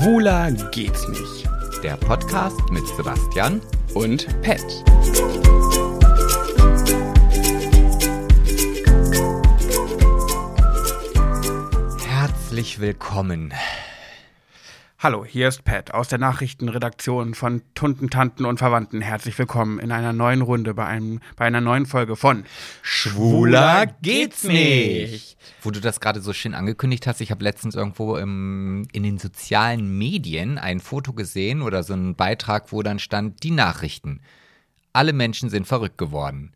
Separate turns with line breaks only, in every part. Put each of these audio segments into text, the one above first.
Schwuler geht's nicht.
Der Podcast mit Sebastian
Und Pet.
Herzlich willkommen.
Hallo, hier ist Pat aus der Nachrichtenredaktion von Tunten, Tanten und Verwandten. Herzlich willkommen in einer neuen Runde bei, einem, bei einer neuen Folge von
Schwuler geht's nicht. Wo du das gerade so schön angekündigt hast, ich habe letztens irgendwo im, in den sozialen Medien ein Foto gesehen oder so einen Beitrag, wo dann stand, die Nachrichten. Alle Menschen sind verrückt geworden.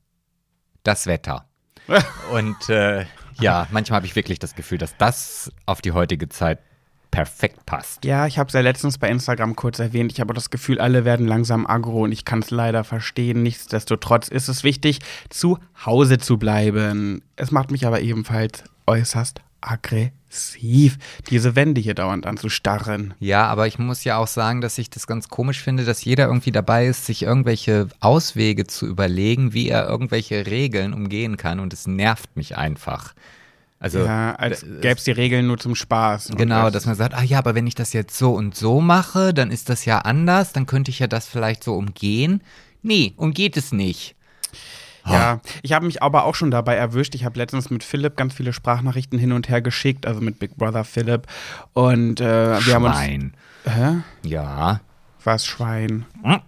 Das Wetter. Und äh, ja, manchmal habe ich wirklich das Gefühl, dass das auf die heutige Zeit perfekt passt.
Ja, ich habe es ja letztens bei Instagram kurz erwähnt. Ich habe das Gefühl, alle werden langsam aggro und ich kann es leider verstehen. Nichtsdestotrotz ist es wichtig, zu Hause zu bleiben. Es macht mich aber ebenfalls äußerst aggressiv, diese Wände hier dauernd anzustarren.
Ja, aber ich muss ja auch sagen, dass ich das ganz komisch finde, dass jeder irgendwie dabei ist, sich irgendwelche Auswege zu überlegen, wie er irgendwelche Regeln umgehen kann und es nervt mich einfach. Also
ja, als
d-
gäbe es die Regeln nur zum Spaß.
Genau,
das-
dass man sagt, ah ja, aber wenn ich das jetzt so und so mache, dann ist das ja anders, dann könnte ich ja das vielleicht so umgehen. Nee, umgeht es nicht.
Ja, ich habe mich aber auch schon dabei erwischt. Ich habe letztens mit Philipp ganz viele Sprachnachrichten hin und her geschickt, also mit Big Brother Philipp. Und äh, wir haben uns.
Schwein.
Hä?
Ja.
Was Schwein?
Hm.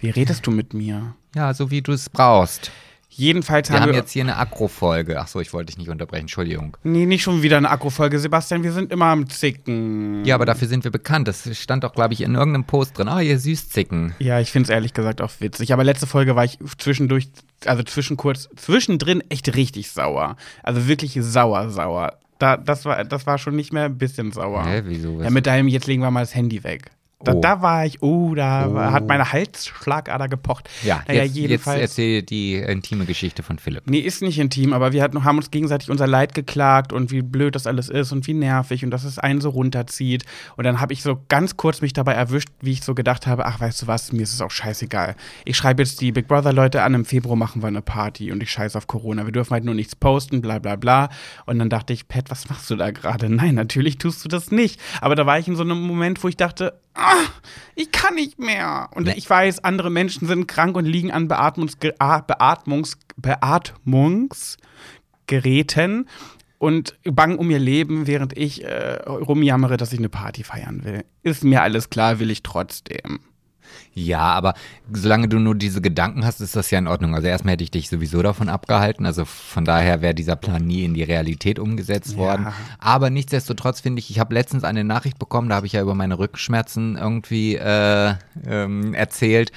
Wie redest du mit mir?
Ja, so wie du es brauchst.
Jedenfalls
Wir
haben
haben
wir.
jetzt hier eine Akro-Folge. Ach so, ich wollte dich nicht unterbrechen, Entschuldigung.
nee, nicht schon wieder eine Akkufolge, Sebastian. Wir sind immer am Zicken.
Ja, aber dafür sind wir bekannt. Das stand doch, glaube ich, in irgendeinem Post drin. Ah, ihr Süßzicken.
Ja, ich finde es ehrlich gesagt auch witzig. Aber letzte Folge war ich zwischendurch, also zwischen kurz, zwischendrin echt richtig sauer. Also wirklich sauer, sauer. Da, das, war, das war schon nicht mehr ein bisschen sauer.
Hä, wieso?
Ja, mit deinem, jetzt legen wir mal das Handy weg. Da,
Oh.
da war ich, oh, da
Oh.
hat meine Halsschlagader gepocht.
Ja,
naja,
jetzt, jetzt
jedenfalls.
erzähl die intime Geschichte von Philipp.
Nee, ist nicht intim, aber wir hatten, haben uns gegenseitig unser Leid geklagt und wie blöd das alles ist und wie nervig und dass es einen so runterzieht. Und dann habe ich so ganz kurz mich dabei erwischt, wie ich so gedacht habe, ach, weißt du was, mir ist es auch scheißegal. Ich schreibe jetzt die Big Brother Leute an, im Februar machen wir eine Party und ich scheiß auf Corona. Wir dürfen halt nur nichts posten, bla bla bla. Und dann dachte ich, Pat, was machst du da gerade? Nein, natürlich tust du das nicht. Aber da war ich in so einem Moment, wo ich dachte, ah, ich kann nicht mehr. Und ich weiß, andere Menschen sind krank und liegen an Beatmungs A- Beatmungs Beatmungsgeräten und bangen um ihr Leben, während ich äh, rumjammere, dass ich eine Party feiern will. Ist mir alles klar, will ich trotzdem.
Ja, aber solange du nur diese Gedanken hast, ist das ja in Ordnung. Also erstmal hätte ich dich sowieso davon abgehalten. Also von daher wäre dieser Plan nie in die Realität umgesetzt worden. Aber nichtsdestotrotz finde ich, ich habe letztens eine Nachricht bekommen, da habe ich ja über meine Rückenschmerzen irgendwie äh, ähm, erzählt.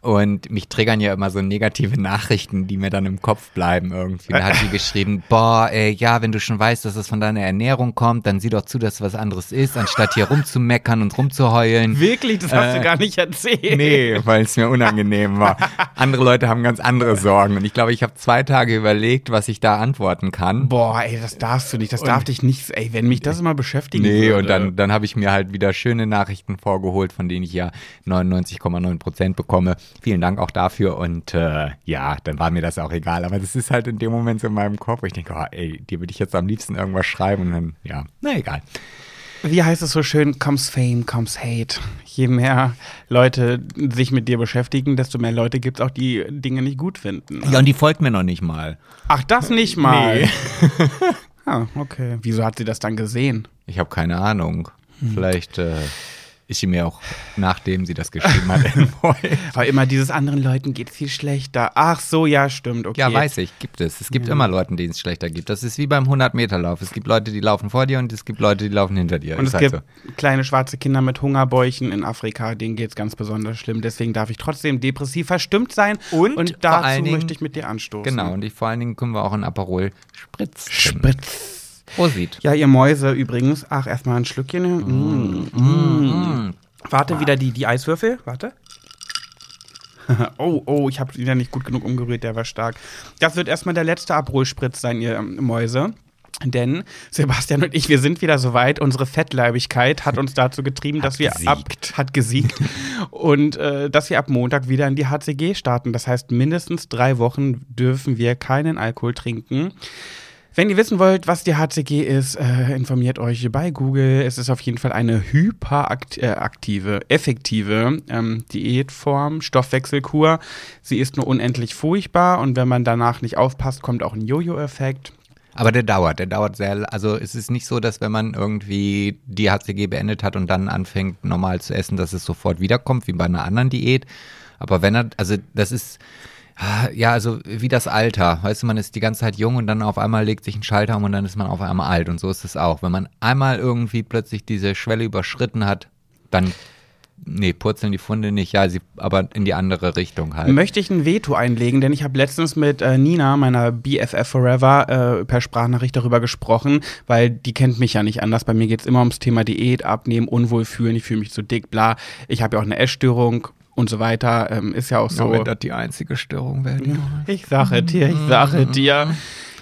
Und mich triggern ja immer so negative Nachrichten, die mir dann im Kopf bleiben irgendwie. Da hat die geschrieben, boah, ey, ja, wenn du schon weißt, dass es von deiner Ernährung kommt, dann sieh doch zu, dass es was anderes ist, anstatt hier rumzumeckern und rumzuheulen.
Wirklich? Das hast
Äh,
du gar nicht erzählt.
Nee, weil es mir unangenehm war. Andere Leute haben ganz andere Sorgen. Und ich glaube, ich habe zwei Tage überlegt, was ich da antworten kann.
Boah, ey, das darfst du nicht. Das darf dich nicht. Ey, wenn mich das immer beschäftigen
Nee,
würde.
und dann, dann habe ich mir halt wieder schöne Nachrichten vorgeholt, von denen ich ja 99,9 Prozent bekomme. Vielen Dank auch dafür. Und äh, ja, dann war mir das auch egal. Aber das ist halt in dem Moment so in meinem Kopf, wo ich denke, oh, ey, dir würde ich jetzt am liebsten irgendwas schreiben. Und dann, ja, na egal.
Wie heißt es so schön? Comes Fame, comes Hate. Je mehr Leute sich mit dir beschäftigen, desto mehr Leute gibt es auch, die Dinge nicht gut finden.
Ja, und die folgt mir noch nicht mal.
Ach, das nicht mal.
Nee.
Ah, okay. Wieso hat sie das dann gesehen?
Ich habe keine Ahnung.
Hm.
Vielleicht äh, sie mir auch, nachdem sie das geschrieben hat.
Weil immer dieses anderen Leuten geht viel schlechter. Ach so, ja, stimmt, okay.
Ja, weiß ich, gibt es. Es gibt immer Leute, denen es schlechter gibt. Das ist wie beim 100-Meter-Lauf. Es gibt Leute, die laufen vor dir und es gibt Leute, die laufen hinter dir.
Und
Ist
es
halt
gibt kleine schwarze Kinder mit Hungerbäuchen in Afrika, denen geht es ganz besonders schlimm. Deswegen darf ich trotzdem depressiv verstimmt sein.
Und
und dazu
Dingen-
möchte ich mit dir anstoßen.
Genau, und ich, vor allen Dingen können wir auch ein Aperol Spritz trinken. Prosit.
Ja, ihr Mäuse übrigens. Ach, erstmal ein Schlückchen. Mm. Mm. Warte, wieder die, die Eiswürfel. Warte. oh, oh, ich habe wieder nicht gut genug umgerührt, der war stark. Das wird erstmal der letzte Abrolspritz sein, ihr ähm, Mäuse. Denn Sebastian und ich, wir sind wieder soweit. Unsere Fettleibigkeit hat uns dazu getrieben, dass wir ab
gesiegt.
hat gesiegt und äh, dass wir ab Montag wieder in die HCG starten. Das heißt, mindestens drei Wochen dürfen wir keinen Alkohol trinken. Wenn ihr wissen wollt, was die HCG ist, äh, informiert euch bei Google. Es ist auf jeden Fall eine hyperaktive, äh, effektive ähm, Diätform, Stoffwechselkur. Sie ist nur unendlich furchtbar und wenn man danach nicht aufpasst, kommt auch ein Jojo-Effekt.
Aber der dauert, der dauert sehr. Also es ist nicht so, dass wenn man irgendwie die HCG beendet hat und dann anfängt normal zu essen, dass es sofort wiederkommt, wie bei einer anderen Diät. Aber wenn er, also das ist, ja, also wie das Alter. Weißt du, man ist die ganze Zeit jung und dann auf einmal legt sich ein Schalter um und dann ist man auf einmal alt. Und so ist es auch. Wenn man einmal irgendwie plötzlich diese Schwelle überschritten hat, dann Nee, purzeln die Funde nicht, ja, sie, aber in die andere Richtung halt.
Möchte ich ein Veto einlegen, denn ich habe letztens mit äh, Nina, meiner BFF Forever, äh, per Sprachnachricht darüber gesprochen, weil die kennt mich ja nicht anders. Bei mir geht es immer ums Thema Diät, Abnehmen, Unwohlfühlen, ich fühle mich zu dick, bla. Ich habe ja auch eine Essstörung und so weiter. Ähm, ist ja auch so. Ja,
wenn das die einzige Störung wäre.
Ich sage dir, ich sage dir.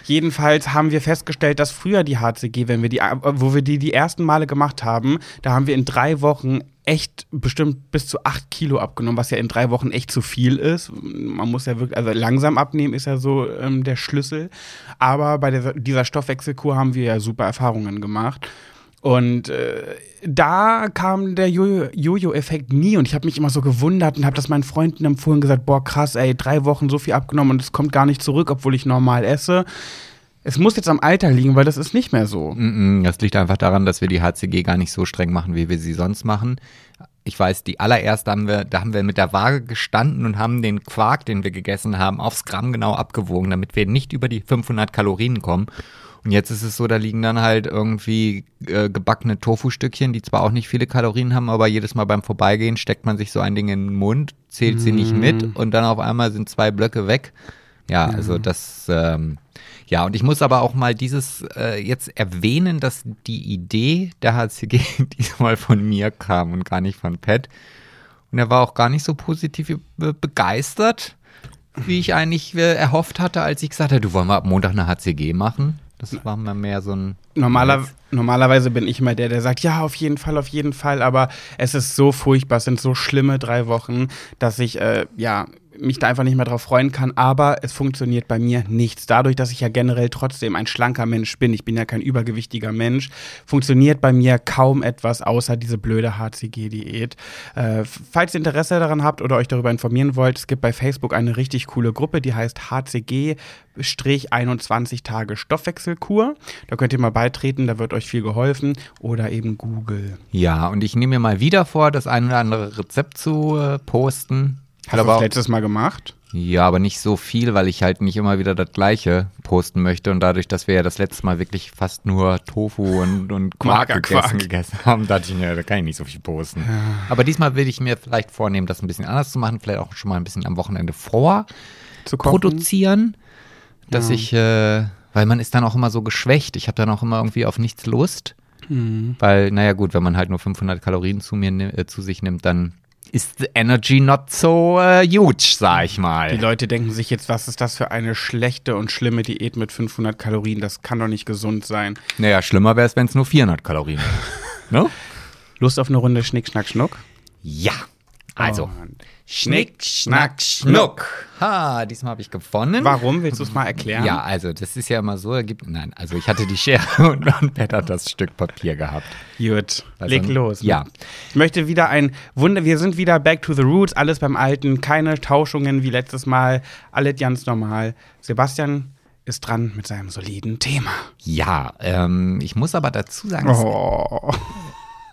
Jedenfalls haben wir festgestellt, dass früher die HCG, wenn wir die, wo wir die die ersten Male gemacht haben, da haben wir in drei Wochen echt bestimmt bis zu acht Kilo abgenommen, was ja in drei Wochen echt zu viel ist. Man muss ja wirklich, also langsam abnehmen ist ja so ähm, der Schlüssel. Aber bei der, dieser Stoffwechselkur haben wir ja super Erfahrungen gemacht. Und äh, da kam der Jojo-Effekt nie und ich habe mich immer so gewundert und habe das meinen Freunden empfohlen gesagt, boah krass, ey, drei Wochen so viel abgenommen und es kommt gar nicht zurück, obwohl ich normal esse. Es muss jetzt am Alter liegen, weil das ist nicht mehr so.
Das liegt einfach daran, dass wir die HCG gar nicht so streng machen, wie wir sie sonst machen. Ich weiß, die allererste haben wir, da haben wir mit der Waage gestanden und haben den Quark, den wir gegessen haben, aufs Gramm genau abgewogen, damit wir nicht über die 500 Kalorien kommen. Und jetzt ist es so, da liegen dann halt irgendwie äh, gebackene Tofu-Stückchen, die zwar auch nicht viele Kalorien haben, aber jedes Mal beim Vorbeigehen steckt man sich so ein Ding in den Mund, zählt sie nicht mit mhm. und dann auf einmal sind zwei Blöcke weg. Ja, also das, ähm, ja, und ich muss aber auch mal dieses äh, jetzt erwähnen, dass die Idee der HCG diesmal von mir kam und gar nicht von Pat. Und er war auch gar nicht so positiv begeistert, wie ich eigentlich äh, erhofft hatte, als ich gesagt habe, du wollen wir ab Montag eine HCG machen. Das war mal mehr so ein.
Normaler, normalerweise bin ich immer der, der sagt, ja, auf jeden Fall, auf jeden Fall, aber es ist so furchtbar, es sind so schlimme drei Wochen, dass ich, äh, ja, mich da einfach nicht mehr drauf freuen kann, aber es funktioniert bei mir nichts. Dadurch, dass ich ja generell trotzdem ein schlanker Mensch bin, ich bin ja kein übergewichtiger Mensch, funktioniert bei mir kaum etwas außer diese blöde HCG-Diät. Äh, falls ihr Interesse daran habt oder euch darüber informieren wollt, es gibt bei Facebook eine richtig coole Gruppe, die heißt HCG 21 Tage Stoffwechselkur. Da könnt ihr mal beitreten, da wird euch viel geholfen. Oder eben Google.
Ja, und ich nehme mir mal wieder vor, das ein oder andere Rezept zu äh, posten.
Hast du das letztes Mal gemacht?
Ja, aber nicht so viel, weil ich halt nicht immer wieder das Gleiche posten möchte. Und dadurch, dass wir ja das letzte Mal wirklich fast nur Tofu und, und Quark gegessen, gegessen, haben, dachte ich, ja, da kann ich nicht so viel posten. Ja. Aber diesmal will ich mir vielleicht vornehmen, das ein bisschen anders zu machen. Vielleicht auch schon mal ein bisschen am Wochenende vor zu produzieren. Dass ja. ich, äh, weil man ist dann auch immer so geschwächt. Ich habe dann auch immer irgendwie auf nichts Lust. Mhm. Weil, naja, gut, wenn man halt nur 500 Kalorien zu mir äh, zu sich nimmt, dann ist the energy not so uh, huge, sag ich mal.
Die Leute denken sich jetzt, was ist das für eine schlechte und schlimme Diät mit 500 Kalorien? Das kann doch nicht gesund sein.
Naja, schlimmer wäre es, wenn es nur 400 Kalorien wäre.
ne? Lust auf eine Runde Schnick, Schnack, Schnuck?
Ja. Also, oh, Schnick, Schnack, Schnuck. Ha, diesmal habe ich gewonnen.
Warum? Willst du es mal erklären?
Ja, also das ist ja immer so, gibt, nein, also ich hatte die Schere und, und Bett hat das Stück Papier gehabt.
Gut, also, leg los.
Ja.
Ich möchte wieder ein Wunder, wir sind wieder back to the roots, alles beim Alten, keine Tauschungen wie letztes Mal, alles ganz normal. Sebastian ist dran mit seinem soliden Thema.
Ja, ähm, ich muss aber dazu sagen,
oh.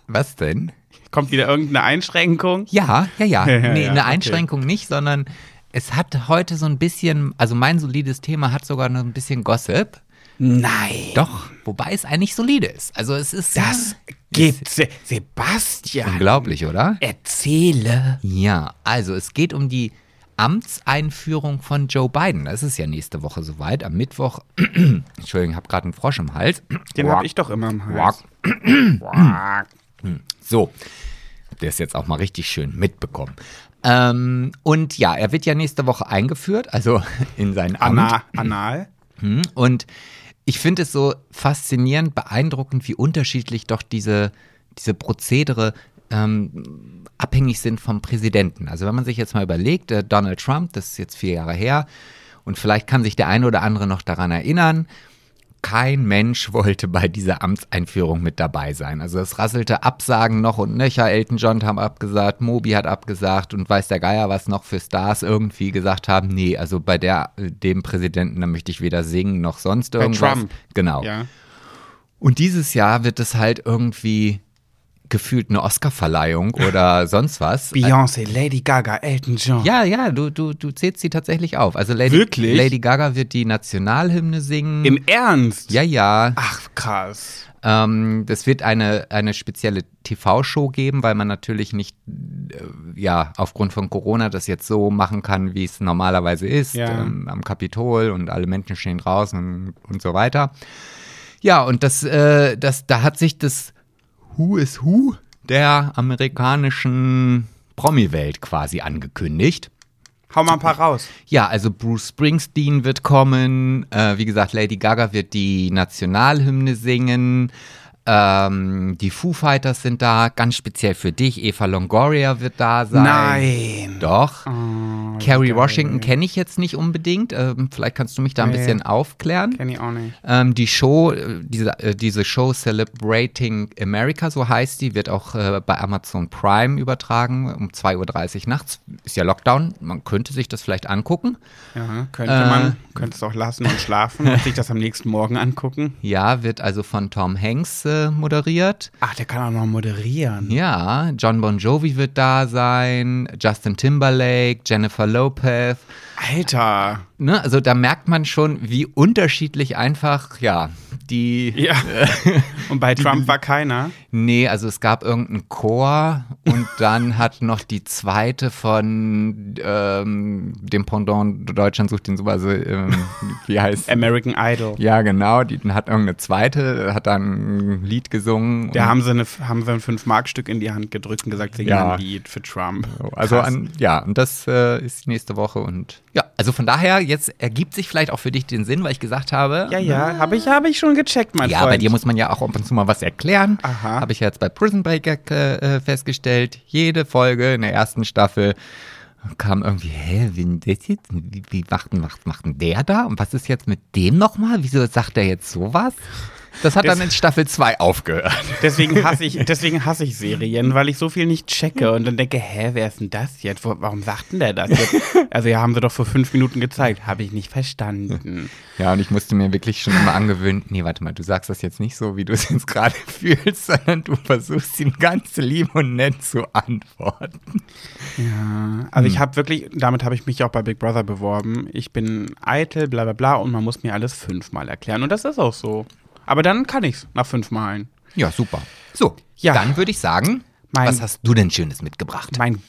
was denn?
Kommt wieder irgendeine Einschränkung?
Ja, ja, ja. ja, nee, ja eine okay. Einschränkung nicht, sondern es hat heute so ein bisschen, also mein solides Thema hat sogar noch ein bisschen Gossip.
Nein.
Doch, wobei es eigentlich solide ist. Also es ist.
Das gibt Se Sebastian.
Unglaublich, oder?
Erzähle.
Ja, also es geht um die Amtseinführung von Joe Biden. Das ist ja nächste Woche soweit, am Mittwoch. Entschuldigung, ich habe gerade einen Frosch im Hals.
Den habe ich doch immer im Hals.
So, der ist jetzt auch mal richtig schön mitbekommen. Ähm, und ja, er wird ja nächste Woche eingeführt, also in sein Amt.
Ana Anal.
Hm, und ich finde es so faszinierend, beeindruckend, wie unterschiedlich doch diese, diese Prozedere ähm, abhängig sind vom Präsidenten. Also wenn man sich jetzt mal überlegt, äh, Donald Trump, das ist jetzt vier Jahre her, und vielleicht kann sich der eine oder andere noch daran erinnern, kein Mensch wollte bei dieser Amtseinführung mit dabei sein. Also es rasselte Absagen noch und nöcher. Elton John haben abgesagt, Moby hat abgesagt und weiß der Geier, was noch für Stars irgendwie gesagt haben. Nee, also bei der, dem Präsidenten, da möchte ich weder singen noch sonst irgendwas.
Bei Trump.
Genau.
Ja.
Und dieses Jahr wird es halt irgendwie gefühlt eine Oscarverleihung oder sonst was.
Beyoncé, Lady Gaga, Elton John.
Ja, ja, du, du, du zählst sie tatsächlich auf. Also Lady,
Wirklich?
Lady Gaga wird die Nationalhymne singen.
Im Ernst?
ja, ja.
Ach, krass.
Ähm, das wird eine, eine spezielle TV-Show geben, weil man natürlich nicht, äh, ja, aufgrund von Corona das jetzt so machen kann, wie es normalerweise ist,
Ja.
ähm, am Kapitol und alle Menschen stehen draußen und, und so weiter. Ja, und das, äh, das, da hat sich das Who is Who der amerikanischen Promi-Welt quasi angekündigt.
Hau mal ein paar raus.
Ja, also Bruce Springsteen wird kommen. Äh, wie gesagt, Lady Gaga wird die Nationalhymne singen. Ähm, die Foo Fighters sind da, ganz speziell für dich. Eva Longoria wird da sein.
Nein.
Doch.
Oh,
Carrie
geil.
Washington kenne ich jetzt nicht unbedingt. Ähm, vielleicht kannst du mich da ein
Nee.
bisschen aufklären.
Kenn ich auch nicht.
Ähm, die Show, äh, diese, äh, diese Show Celebrating America, so heißt die, wird auch äh, bei Amazon Prime übertragen um 2.30 Uhr nachts. Ist ja Lockdown, man könnte sich das vielleicht angucken.
Ja, könnte
Äh.
man, könnte es auch lassen und schlafen und sich das am nächsten Morgen angucken.
Ja, wird also von Tom Hanks äh, moderiert.
Ach, der kann auch noch moderieren.
Ja, John Bon Jovi wird da sein, Justin Timberlake, Jennifer Lopez.
Alter.
Ne, also da merkt man schon, wie unterschiedlich einfach, ja, die
Ja. und bei Trump war keiner.
Nee, also es gab irgendeinen Chor und dann hat noch die zweite von ähm, dem Pendant Deutschland sucht den super, also ähm, wie heißt
American Idol.
Ja, genau, die hat irgendeine zweite, hat dann ein Lied gesungen.
Da haben sie, eine, haben sie ein Fünf-Mark-Stück in die Hand gedrückt und gesagt, sing
Ja.
ein Lied für Trump.
also an, ja, und das äh, ist nächste Woche und ja, also von daher, jetzt ergibt sich vielleicht auch für dich den Sinn, weil ich gesagt habe,
Ja, ja, habe ich, hab ich schon gecheckt, mein
Ja,
Freund.
bei dir muss man ja auch ab und zu mal was erklären.
Aha.
Habe ich ja jetzt bei Prison Break äh, festgestellt. Jede Folge in der ersten Staffel kam irgendwie, hä, wie, das jetzt? wie, wie macht, denn- macht, macht denn der da? Und was ist jetzt mit dem nochmal? Wieso sagt er jetzt sowas? Das hat
Das-
dann in Staffel 2 aufgehört.
Deswegen hasse ich, deswegen hasse ich Serien, weil ich so viel nicht checke und dann denke, hä, wer ist denn das jetzt? Warum sagt denn der das jetzt? Also ja, haben sie doch vor fünf Minuten gezeigt. Habe ich nicht verstanden.
Ja, und ich musste mir wirklich schon immer angewöhnen, nee, warte mal, du sagst das jetzt nicht so, wie du es jetzt gerade fühlst, sondern du versuchst ihn ganz lieb und nett zu antworten.
Ja, also ich habe wirklich, damit habe ich mich auch bei Big Brother beworben. Ich bin eitel, bla bla bla und man muss mir alles fünfmal erklären. Und das ist auch so. Aber dann kann ich's nach fünf Malen.
Ja, super. So,
Ja.
dann würde ich sagen,
Mein-
was hast du denn Schönes mitgebracht?
Mein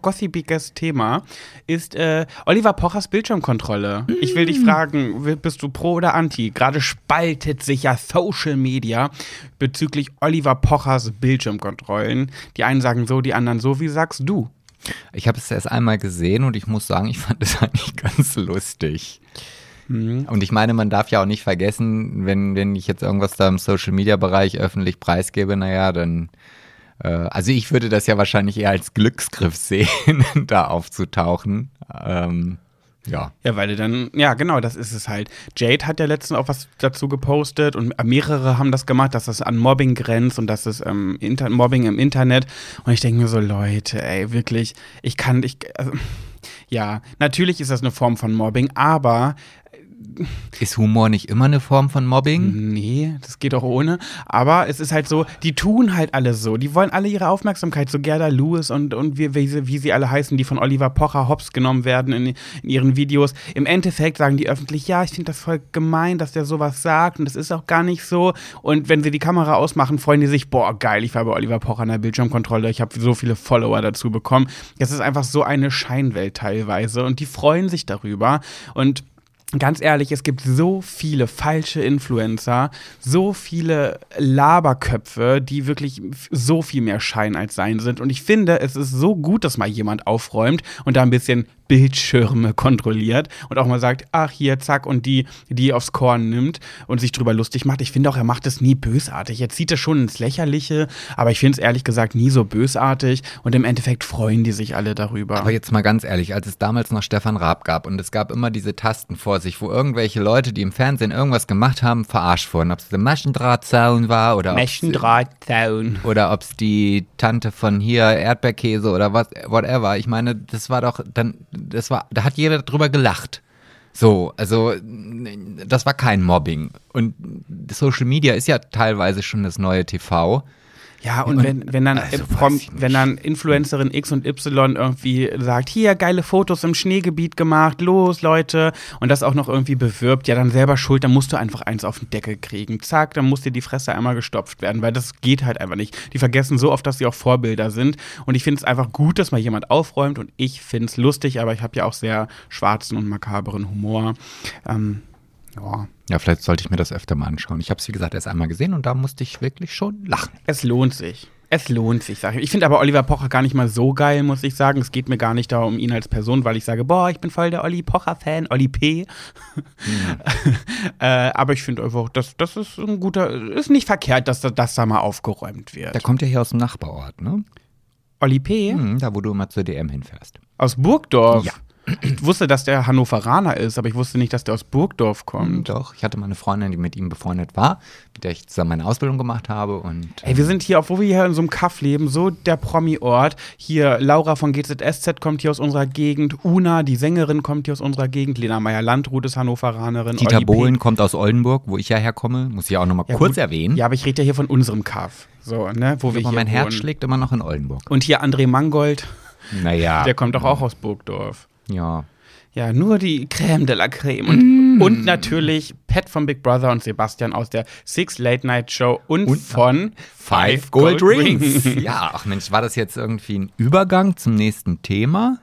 gossipiges Thema ist äh, Oliver Pochers Bildschirmkontrolle. Ich will dich fragen, wi- bist du pro oder anti? Gerade spaltet sich ja Social Media bezüglich Oliver Pochers Bildschirmkontrollen. Die einen sagen so, die anderen so. Wie sagst du?
Ich habe es erst einmal gesehen und ich muss sagen, ich fand es eigentlich ganz lustig. Und ich meine, man darf ja auch nicht vergessen, wenn, wenn ich jetzt irgendwas da im Social-Media-Bereich öffentlich preisgebe, naja, dann, äh, also ich würde das ja wahrscheinlich eher als Glücksgriff sehen, da aufzutauchen. Ähm, ja.
Ja, weil dann, ja, genau, das ist es halt. Jade hat ja letztens auch was dazu gepostet und mehrere haben das gemacht, dass es an Mobbing grenzt und dass es ähm, Inter Mobbing im Internet. Und ich denke mir so, Leute, ey, wirklich, ich kann, ich, also, ja, natürlich ist das eine Form von Mobbing, aber
Ist Humor nicht immer eine Form von Mobbing?
Nee, das geht auch ohne. Aber es ist halt so, die tun halt alle so. Die wollen alle ihre Aufmerksamkeit. So Gerda Lewis und, und wie, wie, sie, wie sie alle heißen, die von Oliver Pocher hops genommen werden in, in ihren Videos. Im Endeffekt sagen die öffentlich, ja, ich finde das voll gemein, dass der sowas sagt und das ist auch gar nicht so. Und wenn sie die Kamera ausmachen, freuen die sich, boah, geil, ich war bei Oliver Pocher an der Bildschirmkontrolle, ich habe so viele Follower dazu bekommen. Das ist einfach so eine Scheinwelt teilweise und die freuen sich darüber. Und Ganz ehrlich, es gibt so viele falsche Influencer, so viele Laberköpfe, die wirklich so viel mehr Schein als Sein sind. Und ich finde, es ist so gut, dass mal jemand aufräumt und da ein bisschen Bildschirme kontrolliert und auch mal sagt, ach hier, zack, und die, die aufs Korn nimmt und sich drüber lustig macht. Ich finde auch, er macht es nie bösartig. Er zieht es schon ins Lächerliche, aber ich finde es ehrlich gesagt nie so bösartig und im Endeffekt freuen die sich alle darüber.
Aber jetzt mal ganz ehrlich, als es damals noch Stefan Raab gab und es gab immer diese Tasten vor sich, wo irgendwelche Leute, die im Fernsehen irgendwas gemacht haben, verarscht wurden. Ob es der Maschendrahtzaun war oder
Maschendrahtzaun.
Oder ob es die Tante von hier Erdbeerkäse oder was, whatever. Ich meine, das war doch dann, das war, da hat jeder drüber gelacht. So, also das war kein Mobbing. Und Social Media ist ja teilweise schon das neue TV.
Ja, und, und wenn, wenn, dann, also Prom, wenn dann Influencerin X und Y irgendwie sagt, hier, geile Fotos im Schneegebiet gemacht, los, Leute, und das auch noch irgendwie bewirbt, ja, dann selber schuld, dann musst du einfach eins auf den Deckel kriegen. Zack, dann muss dir die Fresse einmal gestopft werden, weil das geht halt einfach nicht. Die vergessen so oft, dass sie auch Vorbilder sind. Und ich finde es einfach gut, dass mal jemand aufräumt und ich finde es lustig, aber ich habe ja auch sehr schwarzen und makaberen Humor. Ähm,
ja. Ja, vielleicht sollte ich mir das öfter mal anschauen. Ich habe es, wie gesagt, erst einmal gesehen und da musste ich wirklich schon lachen.
Es lohnt sich. Es lohnt sich, sage ich. Ich finde aber Oliver Pocher gar nicht mal so geil, muss ich sagen. Es geht mir gar nicht darum, ihn als Person, weil ich sage, boah, ich bin voll der Olli Pocher-Fan, Olli P. Mhm. äh, aber ich finde einfach, das, das ist ein guter, ist nicht verkehrt, dass das da mal aufgeräumt wird.
Der kommt ja hier aus dem Nachbarort, ne?
Olli P.
Mhm, da, wo du immer zur DM hinfährst.
Aus Burgdorf? Ja. Ich wusste, dass der Hannoveraner ist, aber ich wusste nicht, dass der aus Burgdorf kommt. Hm,
doch, ich hatte mal eine Freundin, die mit ihm befreundet war, mit der ich zusammen meine Ausbildung gemacht habe. Und,
Ey, wir sind hier, obwohl wir hier in so einem Kaff leben, so der Promi-Ort. Hier, Laura von GZSZ kommt hier aus unserer Gegend, Una, die Sängerin, kommt hier aus unserer Gegend, Lena Meyer-Landrut ist Hannoveranerin.
Dieter Bohlen kommt aus Oldenburg, wo ich ja herkomme, muss ich auch nochmal ja, kurz gut. erwähnen.
Ja, aber ich rede ja hier von unserem Kaff, so, ne, wo wir
aber
hier
mein
wohnen.
Herz schlägt immer noch in Oldenburg.
Und hier André Mangold.
Naja.
Der kommt doch auch aus Burgdorf.
Ja.
Ja, nur die Crème de la Creme. Und, mm. und natürlich Pat von Big Brother und Sebastian aus der Six Late Night Show und, und von Five Gold, Gold Rings.
Rings. ja, ach Mensch, war das jetzt irgendwie ein Übergang zum nächsten Thema?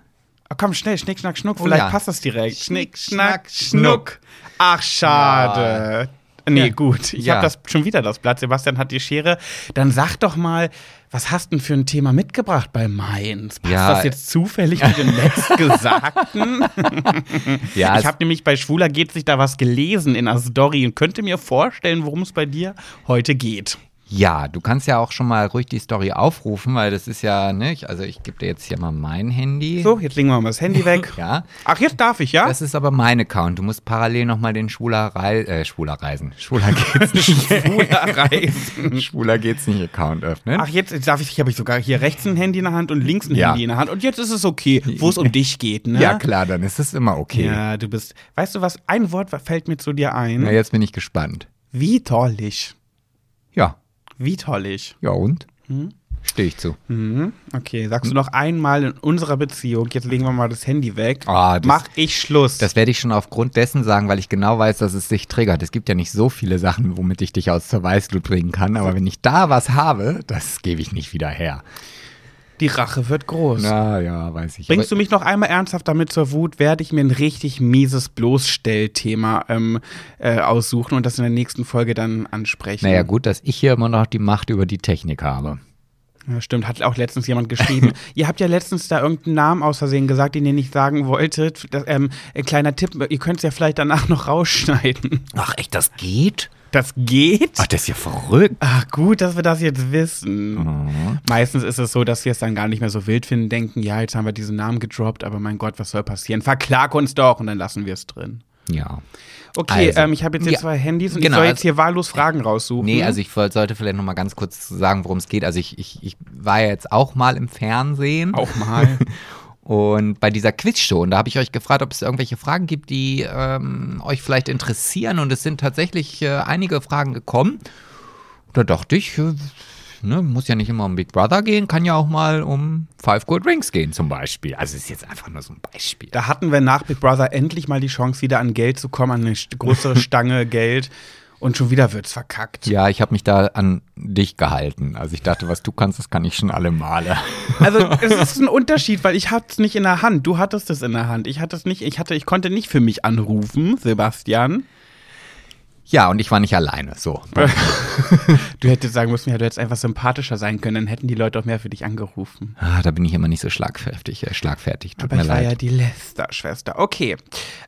Oh, komm, schnell, Schnick, Schnack, Schnuck. Oh, Vielleicht ja. passt das direkt. Schnick, Schnack, Schnuck. Ach, schade. Ja. Nee, gut. Ich ja. habe das schon wieder das Blatt. Sebastian hat die Schere. Dann sag doch mal, was hast du denn für ein Thema mitgebracht bei Mainz? Passt ja. das jetzt zufällig mit dem letztgesagten? ja, ich habe nämlich bei Schwuler geht sich da was gelesen in der Story und könnte mir vorstellen, worum es bei dir heute geht.
Ja, du kannst ja auch schon mal ruhig die Story aufrufen, weil das ist ja, ne, also ich gebe dir jetzt hier mal mein Handy.
So, jetzt legen wir mal das Handy weg.
ja.
Ach, jetzt darf ich, ja?
Das ist aber mein Account. Du musst parallel nochmal den Schwuler, Rei äh, Schwuler Reisen. Schwuler geht's nicht. Schwuler Reisen. Schwuler geht's nicht Account öffnen.
Ach, jetzt, darf ich, habe ich sogar hier rechts ein Handy in der Hand und links ein ja. Handy in der Hand. Und jetzt ist es okay, wo es um dich geht, ne?
Ja, klar, dann ist es immer okay.
Ja, du bist, weißt du was, ein Wort fällt mir zu dir ein.
Na, jetzt bin ich gespannt.
Wie tollig. Wie tollig.
Ja, und? Hm? Stehe ich zu.
Mhm. Okay, sagst du noch einmal in unserer Beziehung, jetzt legen wir mal das Handy weg, oh, das, mach ich Schluss.
Das werde ich schon aufgrund dessen sagen, weil ich genau weiß, dass es sich triggert. Es gibt ja nicht so viele Sachen, womit ich dich aus zur Weißglut bringen kann, aber wenn ich da was habe, das gebe ich nicht wieder her.
Die Rache wird groß.
Na ja, weiß ich.
Bringst du mich noch einmal ernsthaft damit zur Wut, werde ich mir ein richtig mieses Bloßstellthema ähm, äh, aussuchen und das in der nächsten Folge dann ansprechen.
Naja, gut, dass ich hier immer noch die Macht über die Technik habe.
Ja, stimmt, hat auch letztens jemand geschrieben. ihr habt ja letztens da irgendeinen Namen aus Versehen gesagt, den ihr nicht sagen wolltet. Das, ähm, ein kleiner Tipp, ihr könnt es ja vielleicht danach noch rausschneiden.
Ach echt, das geht?
Das geht?
Ach, das ist ja verrückt.
Ach, gut, dass wir das jetzt wissen. Mhm. Meistens ist es so, dass wir es dann gar nicht mehr so wild finden, denken, ja, jetzt haben wir diesen Namen gedroppt, aber mein Gott, was soll passieren? Verklag uns doch und dann lassen wir es drin.
Ja.
Okay, also, ähm, ich habe jetzt hier ja, zwei Handys und genau, ich soll jetzt hier wahllos Fragen raussuchen.
Nee, also ich sollte vielleicht noch mal ganz kurz sagen, worum es geht. Also ich, ich, ich war ja jetzt auch mal im Fernsehen.
Auch mal.
Und bei dieser Quizshow, und da habe ich euch gefragt, ob es irgendwelche Fragen gibt, die ähm, euch vielleicht interessieren. Und es sind tatsächlich äh, einige Fragen gekommen. Da dachte ich, äh, ne, muss ja nicht immer um Big Brother gehen, kann ja auch mal um Five Gold Rings gehen zum Beispiel. Also ist jetzt einfach nur so ein Beispiel.
Da hatten wir nach Big Brother endlich mal die Chance, wieder an Geld zu kommen, an eine größere Stange Geld. Und schon wieder wird's verkackt.
Ja, ich habe mich da an dich gehalten. Also ich dachte, was du kannst, das kann ich schon alle Male.
Also es ist ein Unterschied, weil ich hatte es nicht in der Hand. Du hattest es in der Hand. Ich hatte es nicht. Ich hatte, ich konnte nicht für mich anrufen, Sebastian.
Ja, und ich war nicht alleine, so.
du hättest sagen müssen, ja, du hättest einfach sympathischer sein können, dann hätten die Leute auch mehr für dich angerufen.
Ah, da bin ich immer nicht so schlagfertig, äh, schlagfertig.
Tut Aber ich leid. war ja die Lester-Schwester. Okay,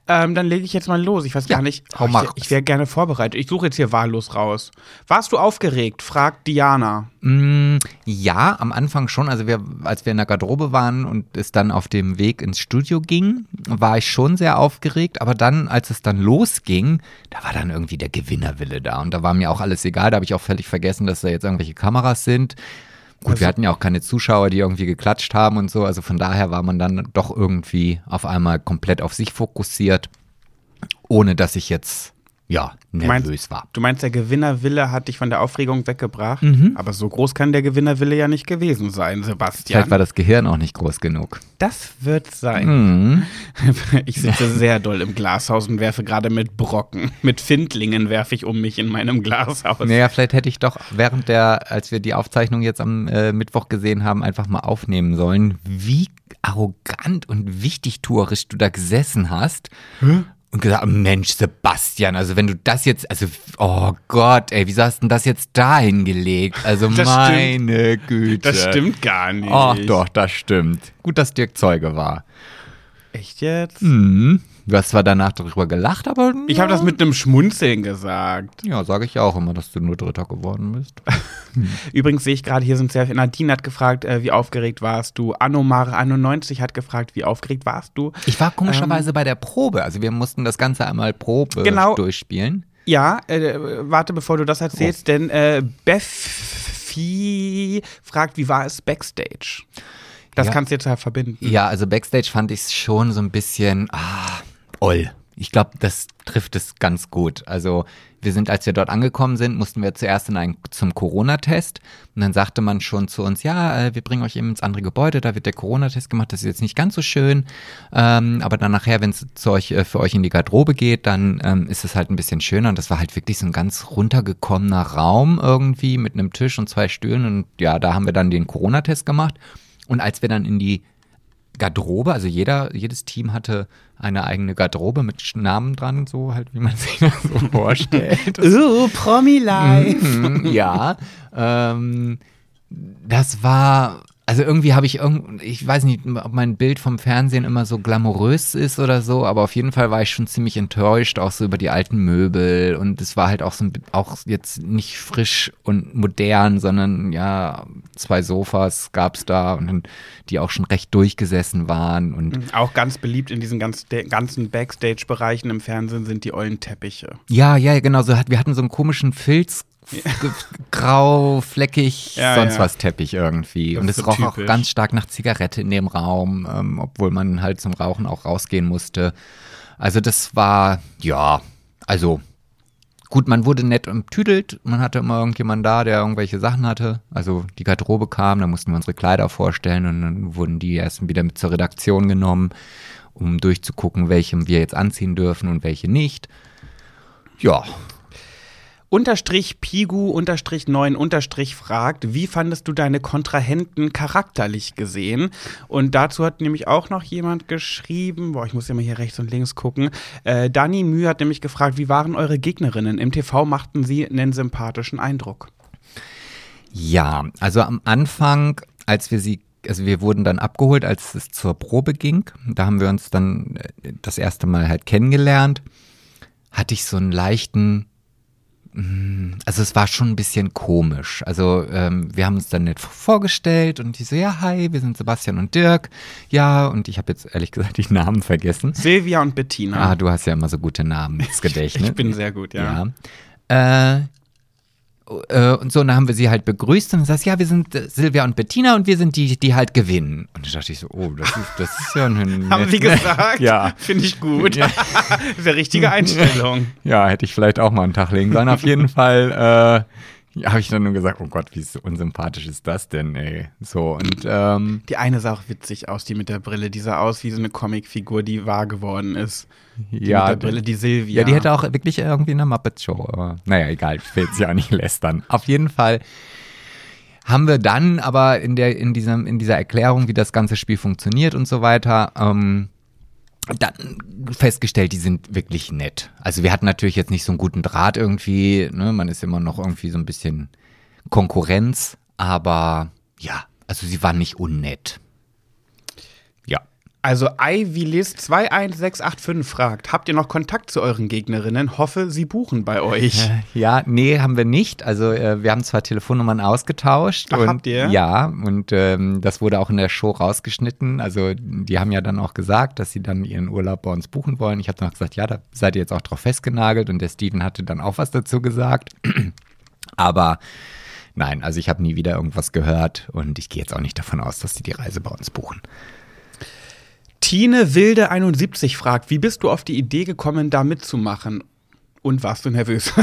ähm, dann lege ich jetzt mal los. Ich weiß ja, gar nicht, oh, ich, ich wäre gerne vorbereitet. Ich suche jetzt hier wahllos raus. Warst du aufgeregt? fragt Diana.
Mm, ja, am Anfang schon. Also wir, als wir in der Garderobe waren und es dann auf dem Weg ins Studio ging, war ich schon sehr aufgeregt. Aber dann, als es dann losging, da war dann irgendwie der Gewinnerwille da. Und da war mir auch alles egal. Da habe ich auch völlig vergessen, dass da jetzt irgendwelche Kameras sind. Gut, also, wir hatten ja auch keine Zuschauer, die irgendwie geklatscht haben und so. Also von daher war man dann doch irgendwie auf einmal komplett auf sich fokussiert, ohne dass ich jetzt ja, nervös
du meinst,
war.
Du meinst, der Gewinnerwille hat dich von der Aufregung weggebracht? Mhm. Aber so groß kann der Gewinnerwille ja nicht gewesen sein, Sebastian.
Vielleicht war das Gehirn auch nicht groß genug.
Das wird sein. Mhm. Ich sitze sehr doll im Glashaus und werfe gerade mit Brocken. Mit Findlingen werfe ich um mich in meinem Glashaus.
Naja, vielleicht hätte ich doch während der, als wir die Aufzeichnung jetzt am äh, Mittwoch gesehen haben, einfach mal aufnehmen sollen, wie arrogant und wichtigtuerisch du da gesessen hast. Hä? Und gesagt, Mensch, Sebastian, also wenn du das jetzt, also, oh Gott, ey, wieso hast du denn das jetzt da hingelegt? Also das meine
stimmt.
Güte.
Das stimmt gar nicht.
Ach doch, das stimmt. Gut, dass Dirk Zeuge war.
Echt jetzt?
Mhm. Du hast zwar danach darüber gelacht, aber.
Ich habe das mit einem Schmunzeln gesagt.
Ja, sage ich auch immer, dass du nur Dritter geworden bist.
Übrigens sehe ich gerade, hier sind sehr viele. Nadine hat gefragt, äh, wie aufgeregt warst du? Anomar91 hat gefragt, wie aufgeregt warst du?
Ich war komischerweise ähm, bei der Probe. Also wir mussten das Ganze einmal Probe genau, durchspielen.
Ja, äh, warte, bevor du das erzählst, oh. denn äh, Beffi fragt, wie war es backstage? Das ja. kannst du jetzt ja verbinden.
Ja, also Backstage fand ich es schon so ein bisschen, ah, Oll. Ich glaube, das trifft es ganz gut. Also wir sind, als wir dort angekommen sind, mussten wir zuerst in einen, zum Corona-Test. Und dann sagte man schon zu uns, ja, äh, wir bringen euch eben ins andere Gebäude, da wird der Corona-Test gemacht, das ist jetzt nicht ganz so schön. Ähm, aber dann nachher, wenn es euch, äh, für euch in die Garderobe geht, dann ähm, ist es halt ein bisschen schöner. Und das war halt wirklich so ein ganz runtergekommener Raum irgendwie mit einem Tisch und zwei Stühlen. Und ja, da haben wir dann den Corona-Test gemacht. Und als wir dann in die Garderobe, also jeder, jedes Team hatte eine eigene Garderobe mit Namen dran, so halt, wie man sich das so vorstellt.
uh, Promi-Life.
Ja, ähm, das war also irgendwie habe ich irgend, ich weiß nicht, ob mein Bild vom Fernsehen immer so glamourös ist oder so, aber auf jeden Fall war ich schon ziemlich enttäuscht, auch so über die alten Möbel und es war halt auch so auch jetzt nicht frisch und modern, sondern ja, zwei Sofas gab's da und die auch schon recht durchgesessen waren und
mhm. auch ganz beliebt in diesen ganz, ganzen Backstage-Bereichen im Fernsehen sind die ollen Teppiche.
Ja, ja, genau, so wir hatten so einen komischen Filz grau, fleckig, ja, sonst ja. was Teppich irgendwie. Das und es so roch typisch. auch ganz stark nach Zigarette in dem Raum, ähm, obwohl man halt zum Rauchen auch rausgehen musste. Also das war, ja, also gut, man wurde nett umtüdelt. Man hatte immer irgendjemanden da, der irgendwelche Sachen hatte. Also die Garderobe kam, da mussten wir unsere Kleider vorstellen und dann wurden die erst wieder mit zur Redaktion genommen, um durchzugucken, welche wir jetzt anziehen dürfen und welche nicht. Ja,
Unterstrich Pigu unterstrich 9 unterstrich fragt, wie fandest du deine Kontrahenten charakterlich gesehen? Und dazu hat nämlich auch noch jemand geschrieben, boah, ich muss mal hier rechts und links gucken. Äh, Dani Mühe hat nämlich gefragt, wie waren eure Gegnerinnen? Im TV machten sie einen sympathischen Eindruck.
Ja, also am Anfang, als wir sie also wir wurden dann abgeholt, als es zur Probe ging. Da haben wir uns dann äh, das erste Mal halt kennengelernt. Hatte ich so einen leichten also es war schon ein bisschen komisch. Also ähm, wir haben uns dann nicht vorgestellt und die so, ja, hi, wir sind Sebastian und Dirk. Ja, und ich habe jetzt ehrlich gesagt die Namen vergessen.
Silvia und Bettina.
Ah, du hast ja immer so gute Namen ins Gedächtnis.
ich bin sehr gut, ja.
ja. Äh, äh, und so, und dann haben wir sie halt begrüßt und sagst, ja, wir sind äh, Silvia und Bettina und wir sind die, die halt gewinnen. Und da dachte ich so, oh, das ist, das ist ja ein.
haben sie gesagt?
ja.
Finde ich gut. Ja. das ist eine richtige Einstellung.
Ja, hätte ich vielleicht auch mal einen Tag legen sollen. Auf jeden Fall, äh, habe ich dann nur gesagt, oh Gott, wie unsympathisch ist das denn, ey. So, und ähm,
Die eine sah auch witzig aus, die mit der Brille. Die sah aus wie so eine Comicfigur, die wahr geworden ist. Die
ja,
mit der Brille, die Silvia.
Ja, die hätte auch wirklich irgendwie eine Muppet-Show. Aber naja, egal, ich will jetzt ja nicht lästern. Auf jeden Fall haben wir dann aber in, der, in, diesem, in dieser Erklärung, wie das ganze Spiel funktioniert und so weiter, ähm, dann festgestellt, die sind wirklich nett. Also wir hatten natürlich jetzt nicht so einen guten Draht irgendwie, ne? man ist immer noch irgendwie so ein bisschen Konkurrenz, aber ja, also sie waren nicht unnett.
Also Ivy Liz 21685 fragt, habt ihr noch Kontakt zu euren Gegnerinnen? Hoffe, sie buchen bei euch.
Ja, nee, haben wir nicht. Also äh, wir haben zwar Telefonnummern ausgetauscht.
Ach,
und,
habt ihr?
Ja, und ähm, das wurde auch in der Show rausgeschnitten. Also die haben ja dann auch gesagt, dass sie dann ihren Urlaub bei uns buchen wollen. Ich habe dann auch gesagt, ja, da seid ihr jetzt auch drauf festgenagelt. Und der Steven hatte dann auch was dazu gesagt. Aber nein, also ich habe nie wieder irgendwas gehört und ich gehe jetzt auch nicht davon aus, dass sie die Reise bei uns buchen.
Tine Wilde 71 fragt, wie bist du auf die Idee gekommen, da mitzumachen? Und warst du nervös?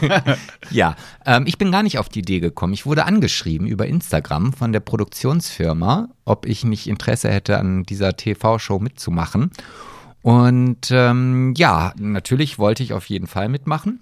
ja, ähm, ich bin gar nicht auf die Idee gekommen. Ich wurde angeschrieben über Instagram von der Produktionsfirma, ob ich nicht Interesse hätte, an dieser TV-Show mitzumachen. Und ähm, ja, natürlich wollte ich auf jeden Fall mitmachen.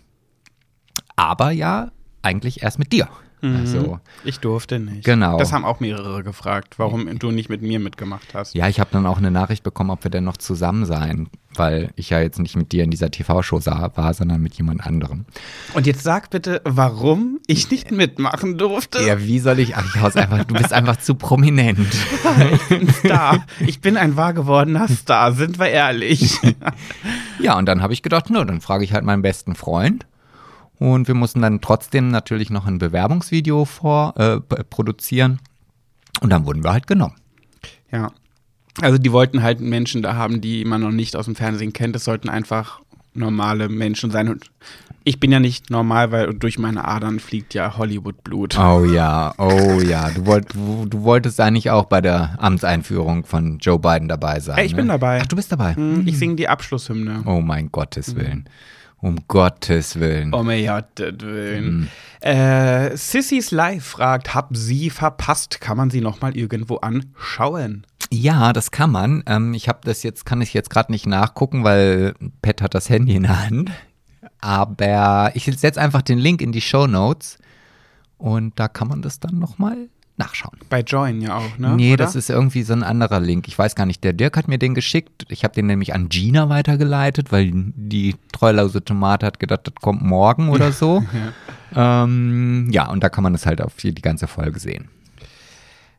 Aber ja, eigentlich erst mit dir.
Mhm. Also, ich durfte nicht.
Genau.
Das haben auch mehrere gefragt, warum du nicht mit mir mitgemacht hast.
Ja, ich habe dann auch eine Nachricht bekommen, ob wir denn noch zusammen sein, weil ich ja jetzt nicht mit dir in dieser TV-Show war, sondern mit jemand anderem.
Und jetzt sag bitte, warum ich nicht mitmachen durfte.
Ja, wie soll ich? Ach, ich hau's einfach, du bist einfach zu prominent.
ich bin Star. Ich bin ein wahr gewordener Star, sind wir ehrlich.
ja, und dann habe ich gedacht, nur, dann frage ich halt meinen besten Freund. Und wir mussten dann trotzdem natürlich noch ein Bewerbungsvideo vor, äh, produzieren. Und dann wurden wir halt genommen.
Ja. Also die wollten halt Menschen da haben, die man noch nicht aus dem Fernsehen kennt. Es sollten einfach normale Menschen sein. Und ich bin ja nicht normal, weil durch meine Adern fliegt ja Hollywood-Blut.
Oh ja, oh ja. Du, wollt, du, du, wolltest eigentlich auch bei der Amtseinführung von Joe Biden dabei sein.
Hey, ich
ne?
bin dabei.
Ach, du bist dabei.
Mhm, ich singe die Abschlusshymne.
Oh mein Gottes Willen. Mhm. Um Gottes Willen.
Um Gottes Willen. Mhm. Äh, Sissys Live fragt, hab sie verpasst? Kann man sie nochmal irgendwo anschauen?
Ja, das kann man. Ähm, ich habe das jetzt, kann ich jetzt gerade nicht nachgucken, weil Pat hat das Handy in der Hand. Aber ich setze einfach den Link in die Show Notes und da kann man das dann nochmal nachschauen.
Bei Join ja auch, ne?
Nee, Oder? das ist irgendwie so ein anderer Link. Ich weiß gar nicht. Der Dirk hat mir den geschickt. Ich habe den nämlich an Gina weitergeleitet, weil die treulose Tomate hat gedacht, das kommt morgen oder so. ja. Ähm, ja, und da kann man es halt auf die ganze Folge sehen.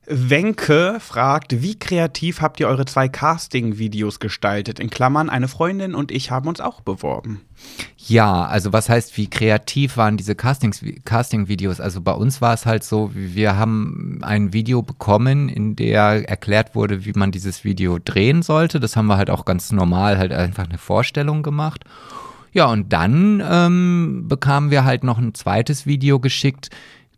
Wenke fragt, wie kreativ habt ihr eure zwei Casting-Videos gestaltet? In Klammern, eine Freundin und ich haben uns auch beworben.
Ja, also was heißt, wie kreativ waren diese Casting-Videos? Also bei uns war es halt so, wir haben ein Video bekommen, in der erklärt wurde, wie man dieses Video drehen sollte. Das haben wir halt auch ganz normal halt einfach eine Vorstellung gemacht. Ja, und dann ähm, bekamen wir halt noch ein zweites Video geschickt,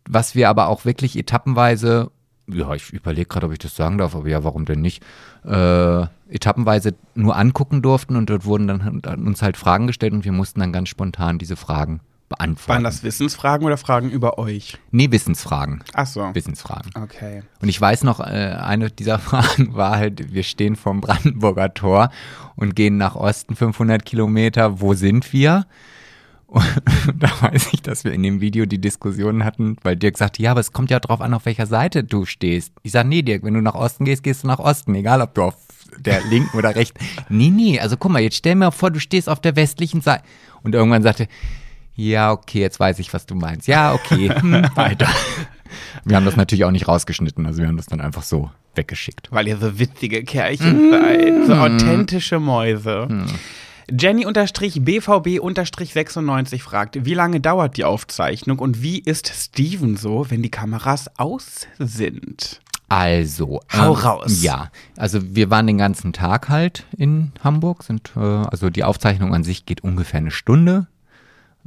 was wir aber auch wirklich etappenweise ja, ich überlege gerade, ob ich das sagen darf, aber ja, warum denn nicht, äh, etappenweise nur angucken durften und dort wurden dann uns halt Fragen gestellt und wir mussten dann ganz spontan diese Fragen beantworten.
Waren das Wissensfragen oder Fragen über euch?
Nee, Wissensfragen.
Ach so.
Wissensfragen.
Okay.
Und ich weiß noch, äh, eine dieser Fragen war halt, wir stehen vorm Brandenburger Tor und gehen nach Osten 500 Kilometer. Wo sind wir? Und da weiß ich, dass wir in dem Video die Diskussion hatten, weil Dirk sagte, ja, aber es kommt ja drauf an, auf welcher Seite du stehst. Ich sage, nee, Dirk, wenn du nach Osten gehst, gehst du nach Osten, egal ob du auf der linken oder rechten. Nee, nee, also guck mal, jetzt stell mir vor, du stehst auf der westlichen Seite. Und irgendwann sagte, ja, okay, jetzt weiß ich, was du meinst. Ja, okay, hm, weiter. Wir haben das natürlich auch nicht rausgeschnitten, also wir haben das dann einfach so weggeschickt.
Weil ihr so witzige Kerlchen seid, so authentische Mäuse. Hm. Jenny-BVB-96 fragt, wie lange dauert die Aufzeichnung und wie ist Steven so, wenn die Kameras aus sind?
Also,
hau ähm, raus.
Ja, also wir waren den ganzen Tag halt in Hamburg, sind äh, also die Aufzeichnung an sich geht ungefähr eine Stunde,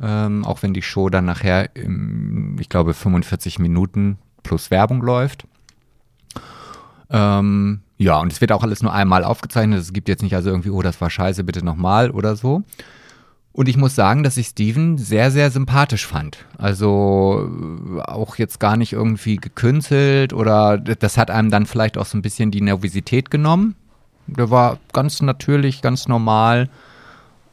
ähm, auch wenn die Show dann nachher, im, ich glaube, 45 Minuten plus Werbung läuft. Ähm, ja, und es wird auch alles nur einmal aufgezeichnet. Es gibt jetzt nicht also irgendwie, oh, das war scheiße, bitte nochmal oder so. Und ich muss sagen, dass ich Steven sehr, sehr sympathisch fand. Also äh, auch jetzt gar nicht irgendwie gekünstelt oder das hat einem dann vielleicht auch so ein bisschen die Nervosität genommen. Der war ganz natürlich, ganz normal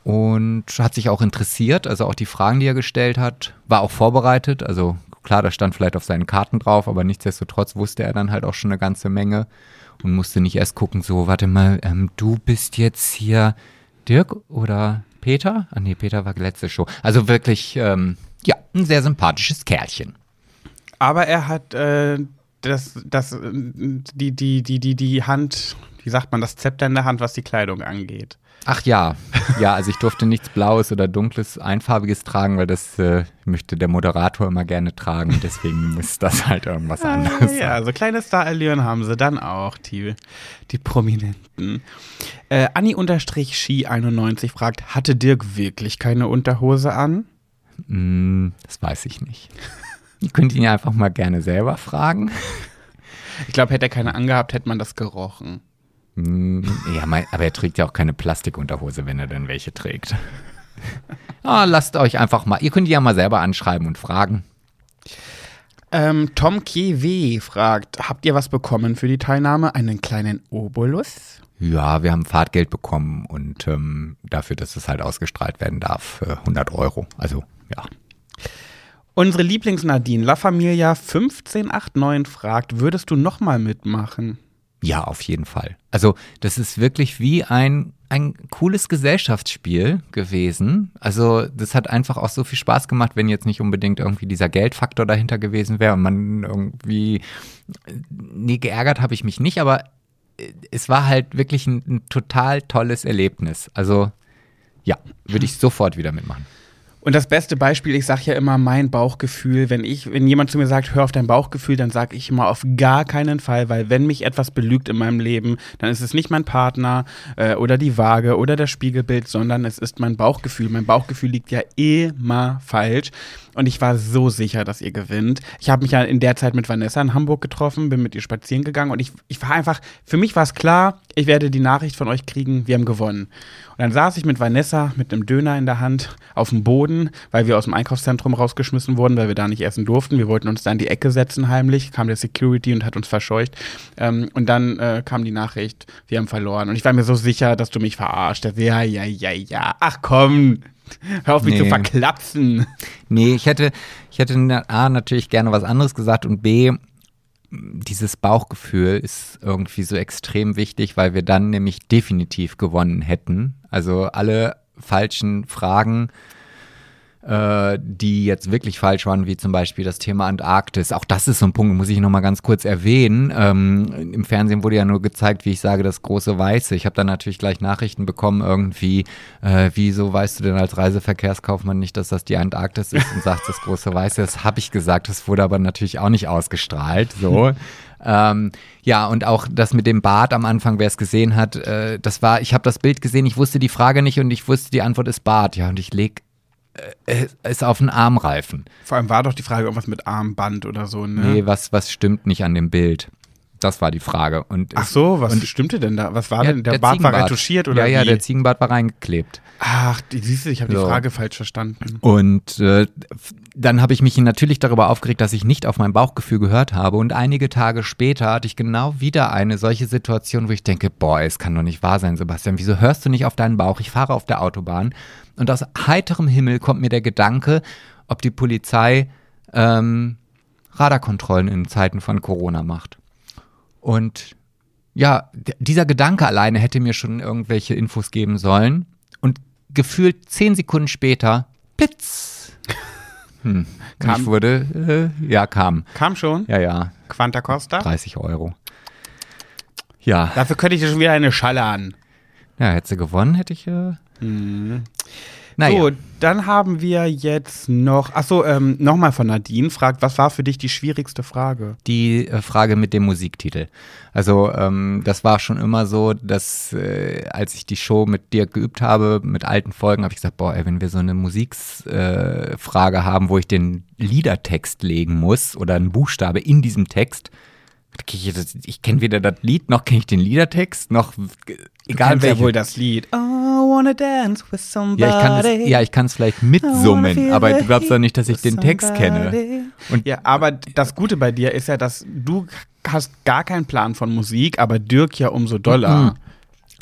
und hat sich auch interessiert. Also auch die Fragen, die er gestellt hat, war auch vorbereitet. Also klar, das stand vielleicht auf seinen Karten drauf, aber nichtsdestotrotz wusste er dann halt auch schon eine ganze Menge und musste nicht erst gucken, so, warte mal, ähm, du bist jetzt hier Dirk oder Peter? Ah nee, Peter war letzte Show. Also wirklich, ähm, ja, ein sehr sympathisches Kerlchen.
Aber er hat äh, das, das, äh, die, die, die, die, die Hand, wie sagt man, das Zepter in der Hand, was die Kleidung angeht.
Ach ja, ja, also ich durfte nichts Blaues oder Dunkles, Einfarbiges tragen, weil das äh, möchte der Moderator immer gerne tragen. Deswegen muss das halt irgendwas ah, anderes
sein. Ja, so kleine Star-Allüren haben sie dann auch, die, die Prominenten. Äh, Anni-Ski91 fragt, hatte Dirk wirklich keine Unterhose an?
Mm, das weiß ich nicht. Ihr könnt ihn ja einfach mal gerne selber fragen.
Ich glaube, hätte er keine angehabt, hätte man das gerochen.
Mm, ja, mein, aber er trägt ja auch keine Plastikunterhose, wenn er denn welche trägt. oh, lasst euch einfach mal, ihr könnt die ja mal selber anschreiben und fragen.
Ähm, Tom KW fragt, habt ihr was bekommen für die Teilnahme? Einen kleinen Obolus?
Ja, wir haben Fahrtgeld bekommen und ähm, dafür, dass es halt ausgestrahlt werden darf, 100 Euro. Also, ja.
Unsere Lieblings-Nadine La Familia 1589 fragt, würdest du nochmal mitmachen?
Ja, auf jeden Fall. Also, das ist wirklich wie ein, ein cooles Gesellschaftsspiel gewesen. Also, das hat einfach auch so viel Spaß gemacht, wenn jetzt nicht unbedingt irgendwie dieser Geldfaktor dahinter gewesen wäre und man irgendwie. Nee, geärgert habe ich mich nicht, aber es war halt wirklich ein, ein total tolles Erlebnis. Also, ja, würde ich sofort wieder mitmachen.
Und das beste Beispiel, ich sage ja immer mein Bauchgefühl. Wenn ich, wenn jemand zu mir sagt, hör auf dein Bauchgefühl, dann sage ich immer auf gar keinen Fall, weil wenn mich etwas belügt in meinem Leben, dann ist es nicht mein Partner äh, oder die Waage oder das Spiegelbild, sondern es ist mein Bauchgefühl. Mein Bauchgefühl liegt ja immer falsch. Und ich war so sicher, dass ihr gewinnt. Ich habe mich ja in der Zeit mit Vanessa in Hamburg getroffen, bin mit ihr spazieren gegangen und ich, ich war einfach, für mich war es klar, ich werde die Nachricht von euch kriegen, wir haben gewonnen. Und dann saß ich mit Vanessa mit einem Döner in der Hand auf dem Boden, weil wir aus dem Einkaufszentrum rausgeschmissen wurden, weil wir da nicht essen durften. Wir wollten uns da in die Ecke setzen heimlich, kam der Security und hat uns verscheucht. Ähm, und dann äh, kam die Nachricht, wir haben verloren. Und ich war mir so sicher, dass du mich verarscht hast. Ja, ja, ja, ja. Ach komm, Hör auf mich nee. zu verklapsen.
Nee, ich hätte, ich hätte A, natürlich gerne was anderes gesagt und B, dieses Bauchgefühl ist irgendwie so extrem wichtig, weil wir dann nämlich definitiv gewonnen hätten. Also alle falschen Fragen äh, die jetzt wirklich falsch waren, wie zum Beispiel das Thema Antarktis. Auch das ist so ein Punkt, muss ich nochmal ganz kurz erwähnen. Ähm, Im Fernsehen wurde ja nur gezeigt, wie ich sage, das große Weiße. Ich habe dann natürlich gleich Nachrichten bekommen, irgendwie, äh, wieso weißt du denn als Reiseverkehrskaufmann nicht, dass das die Antarktis ist und sagst das große Weiße? Das habe ich gesagt, das wurde aber natürlich auch nicht ausgestrahlt. So. Ähm, ja, und auch das mit dem Bart am Anfang, wer es gesehen hat, äh, das war, ich habe das Bild gesehen, ich wusste die Frage nicht und ich wusste, die Antwort ist Bart. Ja, und ich leg ist auf den Armreifen.
Vor allem war doch die Frage irgendwas mit Armband oder so, ne?
Nee, was, was stimmt nicht an dem Bild? Das war die Frage. Und
Ach so, was
und,
stimmte denn da? Was war ja, denn? Der, der Bart war retuschiert oder
Ja, ja, der Ziegenbart war reingeklebt.
Ach, siehst du, ich habe so. die Frage falsch verstanden.
Und äh, dann habe ich mich natürlich darüber aufgeregt, dass ich nicht auf mein Bauchgefühl gehört habe. Und einige Tage später hatte ich genau wieder eine solche Situation, wo ich denke, boah, es kann doch nicht wahr sein, Sebastian. Wieso hörst du nicht auf deinen Bauch? Ich fahre auf der Autobahn und aus heiterem Himmel kommt mir der Gedanke, ob die Polizei ähm, Radarkontrollen in Zeiten von Corona macht. Und ja, dieser Gedanke alleine hätte mir schon irgendwelche Infos geben sollen. Und gefühlt zehn Sekunden später, Blitz. Hm. Kam. Ich wurde, äh, ja, kam.
Kam schon?
Ja, ja.
Quanta Costa?
30 Euro. Ja.
Dafür könnte ich dir schon wieder eine Schalle an.
Ja, hätte sie gewonnen, hätte ich. Äh,
Mhm. Naja. So, dann haben wir jetzt noch, achso, ähm, nochmal von Nadine fragt, was war für dich die schwierigste Frage?
Die äh, Frage mit dem Musiktitel. Also ähm, das war schon immer so, dass äh, als ich die Show mit dir geübt habe, mit alten Folgen, habe ich gesagt, boah, ey, wenn wir so eine Musiksfrage äh, haben, wo ich den Liedertext legen muss oder einen Buchstabe in diesem Text, ich, ich kenne weder das Lied, noch kenne ich den Liedertext, noch
egal wer wohl das Lied. Oh, wanna dance with somebody.
Ja, ich kann es, ja, ich kann es vielleicht mitsummen, aber du glaubst doch nicht, dass ich den Text kenne.
Und ja, aber das Gute bei dir ist ja, dass du hast gar keinen Plan von Musik, aber Dirk ja umso doller. Mhm.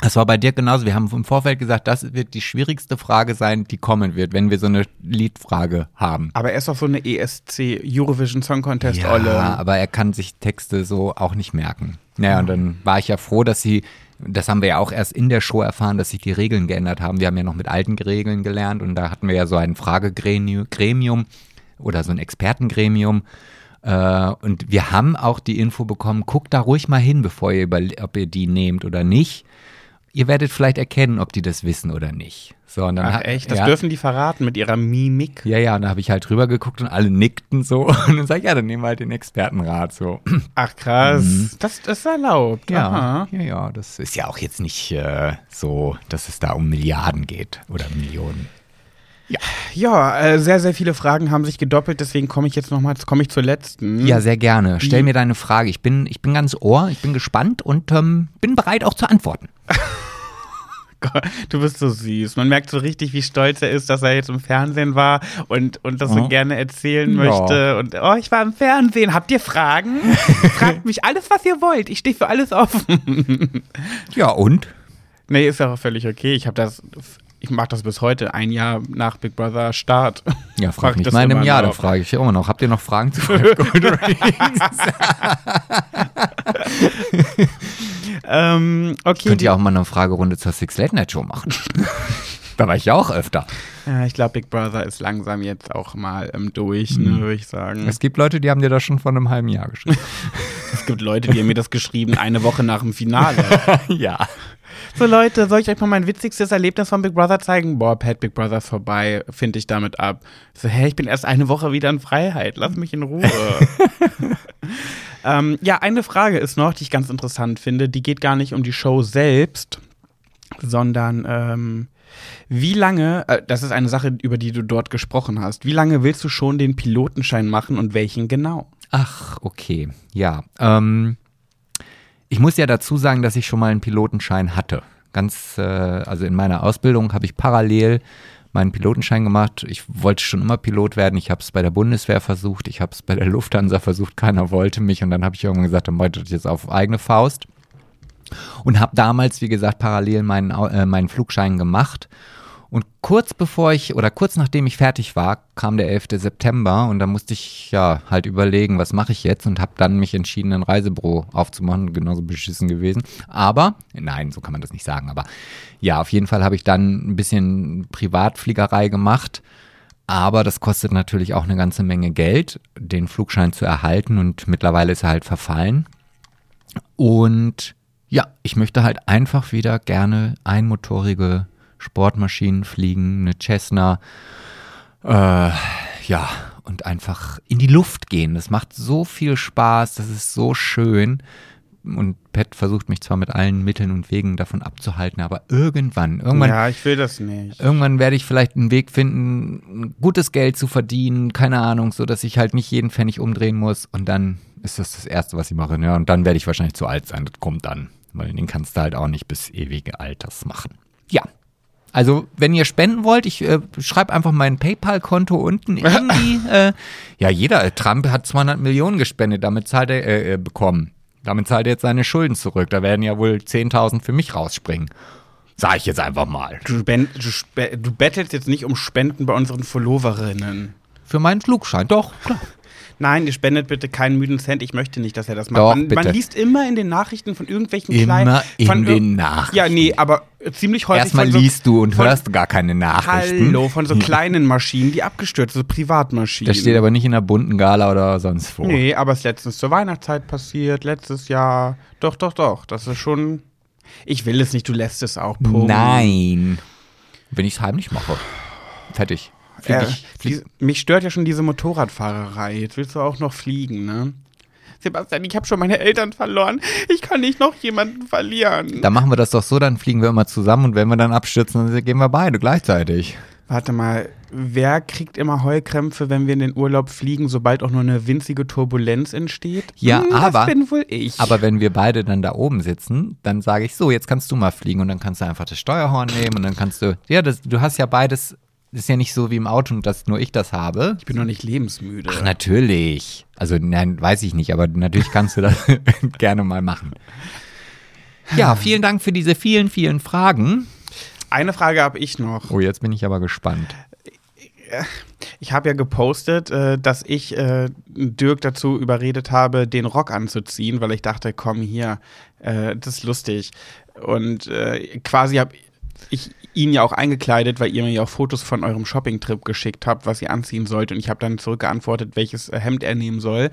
Das war bei dir genauso. Wir haben im Vorfeld gesagt, das wird die schwierigste Frage sein, die kommen wird, wenn wir so eine Liedfrage haben.
Aber er ist doch so eine ESC Eurovision Song Contest Olle.
Ja, aber er kann sich Texte so auch nicht merken. Naja, und dann war ich ja froh, dass sie, das haben wir ja auch erst in der Show erfahren, dass sich die Regeln geändert haben. Wir haben ja noch mit alten Regeln gelernt und da hatten wir ja so ein Fragegremium oder so ein Expertengremium. Äh, und wir haben auch die Info bekommen, guckt da ruhig mal hin, bevor ihr über, ob ihr die nehmt oder nicht ihr werdet vielleicht erkennen, ob die das wissen oder nicht.
So, und dann Ach, echt? Das ja. dürfen die verraten mit ihrer Mimik?
Ja, ja, und da habe ich halt drüber geguckt und alle nickten so. Und dann sage ich, ja, dann nehmen wir halt den Expertenrat so.
Ach krass, mhm. das, das ist erlaubt.
Ja, Aha. ja, ja, das ist ja auch jetzt nicht äh, so, dass es da um Milliarden geht oder Millionen.
Ja, ja äh, sehr, sehr viele Fragen haben sich gedoppelt, deswegen komme ich jetzt nochmal, komme ich zur letzten.
Ja, sehr gerne. Stell mir deine Frage. Ich bin, ich bin ganz ohr, ich bin gespannt und ähm, bin bereit auch zu antworten.
du bist so süß. Man merkt so richtig, wie stolz er ist, dass er jetzt im Fernsehen war und, und das so gerne erzählen ja. möchte. Und oh, ich war im Fernsehen. Habt ihr Fragen? Fragt mich alles, was ihr wollt. Ich stehe für alles offen.
ja, und?
Nee, ist ja auch völlig okay. Ich habe das ich mache das bis heute, ein Jahr nach Big Brother Start.
Ja, frag mich mal in einem Jahr, da frage ich immer noch. Habt ihr noch Fragen zu Gold ähm, okay. Könnt ihr auch mal eine Fragerunde zur Six Late Night Show machen? da war ich ja auch öfter.
Ja, ich glaube, Big Brother ist langsam jetzt auch mal im Durch, ne, mhm. würde ich sagen.
Es gibt Leute, die haben dir das schon vor einem halben Jahr geschrieben.
es gibt Leute, die haben mir das geschrieben eine Woche nach dem Finale.
ja.
So Leute, soll ich euch mal mein witzigstes Erlebnis von Big Brother zeigen? Boah, Pat, Big Brother ist vorbei, finde ich damit ab. So, hä, ich bin erst eine Woche wieder in Freiheit, lass mich in Ruhe. Ähm, ja, eine Frage ist noch, die ich ganz interessant finde. Die geht gar nicht um die Show selbst, sondern ähm, wie lange, äh, das ist eine Sache, über die du dort gesprochen hast, wie lange willst du schon den Pilotenschein machen und welchen genau?
Ach, okay. Ja. Ähm, ich muss ja dazu sagen, dass ich schon mal einen Pilotenschein hatte. Ganz, äh, also in meiner Ausbildung habe ich parallel meinen Pilotenschein gemacht. Ich wollte schon immer Pilot werden. Ich habe es bei der Bundeswehr versucht, ich habe es bei der Lufthansa versucht, keiner wollte mich und dann habe ich irgendwann gesagt, dann wollte ich jetzt auf eigene Faust. Und habe damals, wie gesagt, parallel meinen, äh, meinen Flugschein gemacht und kurz bevor ich oder kurz nachdem ich fertig war, kam der 11. September und da musste ich ja halt überlegen, was mache ich jetzt und habe dann mich entschieden, ein Reisebüro aufzumachen, genauso beschissen gewesen. Aber, nein, so kann man das nicht sagen, aber ja, auf jeden Fall habe ich dann ein bisschen Privatfliegerei gemacht. Aber das kostet natürlich auch eine ganze Menge Geld, den Flugschein zu erhalten und mittlerweile ist er halt verfallen. Und ja, ich möchte halt einfach wieder gerne einmotorige Sportmaschinen fliegen, eine Cessna, äh, ja, und einfach in die Luft gehen. Das macht so viel Spaß, das ist so schön. Und Pat versucht mich zwar mit allen Mitteln und Wegen davon abzuhalten, aber irgendwann, irgendwann.
Ja, ich will das nicht.
Irgendwann werde ich vielleicht einen Weg finden, gutes Geld zu verdienen, keine Ahnung, so dass ich halt nicht jeden Pfennig umdrehen muss. Und dann ist das das Erste, was ich mache. Ja, und dann werde ich wahrscheinlich zu alt sein. Das kommt dann. Weil den kannst du halt auch nicht bis ewige Alters machen. Ja, also, wenn ihr spenden wollt, ich äh, schreibe einfach mein PayPal-Konto unten in die. Äh, ja, jeder. Trump hat 200 Millionen gespendet, damit zahlt er äh, äh, bekommen. Damit zahlt er jetzt seine Schulden zurück. Da werden ja wohl 10.000 für mich rausspringen. Sag ich jetzt einfach mal.
Du, du, du bettelst jetzt nicht um Spenden bei unseren Followerinnen.
Für meinen Flugschein, doch, klar
nein, ihr spendet bitte keinen müden Cent, ich möchte nicht, dass er das macht.
Doch,
man, man liest immer in den Nachrichten von irgendwelchen
immer
kleinen.
Immer in den Nachrichten.
Ja, nee, aber ziemlich häufig.
Erstmal so, liest du und von, hörst gar keine Nachrichten.
Hallo, von so kleinen Maschinen, die abgestürzt sind, so Privatmaschinen.
Das steht aber nicht in der bunten Gala oder sonst wo.
Nee, aber es ist letztens zur Weihnachtszeit passiert, letztes Jahr. Doch, doch, doch. Das ist schon. Ich will es nicht, du lässt es auch.
Punkt. Nein. Wenn ich es heimlich mache. Fertig.
Äh, die, mich stört ja schon diese Motorradfahrerei. Jetzt willst du auch noch fliegen, ne? Sebastian, ich habe schon meine Eltern verloren. Ich kann nicht noch jemanden verlieren.
Dann machen wir das doch so, dann fliegen wir immer zusammen und wenn wir dann abstürzen, dann gehen wir beide gleichzeitig.
Warte mal, wer kriegt immer Heulkrämpfe, wenn wir in den Urlaub fliegen, sobald auch nur eine winzige Turbulenz entsteht?
Ja, hm, aber,
das bin wohl ich.
aber wenn wir beide dann da oben sitzen, dann sage ich so, jetzt kannst du mal fliegen und dann kannst du einfach das Steuerhorn nehmen und dann kannst du, ja, das, du hast ja beides ist ja nicht so wie im Auto, dass nur ich das habe.
Ich bin noch nicht lebensmüde.
Ach, natürlich. Also, nein, weiß ich nicht, aber natürlich kannst du das gerne mal machen. Ja, vielen Dank für diese vielen, vielen Fragen.
Eine Frage habe ich noch.
Oh, jetzt bin ich aber gespannt.
Ich habe ja gepostet, äh, dass ich äh, Dirk dazu überredet habe, den Rock anzuziehen, weil ich dachte, komm hier, äh, das ist lustig. Und quasi habe ich ihn ja auch eingekleidet, weil ihr mir ja auch Fotos von eurem Shopping-Trip geschickt habt, was ihr anziehen sollt. Und ich habe dann zurückgeantwortet, welches äh, Hemd er nehmen soll.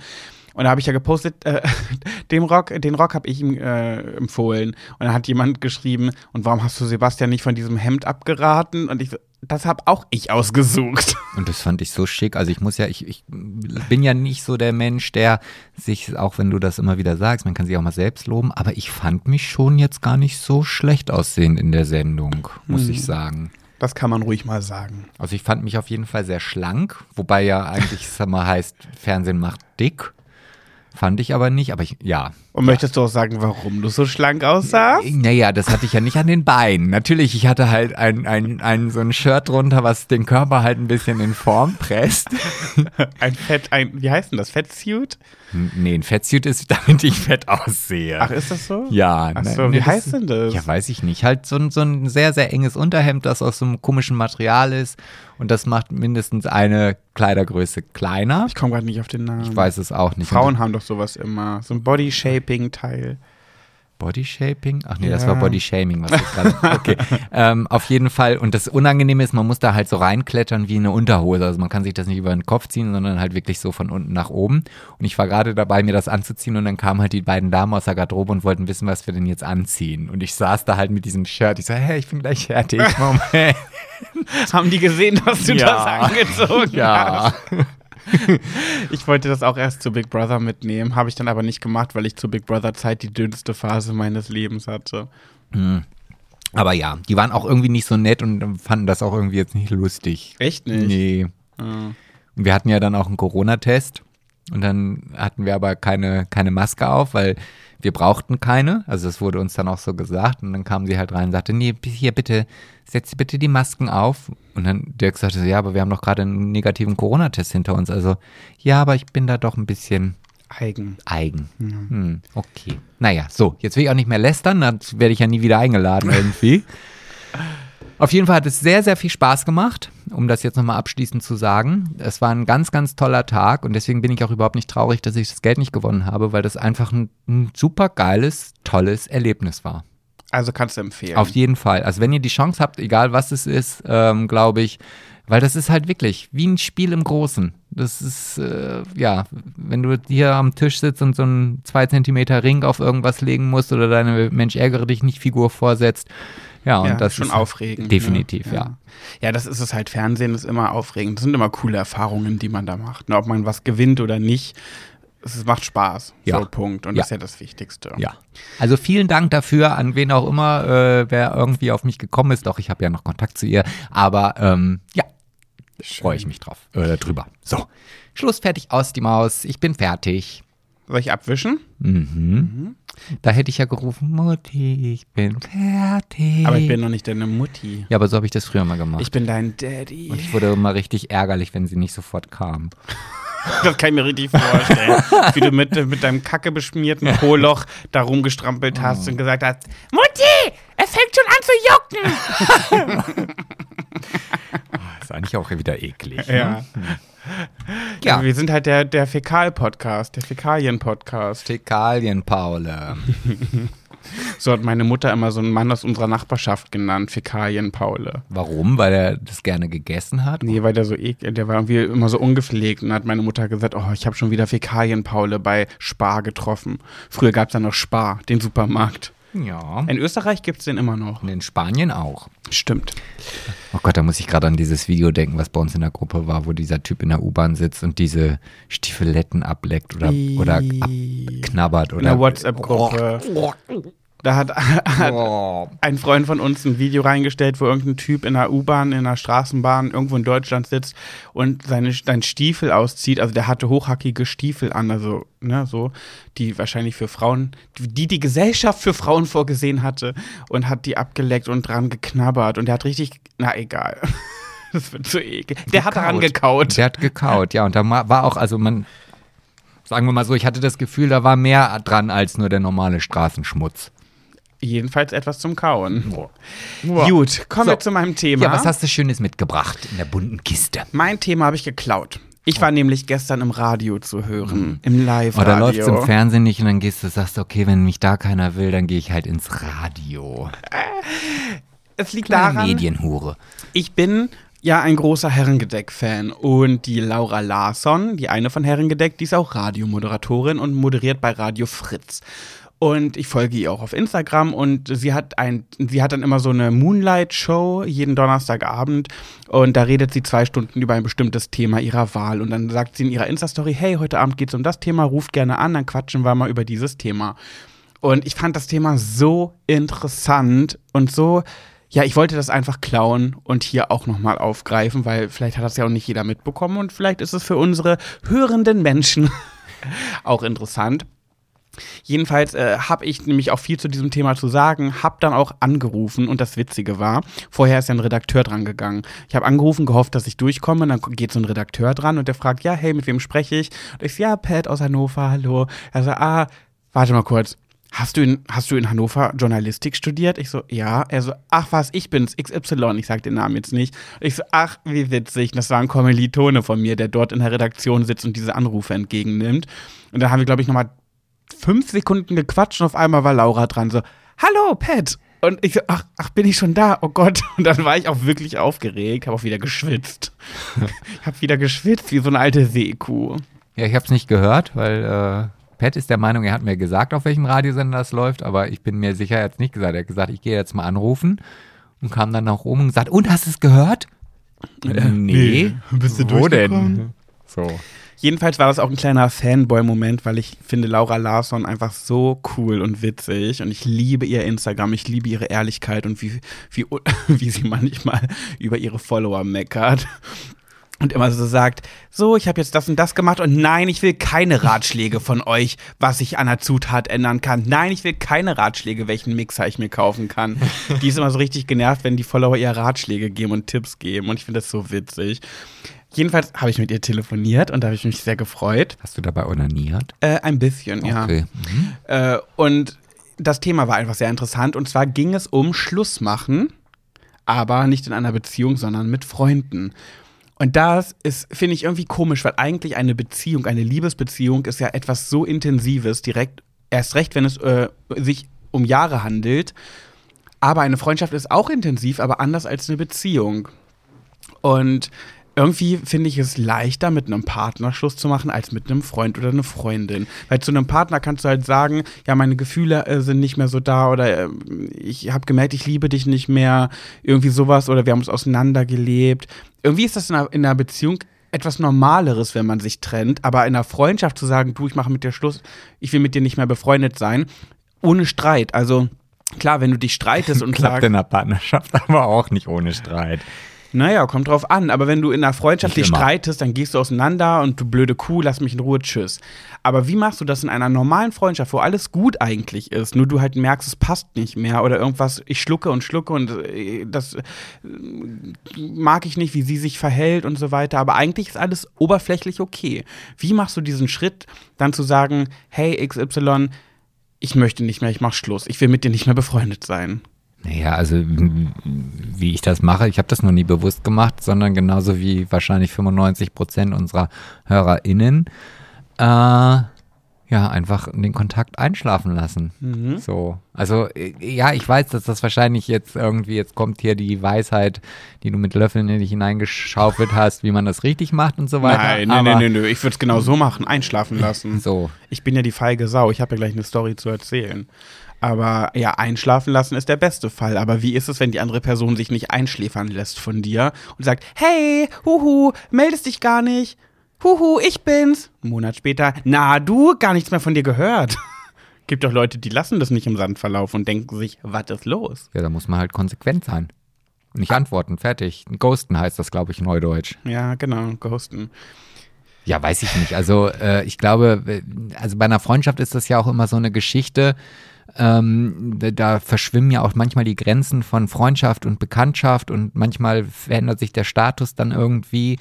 Und da habe ich ja gepostet, äh, dem Rock, den Rock habe ich ihm äh, empfohlen. Und dann hat jemand geschrieben, und warum hast du Sebastian nicht von diesem Hemd abgeraten? Und ich so, das habe auch ich ausgesucht.
Und das fand ich so schick. Also ich muss ja, ich, ich bin ja nicht so der Mensch, der sich, auch wenn du das immer wieder sagst, man kann sich auch mal selbst loben, aber ich fand mich schon jetzt gar nicht so schlecht aussehend in der Sendung, muss hm. ich sagen.
Das kann man ruhig mal sagen.
Also ich fand mich auf jeden Fall sehr schlank, wobei ja eigentlich es mal heißt, Fernsehen macht dick. Fand ich aber nicht, aber ich, ja.
Und möchtest du auch sagen, warum du so schlank aussahst?
Naja, das hatte ich ja nicht an den Beinen. Natürlich, ich hatte halt ein, ein, ein, so ein Shirt drunter, was den Körper halt ein bisschen in Form presst.
ein Fett, ein, wie heißt denn das? Fettsuit?
Nee, ein Fettsuit ist, damit ich fett aussehe.
Ach, ist das so?
Ja.
Ach so, ne, wie heißt denn das?
Ja, weiß ich nicht. Halt so so ein sehr, sehr enges Unterhemd, das aus so einem komischen Material ist. Und das macht mindestens eine Kleidergröße kleiner.
Ich komme gerade nicht auf den Namen.
Ich weiß es auch nicht.
Frauen haben doch sowas immer. So ein Body-Shaping-Teil.
Body Shaping? Ach nee, ja. das war Body Shaming, was ich gerade. Okay. ähm, auf jeden Fall. Und das Unangenehme ist, man muss da halt so reinklettern wie eine Unterhose. Also man kann sich das nicht über den Kopf ziehen, sondern halt wirklich so von unten nach oben. Und ich war gerade dabei, mir das anzuziehen und dann kamen halt die beiden Damen aus der Garderobe und wollten wissen, was wir denn jetzt anziehen. Und ich saß da halt mit diesem Shirt. Ich so, hey, ich bin gleich fertig. Moment.
Haben die gesehen, dass du ja. das angezogen
ja.
hast? ich wollte das auch erst zu Big Brother mitnehmen, habe ich dann aber nicht gemacht, weil ich zu Big Brother Zeit die dünnste Phase meines Lebens hatte.
Mhm. Aber ja, die waren auch irgendwie nicht so nett und fanden das auch irgendwie jetzt nicht lustig.
Echt nicht?
Nee. Mhm. Wir hatten ja dann auch einen Corona-Test und dann hatten wir aber keine, keine Maske auf, weil wir brauchten keine. Also das wurde uns dann auch so gesagt. Und dann kamen sie halt rein und sagte, nee, hier bitte, setz bitte die Masken auf. Und dann Dirk sagte, ja, aber wir haben doch gerade einen negativen Corona-Test hinter uns. Also, ja, aber ich bin da doch ein bisschen
eigen.
Eigen. Ja. Hm, okay. Naja, so, jetzt will ich auch nicht mehr lästern, dann werde ich ja nie wieder eingeladen irgendwie. Auf jeden Fall hat es sehr, sehr viel Spaß gemacht, um das jetzt nochmal abschließend zu sagen. Es war ein ganz, ganz toller Tag und deswegen bin ich auch überhaupt nicht traurig, dass ich das Geld nicht gewonnen habe, weil das einfach ein, ein super geiles, tolles Erlebnis war.
Also kannst du empfehlen.
Auf jeden Fall. Also wenn ihr die Chance habt, egal was es ist, ähm, glaube ich, weil das ist halt wirklich wie ein Spiel im Großen. Das ist, äh, ja, wenn du hier am Tisch sitzt und so einen 2 Zentimeter Ring auf irgendwas legen musst oder deine Mensch ärgere dich nicht Figur vorsetzt, ja, und ja, das
schon
ist
aufregend.
Definitiv,
ja.
ja.
ja. das ist es halt. Fernsehen ist immer aufregend. Das sind immer coole Erfahrungen, die man da macht. Und ob man was gewinnt oder nicht, es macht Spaß.
Ja.
So, Punkt. Und
ja.
das ist ja das Wichtigste.
Ja. Also vielen Dank dafür, an wen auch immer, äh, wer irgendwie auf mich gekommen ist. Doch, ich habe ja noch Kontakt zu ihr. Aber ähm, ja, freue ich mich drauf, äh, drüber. So, Schluss, fertig, aus die Maus. Ich bin fertig.
Soll ich abwischen?
Mhm. mhm. Da hätte ich ja gerufen, Mutti, ich bin fertig.
Aber ich bin noch nicht deine Mutti.
Ja, aber so habe ich das früher mal gemacht.
Ich bin dein Daddy.
Und ich wurde immer richtig ärgerlich, wenn sie nicht sofort kam.
Das kann ich mir richtig vorstellen. Wie du mit, mit deinem kacke beschmierten Poloch da rumgestrampelt hast oh. und gesagt hast: Mutti, es fängt schon an zu jucken.
ist eigentlich auch wieder eklig.
Ja. Ne? Ja. Wir sind halt der, der Fäkal-Podcast, der Fäkalien-Podcast.
Fäkalien-Paule.
so hat meine Mutter immer so einen Mann aus unserer Nachbarschaft genannt, Fäkalien-Paule.
Warum? Weil er das gerne gegessen hat?
Nee, weil der so ekel, der war irgendwie immer so ungepflegt und hat meine Mutter gesagt, oh, ich habe schon wieder Fäkalien-Paule bei Spar getroffen. Früher gab es ja noch Spar, den Supermarkt.
Ja.
In Österreich gibt es den immer noch.
Und in Spanien auch.
Stimmt.
Oh Gott, da muss ich gerade an dieses Video denken, was bei uns in der Gruppe war, wo dieser Typ in der U-Bahn sitzt und diese Stiefeletten ableckt oder, oder abknabbert. Oder
in der WhatsApp-Gruppe. Da hat, hat oh. ein Freund von uns ein Video reingestellt, wo irgendein Typ in der U-Bahn, in einer Straßenbahn irgendwo in Deutschland sitzt und seine, seinen Stiefel auszieht. Also der hatte hochhackige Stiefel an, also, ne, so, die wahrscheinlich für Frauen, die die Gesellschaft für Frauen vorgesehen hatte und hat die abgeleckt und dran geknabbert und der hat richtig, na egal. Das wird so ekel. Der gekaut. hat daran gekaut.
Der hat gekaut, ja. Und da war auch, also man, sagen wir mal so, ich hatte das Gefühl, da war mehr dran als nur der normale Straßenschmutz.
Jedenfalls etwas zum Kauen. Boah. Gut, kommen so. wir zu meinem Thema.
Ja, was hast du Schönes mitgebracht in der bunten Kiste?
Mein Thema habe ich geklaut. Ich war nämlich gestern im Radio zu hören, mhm. im Live-Radio.
Oder läuft es im Fernsehen nicht und dann gehst du, sagst, okay, wenn mich da keiner will, dann gehe ich halt ins Radio.
Es liegt Kleine daran,
Medienhure.
Ich bin ja ein großer Herrengedeck-Fan und die Laura Larsson, die eine von Herrengedeck, die ist auch Radiomoderatorin und moderiert bei Radio Fritz. Und ich folge ihr auch auf Instagram und sie hat ein, sie hat dann immer so eine Moonlight-Show jeden Donnerstagabend und da redet sie zwei Stunden über ein bestimmtes Thema ihrer Wahl. Und dann sagt sie in ihrer Insta-Story, hey, heute Abend geht es um das Thema, ruft gerne an, dann quatschen wir mal über dieses Thema. Und ich fand das Thema so interessant und so, ja, ich wollte das einfach klauen und hier auch nochmal aufgreifen, weil vielleicht hat das ja auch nicht jeder mitbekommen und vielleicht ist es für unsere hörenden Menschen auch interessant. Jedenfalls äh, habe ich nämlich auch viel zu diesem Thema zu sagen, habe dann auch angerufen und das Witzige war, vorher ist ja ein Redakteur dran gegangen. Ich habe angerufen, gehofft, dass ich durchkomme, dann geht so ein Redakteur dran und der fragt, ja, hey, mit wem spreche ich? Und ich ja, Pat aus Hannover, hallo. Er sagt, ah, warte mal kurz, hast du in, hast du in Hannover Journalistik studiert? Ich so, ja. Er so, ach was, ich bin's, XY. Ich sag den Namen jetzt nicht. Ich so, ach, wie witzig. Das war ein Kommilitone von mir, der dort in der Redaktion sitzt und diese Anrufe entgegennimmt. Und dann haben wir, glaube ich, nochmal fünf Sekunden gequatscht und auf einmal war Laura dran, so, hallo, Pat. Und ich so, ach, ach, bin ich schon da? Oh Gott. Und dann war ich auch wirklich aufgeregt, habe auch wieder geschwitzt. ich habe wieder geschwitzt wie so eine alte Seekuh.
Ja, ich habe es nicht gehört, weil äh, Pat ist der Meinung, er hat mir gesagt, auf welchem Radiosender das läuft, aber ich bin mir sicher, er hat es nicht gesagt. Er hat gesagt, ich gehe jetzt mal anrufen und kam dann nach oben und gesagt, und hast du es gehört?
Äh, nee. nee. Bist du Wo denn? So. Jedenfalls war das auch ein kleiner Fanboy-Moment, weil ich finde Laura Larsson einfach so cool und witzig und ich liebe ihr Instagram, ich liebe ihre Ehrlichkeit und wie, wie, wie sie manchmal über ihre Follower meckert und immer so sagt, so, ich habe jetzt das und das gemacht und nein, ich will keine Ratschläge von euch, was ich an der Zutat ändern kann. Nein, ich will keine Ratschläge, welchen Mixer ich mir kaufen kann. Die ist immer so richtig genervt, wenn die Follower ihr Ratschläge geben und Tipps geben und ich finde das so witzig. Jedenfalls habe ich mit ihr telefoniert und da habe ich mich sehr gefreut.
Hast du dabei onaniert?
Äh, ein bisschen, ja. Okay. Mhm. Äh, und das Thema war einfach sehr interessant und zwar ging es um Schluss machen, aber nicht in einer Beziehung, sondern mit Freunden. Und das ist, finde ich, irgendwie komisch, weil eigentlich eine Beziehung, eine Liebesbeziehung ist ja etwas so Intensives, direkt, erst recht, wenn es äh, sich um Jahre handelt. Aber eine Freundschaft ist auch intensiv, aber anders als eine Beziehung. Und irgendwie finde ich es leichter, mit einem Partner Schluss zu machen, als mit einem Freund oder einer Freundin. Weil zu einem Partner kannst du halt sagen, ja, meine Gefühle äh, sind nicht mehr so da oder äh, ich habe gemerkt, ich liebe dich nicht mehr, irgendwie sowas oder wir haben uns auseinandergelebt. Irgendwie ist das in einer, in einer Beziehung etwas Normaleres, wenn man sich trennt, aber in einer Freundschaft zu sagen, du, ich mache mit dir Schluss, ich will mit dir nicht mehr befreundet sein, ohne Streit. Also klar, wenn du dich streitest und
Klappt sagst, in einer Partnerschaft, aber auch nicht ohne Streit.
Naja, kommt drauf an. Aber wenn du in einer Freundschaft dich streitest, dann gehst du auseinander und du blöde Kuh, lass mich in Ruhe, tschüss. Aber wie machst du das in einer normalen Freundschaft, wo alles gut eigentlich ist, nur du halt merkst, es passt nicht mehr oder irgendwas, ich schlucke und schlucke und äh, das äh, mag ich nicht, wie sie sich verhält und so weiter. Aber eigentlich ist alles oberflächlich okay. Wie machst du diesen Schritt, dann zu sagen, hey XY, ich möchte nicht mehr, ich mach Schluss, ich will mit dir nicht mehr befreundet sein?
Naja, also wie ich das mache, ich habe das noch nie bewusst gemacht, sondern genauso wie wahrscheinlich 95 Prozent unserer HörerInnen, äh, ja, einfach den Kontakt einschlafen lassen. Mhm. So. Also, äh, ja, ich weiß, dass das wahrscheinlich jetzt irgendwie, jetzt kommt hier die Weisheit, die du mit Löffeln in dich hineingeschaufelt hast, wie man das richtig macht und so weiter.
Nein, nein, nein, nein, nein. ich würde es genau so machen, einschlafen lassen.
So.
Ich bin ja die feige Sau, ich habe ja gleich eine Story zu erzählen. Aber ja, einschlafen lassen ist der beste Fall. Aber wie ist es, wenn die andere Person sich nicht einschläfern lässt von dir und sagt, hey, huhu, meldest dich gar nicht? Huhu, ich bin's. Ein Monat später, na du, gar nichts mehr von dir gehört. Gibt doch Leute, die lassen das nicht im Sand verlaufen und denken sich, was ist los?
Ja, da muss man halt konsequent sein. Nicht antworten, fertig. Ghosten heißt das, glaube ich, Neudeutsch.
Ja, genau, ghosten.
Ja, weiß ich nicht. Also äh, ich glaube, äh, also bei einer Freundschaft ist das ja auch immer so eine Geschichte, ähm, da verschwimmen ja auch manchmal die Grenzen von Freundschaft und Bekanntschaft und manchmal verändert sich der Status dann irgendwie.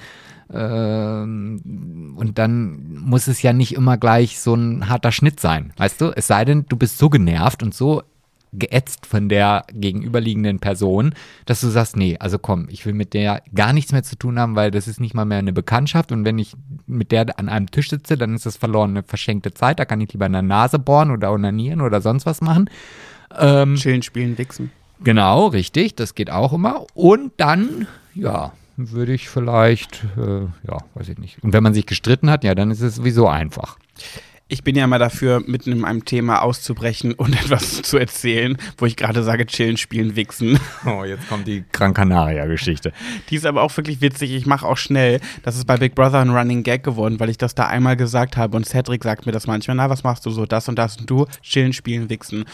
Ähm, und dann muss es ja nicht immer gleich so ein harter Schnitt sein, weißt du? Es sei denn, du bist so genervt und so geätzt von der gegenüberliegenden Person, dass du sagst, nee, also komm, ich will mit der gar nichts mehr zu tun haben, weil das ist nicht mal mehr eine Bekanntschaft und wenn ich mit der an einem Tisch sitze, dann ist das verlorene, verschenkte Zeit, da kann ich lieber in der Nase bohren oder onanieren oder sonst was machen.
Ähm, Chillen, spielen, wichsen.
Genau, richtig, das geht auch immer. Und dann, ja, würde ich vielleicht, äh, ja, weiß ich nicht. Und wenn man sich gestritten hat, ja, dann ist es sowieso einfach
ich bin ja mal dafür, mitten in einem Thema auszubrechen und etwas zu erzählen, wo ich gerade sage, chillen, spielen, wichsen.
Oh, jetzt kommt die Gran Canaria-Geschichte.
Die ist aber auch wirklich witzig. Ich mache auch schnell. Das ist bei Big Brother ein Running Gag geworden, weil ich das da einmal gesagt habe und Cedric sagt mir das manchmal. Na, was machst du so? Das und das und du? Chillen, spielen, wichsen.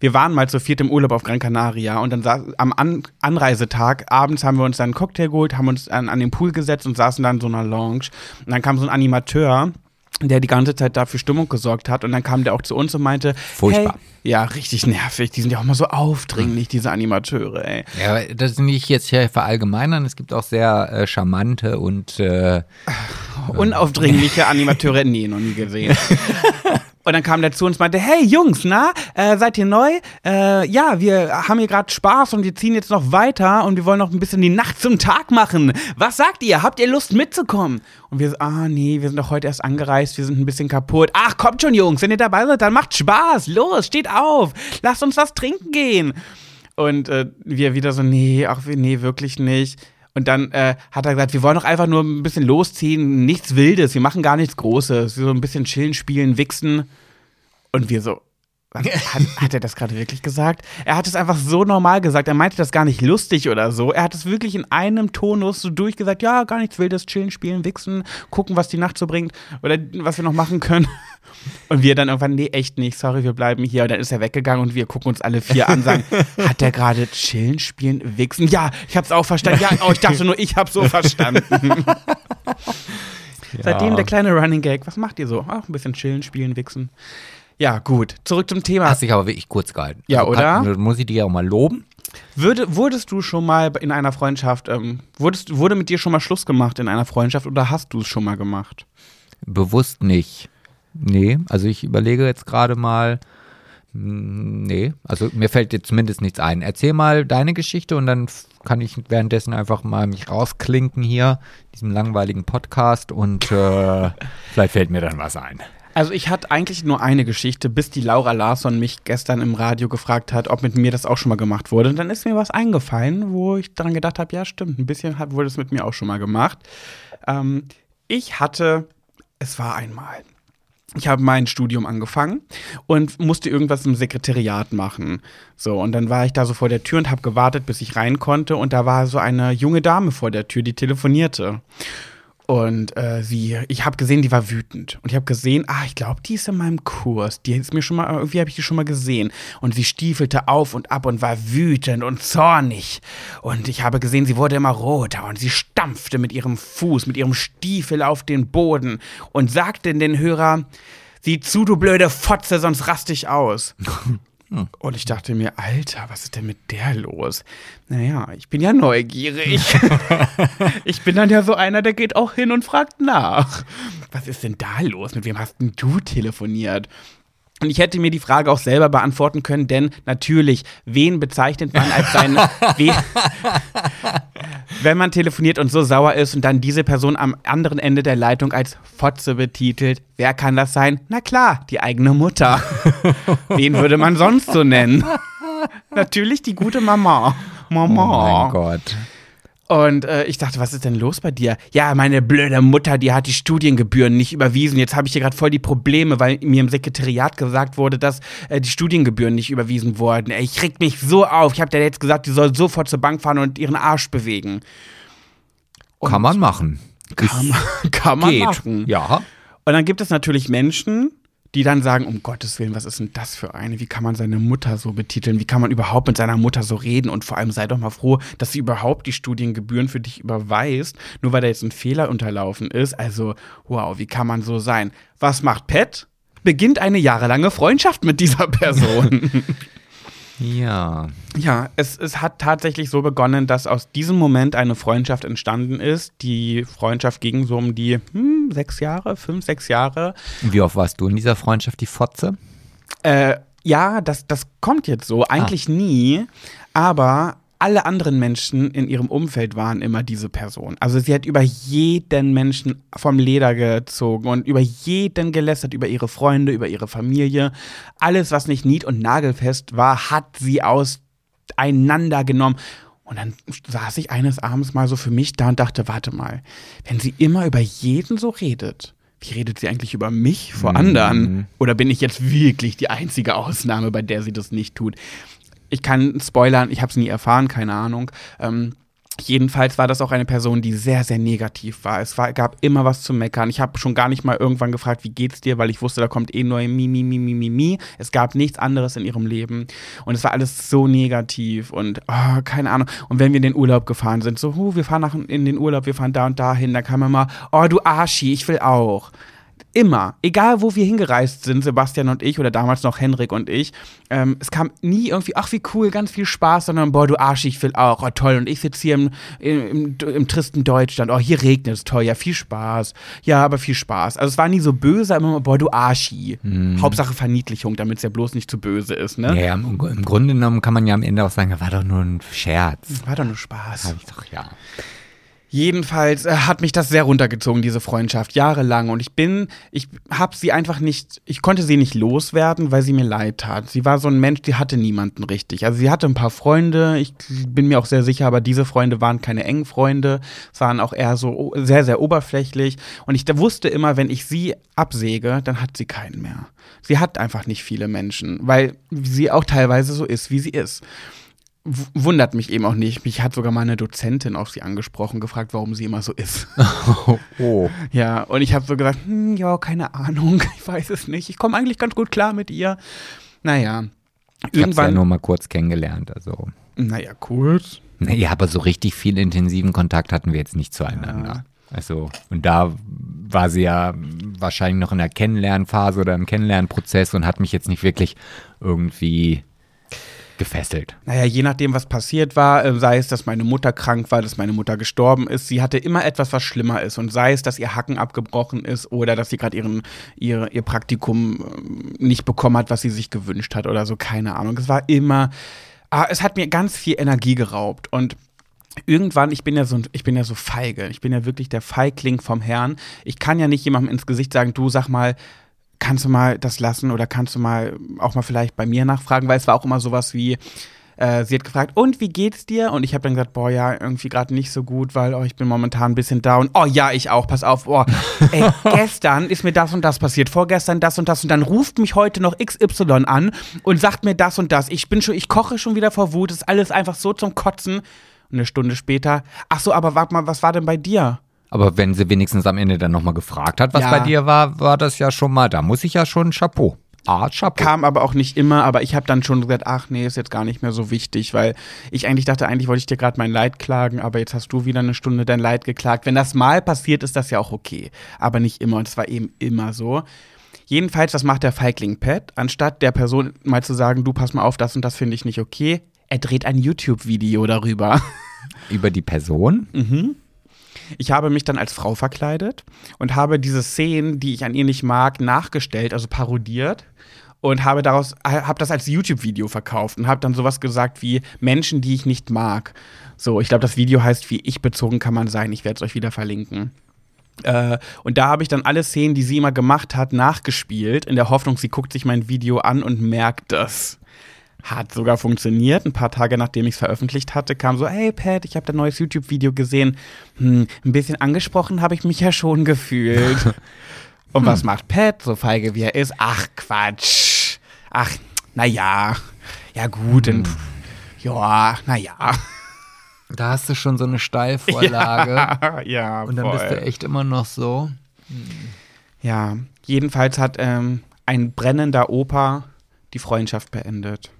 Wir waren mal zu viert im Urlaub auf Gran Canaria und dann saß, am an Anreisetag abends haben wir uns dann einen Cocktail geholt, haben uns an, an den Pool gesetzt und saßen dann in so einer Lounge. Und dann kam so ein Animateur der die ganze Zeit dafür Stimmung gesorgt hat. Und dann kam der auch zu uns und meinte,
furchtbar.
Hey, ja, richtig nervig. Die sind ja auch mal so aufdringlich, hm. diese Animateure, ey.
Ja, das ist nicht jetzt hier verallgemeinern. Es gibt auch sehr äh, charmante und äh,
unaufdringliche Animateure. Nee, noch nie gesehen. Und dann kam der zu uns und meinte, hey Jungs, na, äh, seid ihr neu? Äh, ja, wir haben hier gerade Spaß und wir ziehen jetzt noch weiter und wir wollen noch ein bisschen die Nacht zum Tag machen. Was sagt ihr? Habt ihr Lust mitzukommen? Und wir so, ah nee, wir sind doch heute erst angereist, wir sind ein bisschen kaputt. Ach, kommt schon Jungs, wenn ihr dabei seid, dann macht Spaß. Los, steht auf. Lasst uns was trinken gehen. Und äh, wir wieder so, nee, ach nee, wirklich nicht. Und dann äh, hat er gesagt, wir wollen doch einfach nur ein bisschen losziehen, nichts Wildes, wir machen gar nichts Großes, so ein bisschen chillen, spielen, wichsen. Und wir so, hat, hat, er das gerade wirklich gesagt? Er hat es einfach so normal gesagt. Er meinte das gar nicht lustig oder so. Er hat es wirklich in einem Tonus so durchgesagt. Ja, gar nichts Wildes, chillen, spielen, wichsen, gucken, was die Nacht so bringt oder was wir noch machen können. Und wir dann irgendwann, nee, echt nicht, sorry, wir bleiben hier. Und dann ist er weggegangen und wir gucken uns alle vier an, sagen, hat der gerade chillen, spielen, wichsen? Ja, ich hab's auch verstanden. Ja, oh, ich dachte nur, ich hab's so verstanden. Ja. Seitdem der kleine Running Gag. Was macht ihr so? Ach, ein bisschen chillen, spielen, wichsen. Ja, gut. Zurück zum Thema.
Hast dich aber wirklich kurz gehalten.
Ja, also, oder?
Kann, muss ich dir auch mal loben.
Würde, wurdest du schon mal in einer Freundschaft, ähm, wurdest, wurde mit dir schon mal Schluss gemacht in einer Freundschaft oder hast du es schon mal gemacht?
Bewusst nicht. Nee, also ich überlege jetzt gerade mal. Hm, nee, also mir fällt jetzt zumindest nichts ein. Erzähl mal deine Geschichte und dann kann ich währenddessen einfach mal mich rausklinken hier, diesem langweiligen Podcast und äh, vielleicht fällt mir dann was ein.
Also ich hatte eigentlich nur eine Geschichte, bis die Laura Larsson mich gestern im Radio gefragt hat, ob mit mir das auch schon mal gemacht wurde. Und dann ist mir was eingefallen, wo ich daran gedacht habe, ja stimmt, ein bisschen wurde es mit mir auch schon mal gemacht. Ähm, ich hatte, es war einmal, ich habe mein Studium angefangen und musste irgendwas im Sekretariat machen. So, und dann war ich da so vor der Tür und habe gewartet, bis ich rein konnte. Und da war so eine junge Dame vor der Tür, die telefonierte. Und äh, sie, ich habe gesehen, die war wütend. Und ich habe gesehen, ah, ich glaube, die ist in meinem Kurs. Die ist mir schon mal, irgendwie habe ich die schon mal gesehen. Und sie stiefelte auf und ab und war wütend und zornig. Und ich habe gesehen, sie wurde immer roter und sie stampfte mit ihrem Fuß, mit ihrem Stiefel auf den Boden und sagte in den Hörer, Sieh zu, du blöde Fotze, sonst rast ich aus. Hm. Und ich dachte mir, Alter, was ist denn mit der los? Naja, ich bin ja neugierig. ich bin dann ja so einer, der geht auch hin und fragt nach. Was ist denn da los? Mit wem hast denn du telefoniert? Und ich hätte mir die Frage auch selber beantworten können, denn natürlich, wen bezeichnet man als sein. wenn man telefoniert und so sauer ist und dann diese Person am anderen Ende der Leitung als Fotze betitelt, wer kann das sein? Na klar, die eigene Mutter. wen würde man sonst so nennen? natürlich die gute Mama. Mama.
Oh mein Gott.
Und äh, ich dachte, was ist denn los bei dir? Ja, meine blöde Mutter, die hat die Studiengebühren nicht überwiesen. Jetzt habe ich hier gerade voll die Probleme, weil mir im Sekretariat gesagt wurde, dass äh, die Studiengebühren nicht überwiesen wurden. Ey, ich reg mich so auf. Ich habe dir jetzt gesagt, die soll sofort zur Bank fahren und ihren Arsch bewegen.
Und kann man machen.
Kann, kann man
geht.
machen.
Ja.
Und dann gibt es natürlich Menschen, die dann sagen, um Gottes Willen, was ist denn das für eine? Wie kann man seine Mutter so betiteln? Wie kann man überhaupt mit seiner Mutter so reden? Und vor allem sei doch mal froh, dass sie überhaupt die Studiengebühren für dich überweist, nur weil da jetzt ein Fehler unterlaufen ist. Also, wow, wie kann man so sein? Was macht Pet? Beginnt eine jahrelange Freundschaft mit dieser Person.
Ja.
Ja, es, es hat tatsächlich so begonnen, dass aus diesem Moment eine Freundschaft entstanden ist. Die Freundschaft ging so um die hm, sechs Jahre, fünf, sechs Jahre.
Wie oft warst du in dieser Freundschaft die Fotze?
Äh, Ja, das, das kommt jetzt so. Eigentlich ah. nie. Aber alle anderen Menschen in ihrem Umfeld waren immer diese Person. Also sie hat über jeden Menschen vom Leder gezogen und über jeden gelästert, über ihre Freunde, über ihre Familie. Alles, was nicht nied- und nagelfest war, hat sie auseinandergenommen. Und dann saß ich eines Abends mal so für mich da und dachte, warte mal, wenn sie immer über jeden so redet, wie redet sie eigentlich über mich vor anderen? Mhm. Oder bin ich jetzt wirklich die einzige Ausnahme, bei der sie das nicht tut? Ich kann spoilern, ich habe es nie erfahren, keine Ahnung. Ähm, Jedenfalls war das auch eine Person, die sehr, sehr negativ war. Es war, gab immer was zu meckern. Ich habe schon gar nicht mal irgendwann gefragt, wie geht's dir, weil ich wusste, da kommt eh nur Mi, Mi, Mi, Mi, Mi, Mi. Es gab nichts anderes in ihrem Leben. Und es war alles so negativ und oh, keine Ahnung. Und wenn wir in den Urlaub gefahren sind, so, huh, wir fahren nach, in den Urlaub, wir fahren da und dahin, da kam immer, oh, du Arschi, ich will auch. Immer, egal wo wir hingereist sind, Sebastian und ich oder damals noch Henrik und ich, ähm, es kam nie irgendwie, ach wie cool, ganz viel Spaß, sondern boah, du Arsch, ich will auch, oh toll, und ich sitze hier im, im, im, im, tristen Deutschland, oh hier regnet es, toll, ja viel Spaß, ja, aber viel Spaß. Also es war nie so böse, immer mal, boah, du Arschi. Mhm. Hauptsache Verniedlichung, damit es ja bloß nicht zu böse ist, ne?
Ja, im, im Grunde genommen kann man ja am Ende auch sagen, war doch nur ein Scherz.
War doch nur Spaß.
Hab ich doch, ja.
Jedenfalls äh, hat mich das sehr runtergezogen, diese Freundschaft, jahrelang. Und ich bin, ich habe sie einfach nicht, ich konnte sie nicht loswerden, weil sie mir leid tat. Sie war so ein Mensch, die hatte niemanden richtig. Also sie hatte ein paar Freunde, ich bin mir auch sehr sicher, aber diese Freunde waren keine engen Freunde, waren auch eher so sehr, sehr oberflächlich. Und ich wusste immer, wenn ich sie absäge, dann hat sie keinen mehr. Sie hat einfach nicht viele Menschen, weil sie auch teilweise so ist, wie sie ist wundert mich eben auch nicht. Mich hat sogar mal eine Dozentin auf sie angesprochen, gefragt, warum sie immer so ist.
Oh.
Ja, und ich habe so gesagt, hm, ja, keine Ahnung, ich weiß es nicht. Ich komme eigentlich ganz gut klar mit ihr. Naja.
Ich habe ja nur mal kurz kennengelernt, also.
Naja, kurz.
Naja, aber so richtig viel intensiven Kontakt hatten wir jetzt nicht zueinander. Ja. Also, und da war sie ja wahrscheinlich noch in der Kennenlernphase oder im Kennenlernprozess und hat mich jetzt nicht wirklich irgendwie gefesselt.
Naja, je nachdem, was passiert war, äh, sei es, dass meine Mutter krank war, dass meine Mutter gestorben ist, sie hatte immer etwas, was schlimmer ist. Und sei es, dass ihr Hacken abgebrochen ist oder dass sie gerade ihr, ihr Praktikum ähm, nicht bekommen hat, was sie sich gewünscht hat oder so, keine Ahnung. Es war immer, ah, es hat mir ganz viel Energie geraubt. Und irgendwann, ich bin ja so ich bin ja so feige, ich bin ja wirklich der Feigling vom Herrn. Ich kann ja nicht jemandem ins Gesicht sagen, du sag mal, kannst du mal das lassen oder kannst du mal auch mal vielleicht bei mir nachfragen, weil es war auch immer sowas wie, äh, sie hat gefragt, und wie geht's dir? Und ich habe dann gesagt, boah, ja, irgendwie gerade nicht so gut, weil oh, ich bin momentan ein bisschen down. Oh ja, ich auch, pass auf, boah, ey, gestern ist mir das und das passiert, vorgestern das und das und dann ruft mich heute noch XY an und sagt mir das und das. Ich bin schon, ich koche schon wieder vor Wut, ist alles einfach so zum Kotzen. Und eine Stunde später, ach so, aber warte mal, was war denn bei dir?
Aber wenn sie wenigstens am Ende dann nochmal gefragt hat, was ja. bei dir war, war das ja schon mal, da muss ich ja schon Chapeau.
Ah, Chapeau. Kam aber auch nicht immer, aber ich habe dann schon gesagt, ach nee, ist jetzt gar nicht mehr so wichtig, weil ich eigentlich dachte, eigentlich wollte ich dir gerade mein Leid klagen, aber jetzt hast du wieder eine Stunde dein Leid geklagt. Wenn das mal passiert, ist das ja auch okay, aber nicht immer und es war eben immer so. Jedenfalls, was macht der Feigling Pat? Anstatt der Person mal zu sagen, du pass mal auf, das und das finde ich nicht okay, er dreht ein YouTube-Video darüber.
Über die Person?
Mhm. Ich habe mich dann als Frau verkleidet und habe diese Szenen, die ich an ihr nicht mag, nachgestellt, also parodiert und habe daraus habe das als YouTube-Video verkauft und habe dann sowas gesagt wie Menschen, die ich nicht mag. So, ich glaube, das Video heißt, wie ich bezogen kann man sein. Ich werde es euch wieder verlinken. Äh, und da habe ich dann alle Szenen, die sie immer gemacht hat, nachgespielt, in der Hoffnung, sie guckt sich mein Video an und merkt das. Hat sogar funktioniert. Ein paar Tage nachdem ich es veröffentlicht hatte, kam so, hey Pat, ich habe dein neues YouTube-Video gesehen. Hm, ein bisschen angesprochen habe ich mich ja schon gefühlt. Und hm. was macht Pat, so feige wie er ist? Ach, Quatsch. Ach, naja. Ja, gut, hm. ja, naja.
Da hast du schon so eine Steilvorlage.
Ja, ja
Und dann voll. bist du echt immer noch so.
Ja, jedenfalls hat ähm, ein brennender Opa die Freundschaft beendet.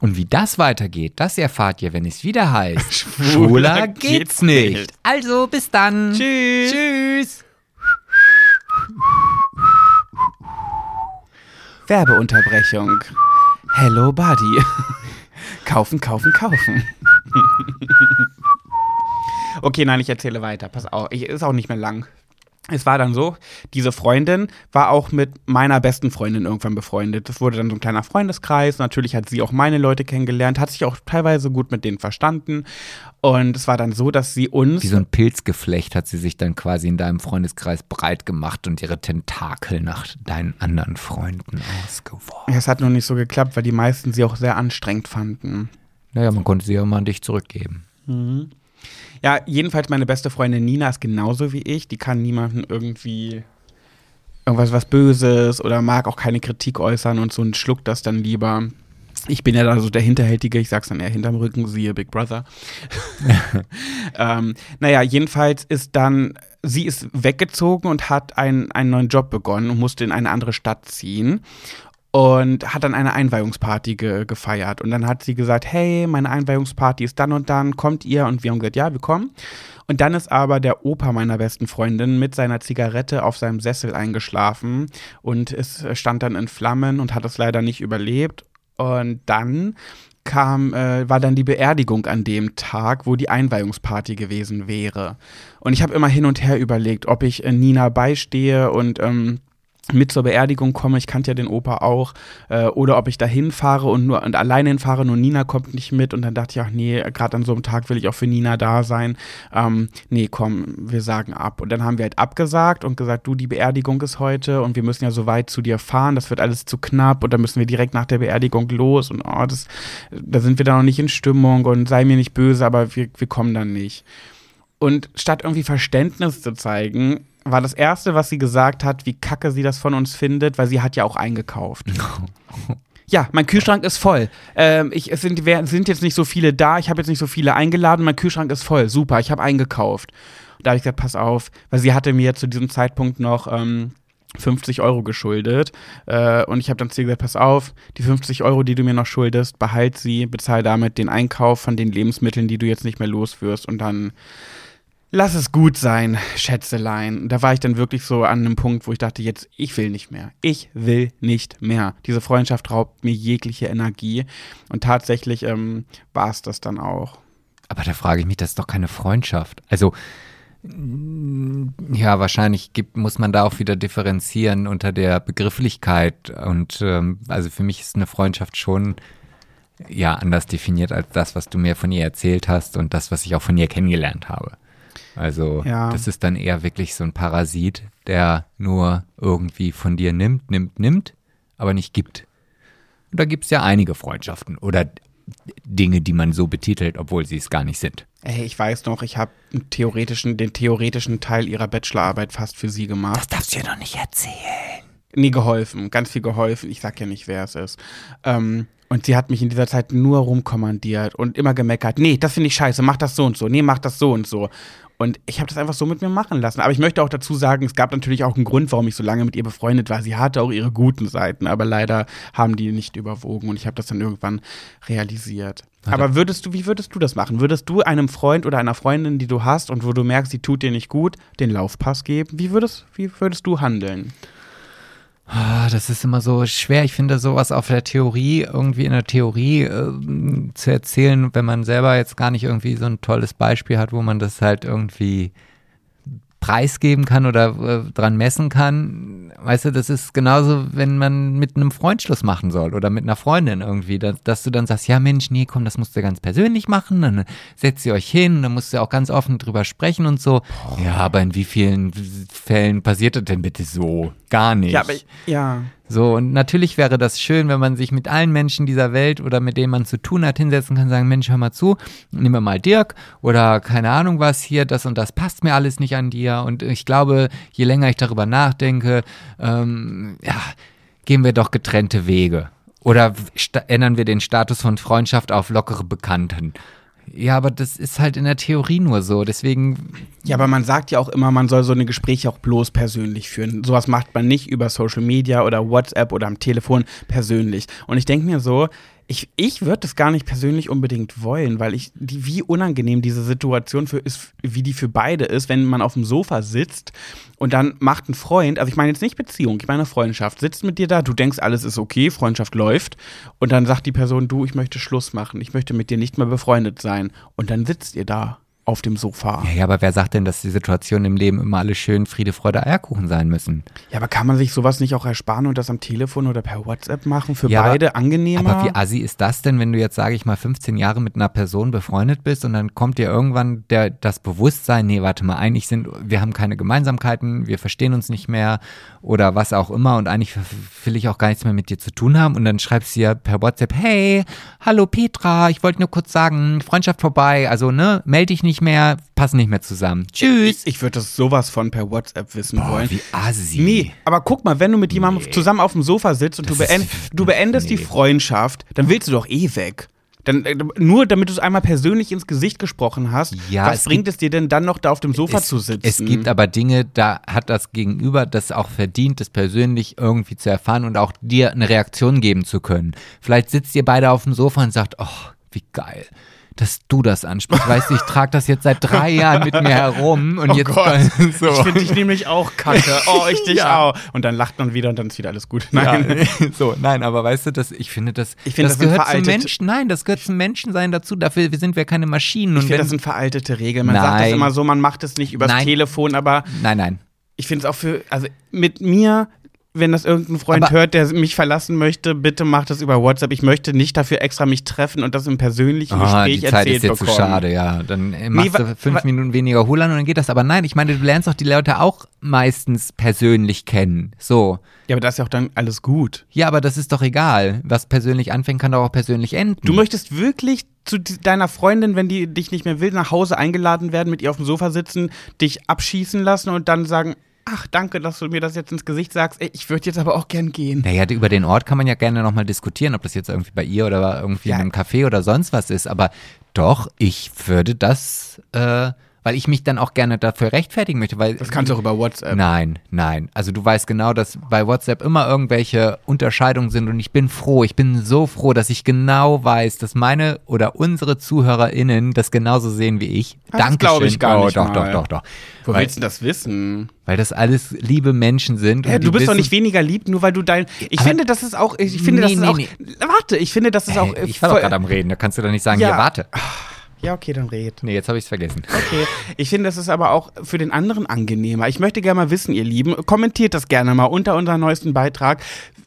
Und wie das weitergeht, das erfahrt ihr, wenn es wieder heißt. Schwuler geht's nicht. Also bis dann.
Tschüss.
Tschüss.
Werbeunterbrechung. Hello Buddy. kaufen, kaufen, kaufen. okay, nein, ich erzähle weiter. Pass auf, ich, ist auch nicht mehr lang. Es war dann so, diese Freundin war auch mit meiner besten Freundin irgendwann befreundet. Das wurde dann so ein kleiner Freundeskreis. Natürlich hat sie auch meine Leute kennengelernt, hat sich auch teilweise gut mit denen verstanden. Und es war dann so, dass sie uns.
Wie so ein Pilzgeflecht hat sie sich dann quasi in deinem Freundeskreis breit gemacht und ihre Tentakel nach deinen anderen Freunden ausgeworfen.
Ja, es hat noch nicht so geklappt, weil die meisten sie auch sehr anstrengend fanden.
Naja, man konnte sie ja immer an dich zurückgeben.
Mhm. Ja, jedenfalls meine beste Freundin Nina ist genauso wie ich. Die kann niemanden irgendwie irgendwas was Böses oder mag auch keine Kritik äußern und so und schluckt das dann lieber. Ich bin ja da so der Hinterhältige, ich sag's dann eher hinterm Rücken, siehe Big Brother. ähm, naja, jedenfalls ist dann, sie ist weggezogen und hat einen, einen neuen Job begonnen und musste in eine andere Stadt ziehen und hat dann eine Einweihungsparty ge gefeiert. Und dann hat sie gesagt, hey, meine Einweihungsparty ist dann und dann, kommt ihr? Und wir haben gesagt, ja, wir kommen. Und dann ist aber der Opa meiner besten Freundin mit seiner Zigarette auf seinem Sessel eingeschlafen und es stand dann in Flammen und hat es leider nicht überlebt. Und dann kam, äh, war dann die Beerdigung an dem Tag, wo die Einweihungsparty gewesen wäre. Und ich habe immer hin und her überlegt, ob ich äh, Nina beistehe und ähm, mit zur Beerdigung komme, ich kannte ja den Opa auch, äh, oder ob ich da hinfahre und nur und alleine hinfahre, nur Nina kommt nicht mit und dann dachte ich, ach nee, gerade an so einem Tag will ich auch für Nina da sein. Ähm, nee, komm, wir sagen ab. Und dann haben wir halt abgesagt und gesagt, du, die Beerdigung ist heute und wir müssen ja so weit zu dir fahren, das wird alles zu knapp und dann müssen wir direkt nach der Beerdigung los und oh, das, da sind wir dann noch nicht in Stimmung und sei mir nicht böse, aber wir, wir kommen dann nicht. Und statt irgendwie Verständnis zu zeigen, war das Erste, was sie gesagt hat, wie kacke sie das von uns findet, weil sie hat ja auch eingekauft. ja, mein Kühlschrank ist voll. Ähm, ich, es sind, sind jetzt nicht so viele da, ich habe jetzt nicht so viele eingeladen, mein Kühlschrank ist voll. Super, ich habe eingekauft. Da habe ich gesagt, pass auf, weil sie hatte mir zu diesem Zeitpunkt noch ähm, 50 Euro geschuldet. Äh, und ich habe dann zu ihr gesagt, pass auf, die 50 Euro, die du mir noch schuldest, behalt sie, bezahl damit den Einkauf von den Lebensmitteln, die du jetzt nicht mehr loswirst. Und dann lass es gut sein, Schätzelein. Da war ich dann wirklich so an einem Punkt, wo ich dachte, jetzt, ich will nicht mehr. Ich will nicht mehr. Diese Freundschaft raubt mir jegliche Energie. Und tatsächlich ähm, war es das dann auch.
Aber da frage ich mich, das ist doch keine Freundschaft. Also, ja, wahrscheinlich gibt, muss man da auch wieder differenzieren unter der Begrifflichkeit. Und ähm, also für mich ist eine Freundschaft schon ja anders definiert als das, was du mir von ihr erzählt hast und das, was ich auch von ihr kennengelernt habe. Also ja. das ist dann eher wirklich so ein Parasit, der nur irgendwie von dir nimmt, nimmt, nimmt, aber nicht gibt. Und da gibt es ja einige Freundschaften oder Dinge, die man so betitelt, obwohl sie es gar nicht sind.
Ey, ich weiß noch, ich habe theoretischen, den theoretischen Teil ihrer Bachelorarbeit fast für sie gemacht.
Das darfst du ja doch nicht erzählen.
Nee, geholfen, ganz viel geholfen. Ich sag ja nicht, wer es ist. Ähm, und sie hat mich in dieser Zeit nur rumkommandiert und immer gemeckert. Nee, das finde ich scheiße, mach das so und so. Nee, mach das so und so. Und ich habe das einfach so mit mir machen lassen. Aber ich möchte auch dazu sagen, es gab natürlich auch einen Grund, warum ich so lange mit ihr befreundet war. Sie hatte auch ihre guten Seiten, aber leider haben die nicht überwogen und ich habe das dann irgendwann realisiert. Hat aber würdest du, wie würdest du das machen? Würdest du einem Freund oder einer Freundin, die du hast und wo du merkst, sie tut dir nicht gut, den Laufpass geben? Wie würdest, wie würdest du handeln?
Ah, das ist immer so schwer. Ich finde sowas auf der Theorie, irgendwie in der Theorie äh, zu erzählen, wenn man selber jetzt gar nicht irgendwie so ein tolles Beispiel hat, wo man das halt irgendwie preisgeben kann oder äh, dran messen kann. Weißt du, das ist genauso, wenn man mit einem Freund Schluss machen soll oder mit einer Freundin irgendwie, dass, dass du dann sagst, ja Mensch, nee, komm, das musst du ganz persönlich machen, dann setzt ihr euch hin, dann musst du auch ganz offen drüber sprechen und so. Boah. Ja, aber in wie vielen Fällen passiert das denn bitte so? Gar nicht.
Ja, aber, ja.
So, und natürlich wäre das schön, wenn man sich mit allen Menschen dieser Welt oder mit denen man zu tun hat, hinsetzen kann, sagen, Mensch, hör mal zu, nehmen wir mal Dirk oder keine Ahnung was hier, das und das passt mir alles nicht an dir. Und ich glaube, je länger ich darüber nachdenke, ähm, ja, gehen wir doch getrennte Wege. Oder ändern wir den Status von Freundschaft auf lockere Bekannten. Ja, aber das ist halt in der Theorie nur so. Deswegen.
Ja, aber man sagt ja auch immer, man soll so eine Gespräche auch bloß persönlich führen. Sowas macht man nicht über Social Media oder WhatsApp oder am Telefon persönlich. Und ich denke mir so, ich, ich würde das gar nicht persönlich unbedingt wollen, weil ich, die, wie unangenehm diese Situation für ist, wie die für beide ist, wenn man auf dem Sofa sitzt und dann macht ein Freund, also ich meine jetzt nicht Beziehung, ich meine Freundschaft, sitzt mit dir da, du denkst, alles ist okay, Freundschaft läuft und dann sagt die Person, du, ich möchte Schluss machen, ich möchte mit dir nicht mehr befreundet sein und dann sitzt ihr da auf dem Sofa.
Ja, ja, aber wer sagt denn, dass die Situationen im Leben immer alle schön Friede, Freude, Eierkuchen sein müssen?
Ja, aber kann man sich sowas nicht auch ersparen und das am Telefon oder per WhatsApp machen? Für
Ja, aber-
beide angenehmer?
Aber wie assi ist das denn, wenn du jetzt, sage ich mal, 15 Jahre mit einer Person befreundet bist und dann kommt dir irgendwann der, das Bewusstsein, nee, warte mal, eigentlich sind, wir haben keine Gemeinsamkeiten, wir verstehen uns nicht mehr oder was auch immer und eigentlich will ich auch gar nichts mehr mit dir zu tun haben und dann schreibst du dir per WhatsApp, hey, hallo Petra, ich wollte nur kurz sagen, Freundschaft vorbei, also ne, melde dich nicht mehr, passen nicht mehr zusammen. Tschüss.
ich, ich würde das sowas von per WhatsApp wissen wollen.
wie assi.
Nee, aber guck mal, wenn du mit jemandem zusammen auf dem Sofa sitzt und du,
Das
beend, du beendest die
nee.
Freundschaft, dann willst du doch eh weg. Dann, äh, nur damit du es einmal persönlich ins Gesicht gesprochen hast,
Ja,
was
es
bringt es dir denn dann noch da auf dem Sofa
es,
zu sitzen?
Es gibt aber Dinge, da hat das Gegenüber das auch verdient, das persönlich irgendwie zu erfahren und auch dir eine Reaktion geben zu können. Vielleicht sitzt ihr beide auf dem Sofa und sagt, oh, wie geil. Dass du das ansprichst. Weißt du, ich trage das jetzt seit drei Jahren mit mir herum und
Oh
jetzt
Gott.
so.
Ich finde dich nämlich auch kacke. Oh, ich dich
Ja.
auch. Und dann lacht man wieder und dann ist wieder alles gut. Nein.
Ja, so, nein, aber weißt du, das, ich finde das,
Ich finde,
das,
das
gehört zum Menschen, nein, das gehört zum Menschensein dazu. Dafür sind wir keine Maschinen.
Ich finde, das sind veraltete Regeln. Man sagt das
Nein.
immer so, man macht es nicht übers
Nein.
Telefon, aber
nein, nein.
ich finde es auch für, also mit mir, wenn das irgendein Freund
Aber-
hört, der mich verlassen möchte, bitte macht das über WhatsApp. Ich möchte nicht dafür extra mich treffen und das im persönlichen
Ah,
Gespräch
die Zeit
erzählt
ist jetzt
bekommen.
zu schade, ja. Dann äh, machst
wa-
du fünf Minuten weniger Hulan und dann geht das. Aber nein, ich meine, du lernst doch die Leute auch meistens persönlich kennen. So.
Ja, aber das ist ja auch dann alles gut.
Ja, aber das ist doch egal. Was persönlich anfängt, kann doch auch persönlich enden.
Du möchtest wirklich zu deiner Freundin, wenn die dich nicht mehr will, nach Hause eingeladen werden, mit ihr auf dem Sofa sitzen, dich abschießen lassen und dann sagen, ach, danke, dass du mir das jetzt ins Gesicht sagst. Ich würde jetzt aber auch gern gehen.
Naja, über den Ort kann man ja gerne nochmal diskutieren, ob das jetzt irgendwie bei ihr oder irgendwie
Ja.
in einem Café oder sonst was ist. Aber doch, ich würde das, äh, weil ich mich dann auch gerne dafür rechtfertigen möchte, weil
Das kannst du auch über WhatsApp.
Nein, nein. Also du weißt genau, dass bei WhatsApp immer irgendwelche Unterscheidungen sind und ich bin froh, ich bin so froh, dass ich genau weiß, dass meine oder unsere ZuhörerInnen das genauso sehen wie ich.
Das
Dankeschön.
glaub ich gar
oh,
nicht
Doch,
mal.
doch, doch, doch.
Wo
weil,
willst du das wissen?
weil das alles liebe Menschen sind.
Ja, du bist doch nicht weniger lieb, nur weil du dein. Ich finde, das ist auch. Ich finde, das
Nee,
ist
nee,
auch.
nee.
Warte, ich finde, das ist auch. Äh,
ich war doch gerade am Reden, da kannst du doch nicht sagen,
Ja.
hier, warte.
Ja, okay, dann red.
Nee, jetzt habe ich es vergessen.
Okay. Ich finde, das ist aber auch für den anderen angenehmer. Ich möchte gerne mal wissen, ihr Lieben, kommentiert das gerne mal unter unserem neuesten Beitrag.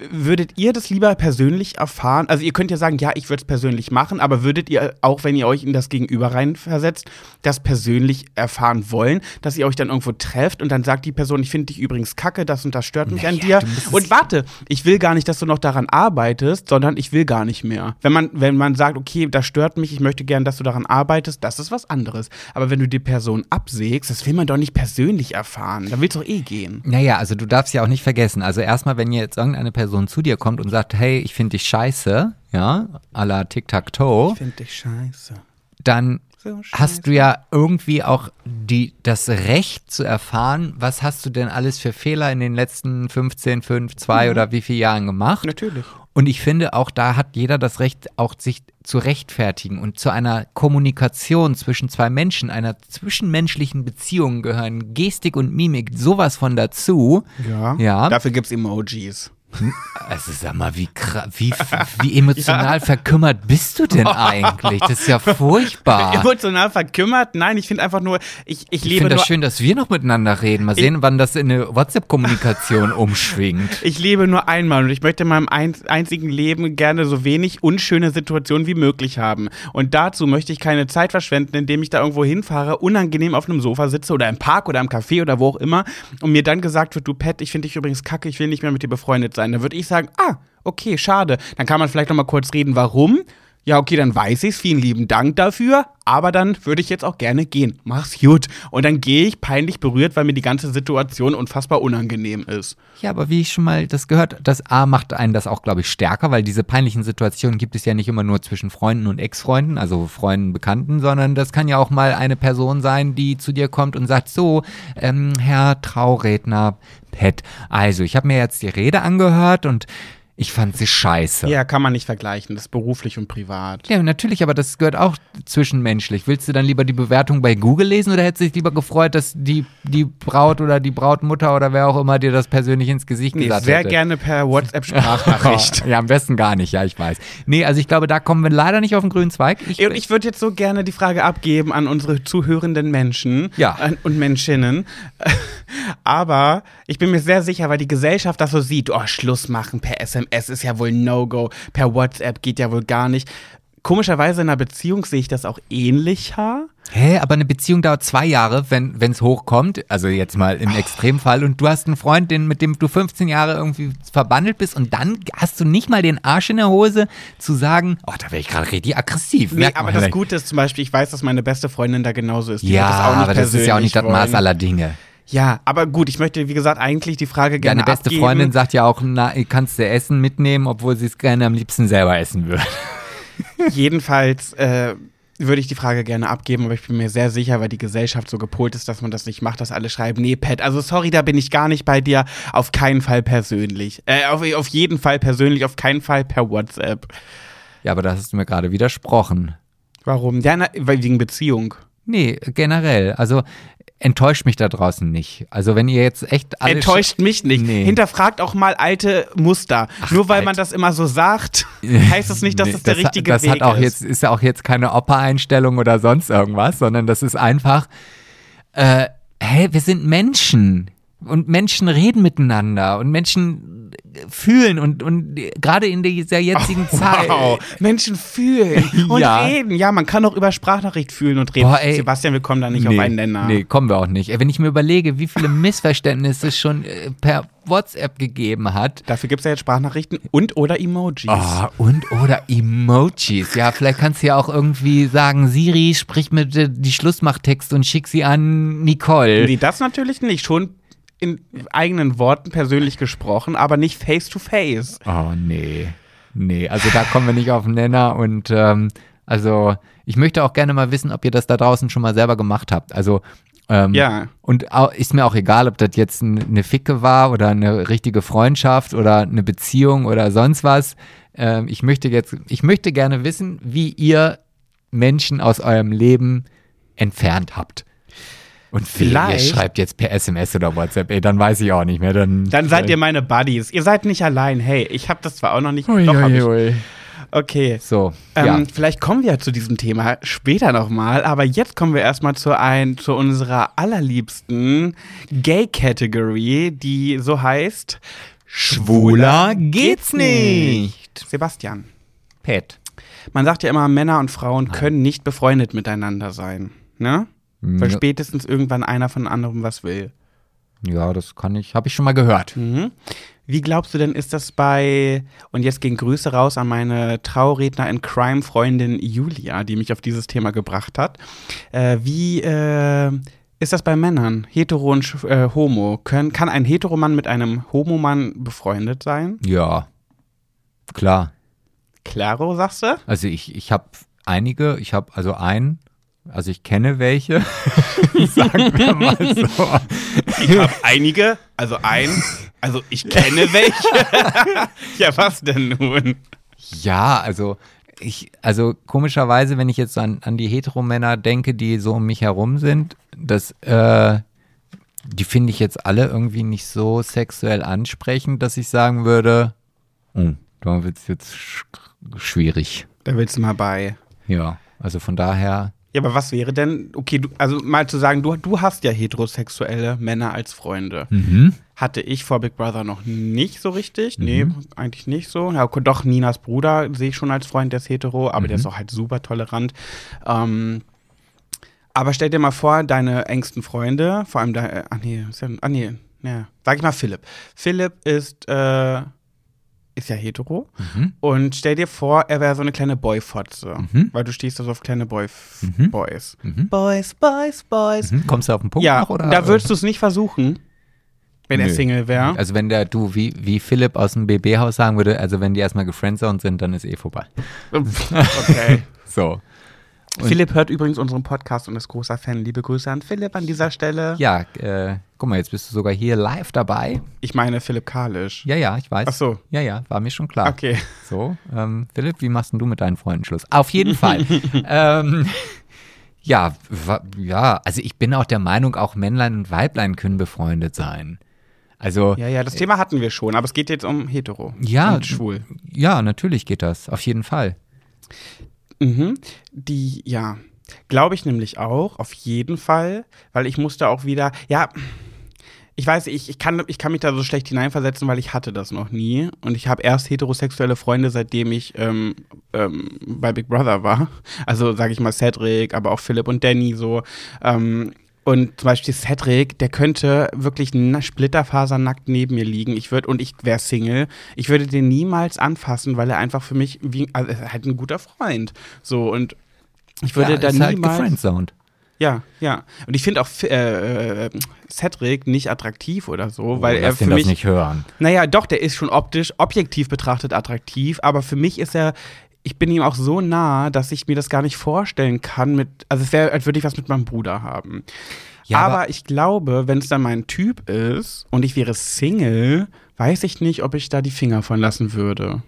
Würdet ihr das lieber persönlich erfahren? Also ihr könnt ja sagen, ja, ich würde es persönlich machen, aber würdet ihr, auch wenn ihr euch in das Gegenüber reinversetzt, das persönlich erfahren wollen, dass ihr euch dann irgendwo trefft und dann sagt die Person, ich finde dich übrigens kacke, das und das stört mich an dir. Und warte, ich will gar nicht, dass du noch daran arbeitest, sondern ich will gar nicht mehr. Wenn man, wenn man sagt, okay, das stört mich, ich möchte gern, dass du daran arbeitest, das ist was anderes. Aber wenn du die Person absägst, das will man doch nicht persönlich erfahren. Da willst du doch eh gehen.
Naja, also du darfst ja auch nicht vergessen. Also erstmal, wenn jetzt irgendeine Person zu dir kommt und sagt, hey, ich finde dich scheiße, ja, à la Tic-Tac-Toe,
finde dich scheiße.
dann
So
hast du ja irgendwie auch die, das Recht zu erfahren, was hast du denn alles für Fehler in den letzten 15, 5, 2 oder wie viele Jahren gemacht.
Natürlich.
Und ich finde, auch da hat jeder das Recht, auch sich zu rechtfertigen. Und zu einer Kommunikation zwischen zwei Menschen, einer zwischenmenschlichen Beziehung gehören Gestik und Mimik sowas von dazu.
Ja.
Ja.
Dafür gibt's Emojis.
Also sag mal, wie, wie, wie emotional verkümmert bist du denn eigentlich? Das ist ja furchtbar.
Emotional verkümmert? Nein, ich finde einfach nur, ich, ich
Ich
lebe
finde
nur.
das schön, dass wir noch miteinander reden. Mal sehen, wann das in eine WhatsApp-Kommunikation umschwingt.
Ich lebe nur einmal und ich möchte in meinem ein, einzigen Leben gerne so wenig unschöne Situationen wie möglich haben. Und dazu möchte ich keine Zeit verschwenden, indem ich da irgendwo hinfahre, unangenehm auf einem Sofa sitze oder im Park oder im Café oder wo auch immer und mir dann gesagt wird, du Pet, ich finde dich übrigens kacke, ich will nicht mehr mit dir befreundet sein. Dann würde ich sagen, ah, okay, schade. Dann kann man vielleicht noch mal kurz reden, warum. Ja, okay, dann weiß ich's. Vielen lieben Dank dafür. Aber dann würde ich jetzt auch gerne gehen. Mach's gut. Und dann gehe ich peinlich berührt, weil mir die ganze Situation unfassbar unangenehm ist.
Ja, aber wie ich schon mal das gehört, das A macht einen das auch, glaube ich, stärker, weil diese peinlichen Situationen gibt es ja nicht immer nur zwischen Freunden und Ex-Freunden, also Freunden, Bekannten, sondern das kann ja auch mal eine Person sein, die zu dir kommt und sagt, so, ähm, Herr Trauredner Pet, also ich habe mir jetzt die Rede angehört und Ich fand sie scheiße.
Ja, kann man nicht vergleichen. Das ist beruflich und privat.
Ja, natürlich, aber das gehört auch zwischenmenschlich. Willst du dann lieber die Bewertung bei Google lesen oder hättest du dich lieber gefreut, dass die, die Braut oder die Brautmutter oder wer auch immer dir das persönlich ins Gesicht
Nee,
gesagt
sehr
hätte?
gerne per WhatsApp-Sprachnachricht.
ja, am besten gar nicht, ja, ich weiß. Nee, also ich glaube, da kommen wir leider nicht auf den grünen Zweig. Ich,
Und ich würde jetzt so gerne die Frage abgeben an unsere zuhörenden Menschen
Ja.
und Menschinnen. Aber ich bin mir sehr sicher, weil die Gesellschaft das so sieht, oh, Schluss machen per SMS ist ja wohl No-Go, per WhatsApp geht ja wohl gar nicht. Komischerweise in einer Beziehung sehe ich das auch ähnlicher.
Hä, aber eine Beziehung dauert zwei Jahre, wenn es hochkommt. Also jetzt mal im Extremfall. Und du hast einen Freund, den, mit dem du 15 Jahre irgendwie verbandelt bist und dann hast du nicht mal den Arsch in der Hose zu sagen, oh, da wäre ich gerade richtig aggressiv.
Nee, aber
man
das
vielleicht.
Gute ist zum Beispiel, ich weiß, dass meine beste Freundin da genauso ist. Die
Ja,
das auch nicht
aber das ist ja auch nicht das
persönlich
Maß
wollen.
aller Dinge.
Ja, aber gut, ich möchte, wie gesagt, eigentlich die Frage gerne
Deine beste
abgeben.
Freundin sagt ja auch, na, kannst du Essen mitnehmen, obwohl sie es gerne am liebsten selber essen würde.
Jedenfalls äh, würde ich die Frage gerne abgeben, aber ich bin mir sehr sicher, weil die Gesellschaft so gepolt ist, dass man das nicht macht, dass alle schreiben, nee, Pat, also sorry, da bin ich gar nicht bei dir, auf keinen Fall persönlich. Äh, auf, auf jeden Fall persönlich, auf keinen Fall per WhatsApp.
Ja, aber da hast du mir gerade widersprochen.
Warum? Ja, na, wegen Beziehung.
Nee, generell. Also enttäuscht mich da draußen nicht. Also wenn ihr jetzt echt alle
Enttäuscht mich nicht.
Nee.
Hinterfragt auch mal alte Muster. Nur weil
Alter.
man das immer so sagt, heißt es nicht, dass
Nee,
das der richtige
das
Weg
hat auch
ist.
Jetzt, ist ja auch jetzt keine Opa-Einstellung oder sonst irgendwas, sondern das ist einfach, äh, hey, wir sind Menschen. Und Menschen reden miteinander und Menschen fühlen und, und gerade in dieser jetzigen Zeit.
Wow, Menschen fühlen und
Ja.
reden. Ja, man kann auch über Sprachnachricht fühlen und reden.
Boah.
Sebastian, wir kommen da nicht auf einen Nenner.
Nee, kommen wir auch nicht. Wenn ich mir überlege, wie viele Missverständnisse es schon äh, per WhatsApp gegeben hat.
Dafür gibt es ja jetzt Sprachnachrichten und oder Emojis.
Ah, und oder Emojis. Ja, vielleicht kannst du ja auch irgendwie sagen, Siri, sprich mit äh, die Schlussmachttext und schick sie an Nicole.
Nee, das natürlich nicht. Schon in eigenen Worten persönlich gesprochen, aber nicht face to face.
Oh, nee. Nee, also da kommen wir nicht auf den Nenner und ähm, also ich möchte auch gerne mal wissen, ob ihr das da draußen schon mal selber gemacht habt. Also ähm,
Ja.
Und ist mir auch egal, ob das jetzt eine Ficke war oder eine richtige Freundschaft oder eine Beziehung oder sonst was. Ähm, ich möchte jetzt, ich möchte gerne wissen, wie ihr Menschen aus eurem Leben entfernt habt. Und vielleicht. Ihr schreibt jetzt per SMS oder WhatsApp, ey, dann weiß ich auch nicht mehr. Dann,
Dann seid ihr meine Buddies. Ihr seid nicht allein. Hey, ich habe das zwar auch noch nicht.
Ui,
doch,
ui,
ich.
ui.
Okay.
So,
Ähm,
ja.
Vielleicht kommen wir zu diesem Thema später nochmal, aber jetzt kommen wir erstmal zu, ein, zu unserer allerliebsten Gay-Category, die so heißt
Schwuler geht's nicht.
Sebastian,
Pet.
man sagt ja immer, Männer und Frauen können nicht befreundet miteinander sein. Ne? Weil
Ja.
spätestens irgendwann einer von anderem was will.
Ja, das kann ich, habe ich schon mal gehört.
Mhm. Wie glaubst du denn, ist das bei, und jetzt gehen Grüße raus an meine Trauredner in Crime-Freundin Julia, die mich auf dieses Thema gebracht hat. Äh, wie äh, ist das bei Männern? Hetero und äh, Homo. Können, kann ein Heteromann mit einem Homomann befreundet sein?
Ja, klar.
Klaro, sagst du?
Also ich, ich habe einige, ich habe also einen, also ich kenne welche, sagen wir mal so.
Ich habe einige, also ein, also ich kenne welche. ja, was denn nun?
Ja, also ich, also komischerweise, wenn ich jetzt an, an die Heteromänner denke, die so um mich herum sind, das, äh, die finde ich jetzt alle irgendwie nicht so sexuell ansprechend, dass ich sagen würde, oh, da wird es jetzt sch schwierig.
Da willst du mal bei.
Ja, also von daher,
Ja, aber was wäre denn, okay, du, also mal zu sagen, du, du hast ja heterosexuelle Männer als Freunde.
mhm.
Hatte ich vor Big Brother noch nicht so richtig. Nee, eigentlich nicht so. Ja, doch, Ninas Bruder sehe ich schon als Freund, der ist hetero, aber der ist auch halt super tolerant. Ähm, aber stell dir mal vor, deine engsten Freunde, vor allem dein, ach nee, ah nee, ja, sag ich mal Philipp. Philipp ist, äh, ist ja hetero.
Mhm.
Und stell dir vor, er wäre so eine kleine Boyfotze.
Mhm.
Weil du stehst da so auf kleine Boy
Mhm.
Boys.
Mhm.
Boys, Boys, Boys.
Mhm. Kommst du auf den Punkt
Ja,
noch? Oder?
da würdest du es nicht versuchen, wenn er
Nö.
Single wäre.
Also wenn der, du, wie, wie Philipp aus dem BB-Haus sagen würde, also wenn die erstmal gefriendzoned sind, dann ist eh vorbei.
okay.
So. Und-
Philipp hört übrigens unseren Podcast und ist großer Fan. Liebe Grüße an Philipp an dieser Stelle.
Ja, äh, Guck mal, jetzt bist du sogar hier live dabei.
Ich meine Philipp Kalisch.
Ja, ja, ich weiß.
Ach so.
Ja, ja, war mir schon klar.
Okay.
So, ähm, Philipp, wie machst denn du mit deinen Freunden Schluss? Auf jeden Fall. ähm, ja, ja, also ich bin auch der Meinung, auch Männlein und Weiblein können befreundet sein. Also
ja, ja, das Thema hatten wir schon, aber es geht jetzt um hetero
ja,
und schwul.
Ja, natürlich geht das, auf jeden Fall.
Mhm. Die, ja, glaube ich nämlich auch, auf jeden Fall, weil ich musste auch wieder, ja, ich weiß, ich, ich, kann, ich kann mich da so schlecht hineinversetzen, weil ich hatte das noch nie. Und ich habe erst heterosexuelle Freunde, seitdem ich ähm, ähm, bei Big Brother war. Also sage ich mal Cedric, aber auch Philipp und Danny so. Ähm, und zum Beispiel Cedric, der könnte wirklich splitterfasernackt neben mir liegen. Ich würde und ich wäre Single. Ich würde den niemals anfassen, weil er einfach für mich wie also halt ein guter Freund. So und ich würde ja, da halt niemals. Halt ja, ja. Und ich finde auch äh, äh, Cedric nicht attraktiv oder so, oh, weil er für mich.
Das nicht hören.
Naja, doch, der ist schon optisch, objektiv betrachtet attraktiv, aber für mich ist er ich bin ihm auch so nah, dass ich mir das gar nicht vorstellen kann mit, also es wäre, als würde ich was mit meinem Bruder haben. Ja, aber, aber ich glaube, wenn es dann mein Typ ist und ich wäre Single, weiß ich nicht, ob ich da die Finger von lassen würde.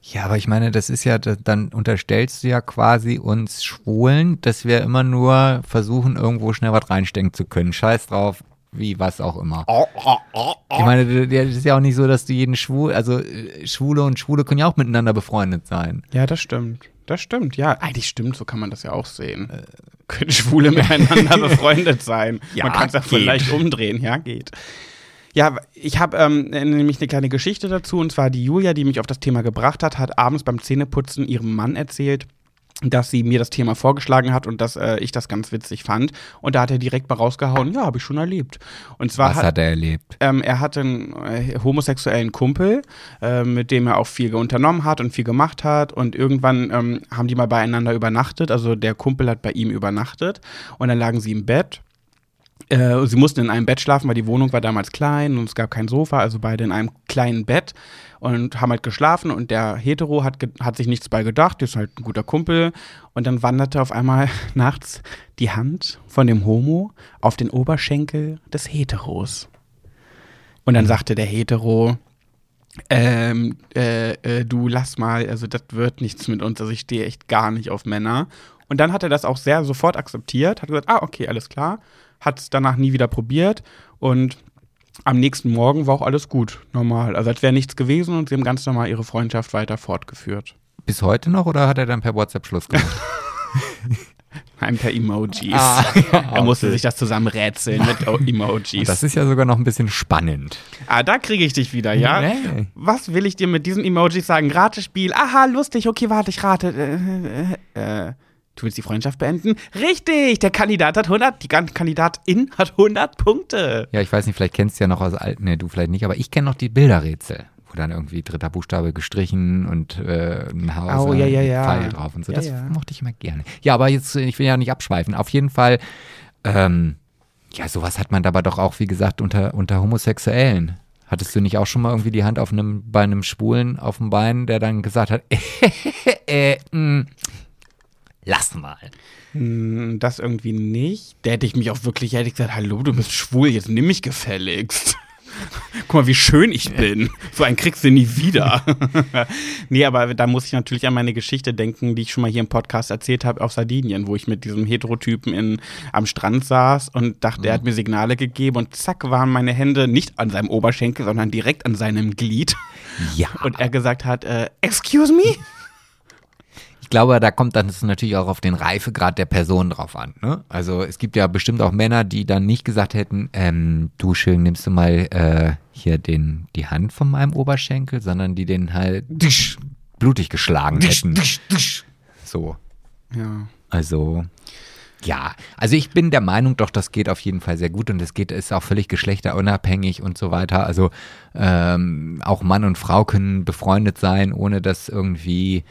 Ja, aber ich meine, das ist ja, dann unterstellst du ja quasi uns Schwulen, dass wir immer nur versuchen, irgendwo schnell was reinstecken zu können. Scheiß drauf, wie was auch immer. Oh, oh, oh, ich meine, das ist ja auch nicht so, dass du jeden Schwul, also äh, Schwule und Schwule können ja auch miteinander befreundet sein.
Ja, das stimmt. Das stimmt, ja. Eigentlich stimmt, so kann man das ja auch sehen. Äh, können Schwule miteinander befreundet sein. Ja, man kann es ja vielleicht umdrehen, ja, geht. Ja, ich habe ähm, nämlich eine kleine Geschichte dazu, und zwar die Julia, die mich auf das Thema gebracht hat, hat abends beim Zähneputzen ihrem Mann erzählt, dass sie mir das Thema vorgeschlagen hat und dass äh, ich das ganz witzig fand. Und da hat er direkt mal rausgehauen, ja, habe ich schon erlebt. Und zwar
Was hat, hat er erlebt?
Ähm, er hatte einen äh, homosexuellen Kumpel, äh, mit dem er auch viel unternommen hat und viel gemacht hat. Und irgendwann ähm, haben die mal beieinander übernachtet. Also der Kumpel hat bei ihm übernachtet. Und dann lagen sie im Bett. Äh, sie mussten in einem Bett schlafen, weil die Wohnung war damals klein und es gab kein Sofa, also beide in einem kleinen Bett und haben halt geschlafen und der Hetero hat, hat sich nichts bei gedacht, ist halt ein guter Kumpel und dann wanderte auf einmal nachts die Hand von dem Homo auf den Oberschenkel des Heteros. Und dann mhm. sagte der Hetero, ähm, äh, äh, du lass mal, also das wird nichts mit uns, also ich stehe echt gar nicht auf Männer. Und dann hat er das auch sehr sofort akzeptiert, hat gesagt, ah, okay, alles klar, hat es danach nie wieder probiert und am nächsten Morgen war auch alles gut, normal. Also als wäre nichts gewesen und sie haben ganz normal ihre Freundschaft weiter fortgeführt.
Bis heute noch oder hat er dann per WhatsApp Schluss gemacht?
Nein, per Emojis. Ah, er musste okay. sich das zusammen rätseln mit Emojis.
Das ist ja sogar noch ein bisschen spannend.
Ah, da kriege ich dich wieder, ja? Nee. Was will ich dir mit diesen Emojis sagen? Ratespiel. Aha, lustig. Okay, warte, ich rate. Äh, äh, äh. Du willst die Freundschaft beenden? Richtig, der Kandidat hat 100, die Kandidatin hat 100 Punkte.
Ja, ich weiß nicht, vielleicht kennst du ja noch aus alten, ne, du vielleicht nicht, aber ich kenne noch die Bilderrätsel, wo dann irgendwie dritter Buchstabe gestrichen und äh, ein Haus,
oh, ja, ja, ja.
Pfeil drauf und so. Das mochte ich immer gerne. Ja, aber jetzt, ich will ja nicht abschweifen. Auf jeden Fall, ähm, ja, sowas hat man aber doch auch, wie gesagt, unter, unter Homosexuellen. Hattest du nicht auch schon mal irgendwie die Hand auf einem, bei einem Schwulen auf dem Bein, der dann gesagt hat, äh, äh, mh, lass mal.
Hm, das irgendwie nicht. Da hätte ich mich auch wirklich, hätte ich gesagt, hallo, du bist schwul, jetzt nimm mich gefälligst. Guck mal, wie schön ich bin. So einen kriegst du nie wieder. nee, aber da muss ich natürlich an meine Geschichte denken, die ich schon mal hier im Podcast erzählt habe auf Sardinien, wo ich mit diesem Heterotypen in, am Strand saß und dachte, mhm. er hat mir Signale gegeben und zack waren meine Hände nicht an seinem Oberschenkel, sondern direkt an seinem Glied. Ja. Und er gesagt hat, äh, excuse me?
Ich glaube, da kommt dann natürlich auch auf den Reifegrad der Person drauf an. Ne? Also es gibt ja bestimmt auch Männer, die dann nicht gesagt hätten, ähm, du schön, nimmst du mal äh, hier den, die Hand von meinem Oberschenkel, sondern die den halt blutig geschlagen hätten. So. Ja. Also, ja, also ich bin der Meinung, doch, das geht auf jeden Fall sehr gut und es geht, ist auch völlig geschlechterunabhängig und so weiter. Also ähm, auch Mann und Frau können befreundet sein, ohne dass irgendwie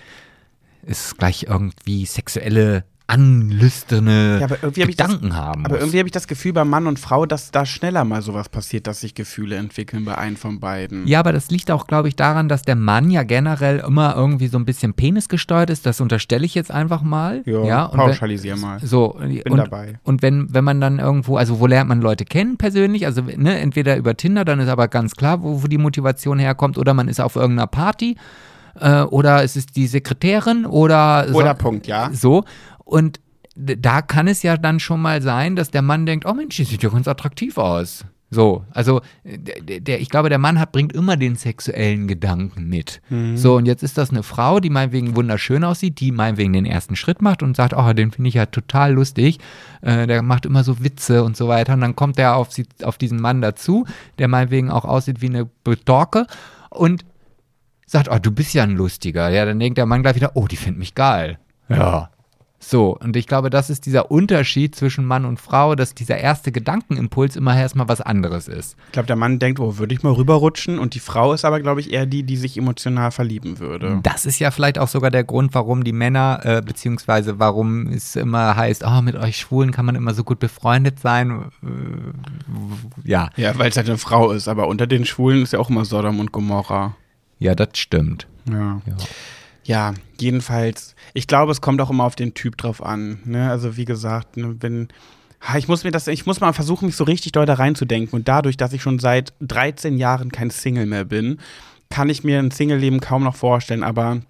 es gleich irgendwie sexuelle anlüsterne
Ja, aber irgendwie hab
Gedanken
das,
haben
Aber
muss.
irgendwie habe ich das Gefühl bei Mann und Frau, dass da schneller mal sowas passiert, dass sich Gefühle entwickeln bei einem von beiden.
Ja, aber das liegt auch, glaube ich, daran, dass der Mann ja generell immer irgendwie so ein bisschen penisgesteuert ist. Das unterstelle ich jetzt einfach mal.
Ja,
ja und
pauschalisier mal.
So,
Bin
und,
dabei.
Und wenn, wenn man dann irgendwo, also wo lernt man Leute kennen persönlich? Also ne, entweder über Tinder, dann ist aber ganz klar, wo, wo die Motivation herkommt, oder man ist auf irgendeiner Party, äh, oder es ist die Sekretärin, oder
Oder
so,
Punkt, ja.
so. Und da kann es ja dann schon mal sein, dass der Mann denkt, oh Mensch, die sieht ja ganz attraktiv aus. So, also der, der, ich glaube, der Mann hat, bringt immer den sexuellen Gedanken mit. So, und jetzt ist das eine Frau, die meinetwegen wunderschön aussieht, die meinetwegen den ersten Schritt macht und sagt, oh, den finde ich ja total lustig. Äh, der macht immer so Witze und so weiter. Und dann kommt er auf, sie, auf diesen Mann dazu, der meinetwegen auch aussieht wie eine Betorke und sagt, oh, du bist ja ein Lustiger. Ja, dann denkt der Mann gleich wieder, oh, die findet mich geil. Ja. So, und ich glaube, das ist dieser Unterschied zwischen Mann und Frau, dass dieser erste Gedankenimpuls immer erstmal was anderes ist.
Ich glaube, der Mann denkt, oh, würde ich mal rüberrutschen und die Frau ist aber, glaube ich, eher die, die sich emotional verlieben würde.
Das ist ja vielleicht auch sogar der Grund, warum die Männer, äh, beziehungsweise warum es immer heißt, oh, mit euch Schwulen kann man immer so gut befreundet sein. Äh, ja,
Ja, weil es halt eine Frau ist, aber unter den Schwulen ist ja auch immer Sodom und Gomorra.
Ja, das stimmt.
Ja.
Ja.
Ja, jedenfalls, ich glaube, es kommt auch immer auf den Typ drauf an. Ne? Also wie gesagt, ne, wenn ich muss mir das, ich muss mal versuchen, mich so richtig doll da reinzudenken. Und dadurch, dass ich schon seit 13 Jahren kein Single mehr bin, kann ich mir ein Single-Leben kaum noch vorstellen. Aber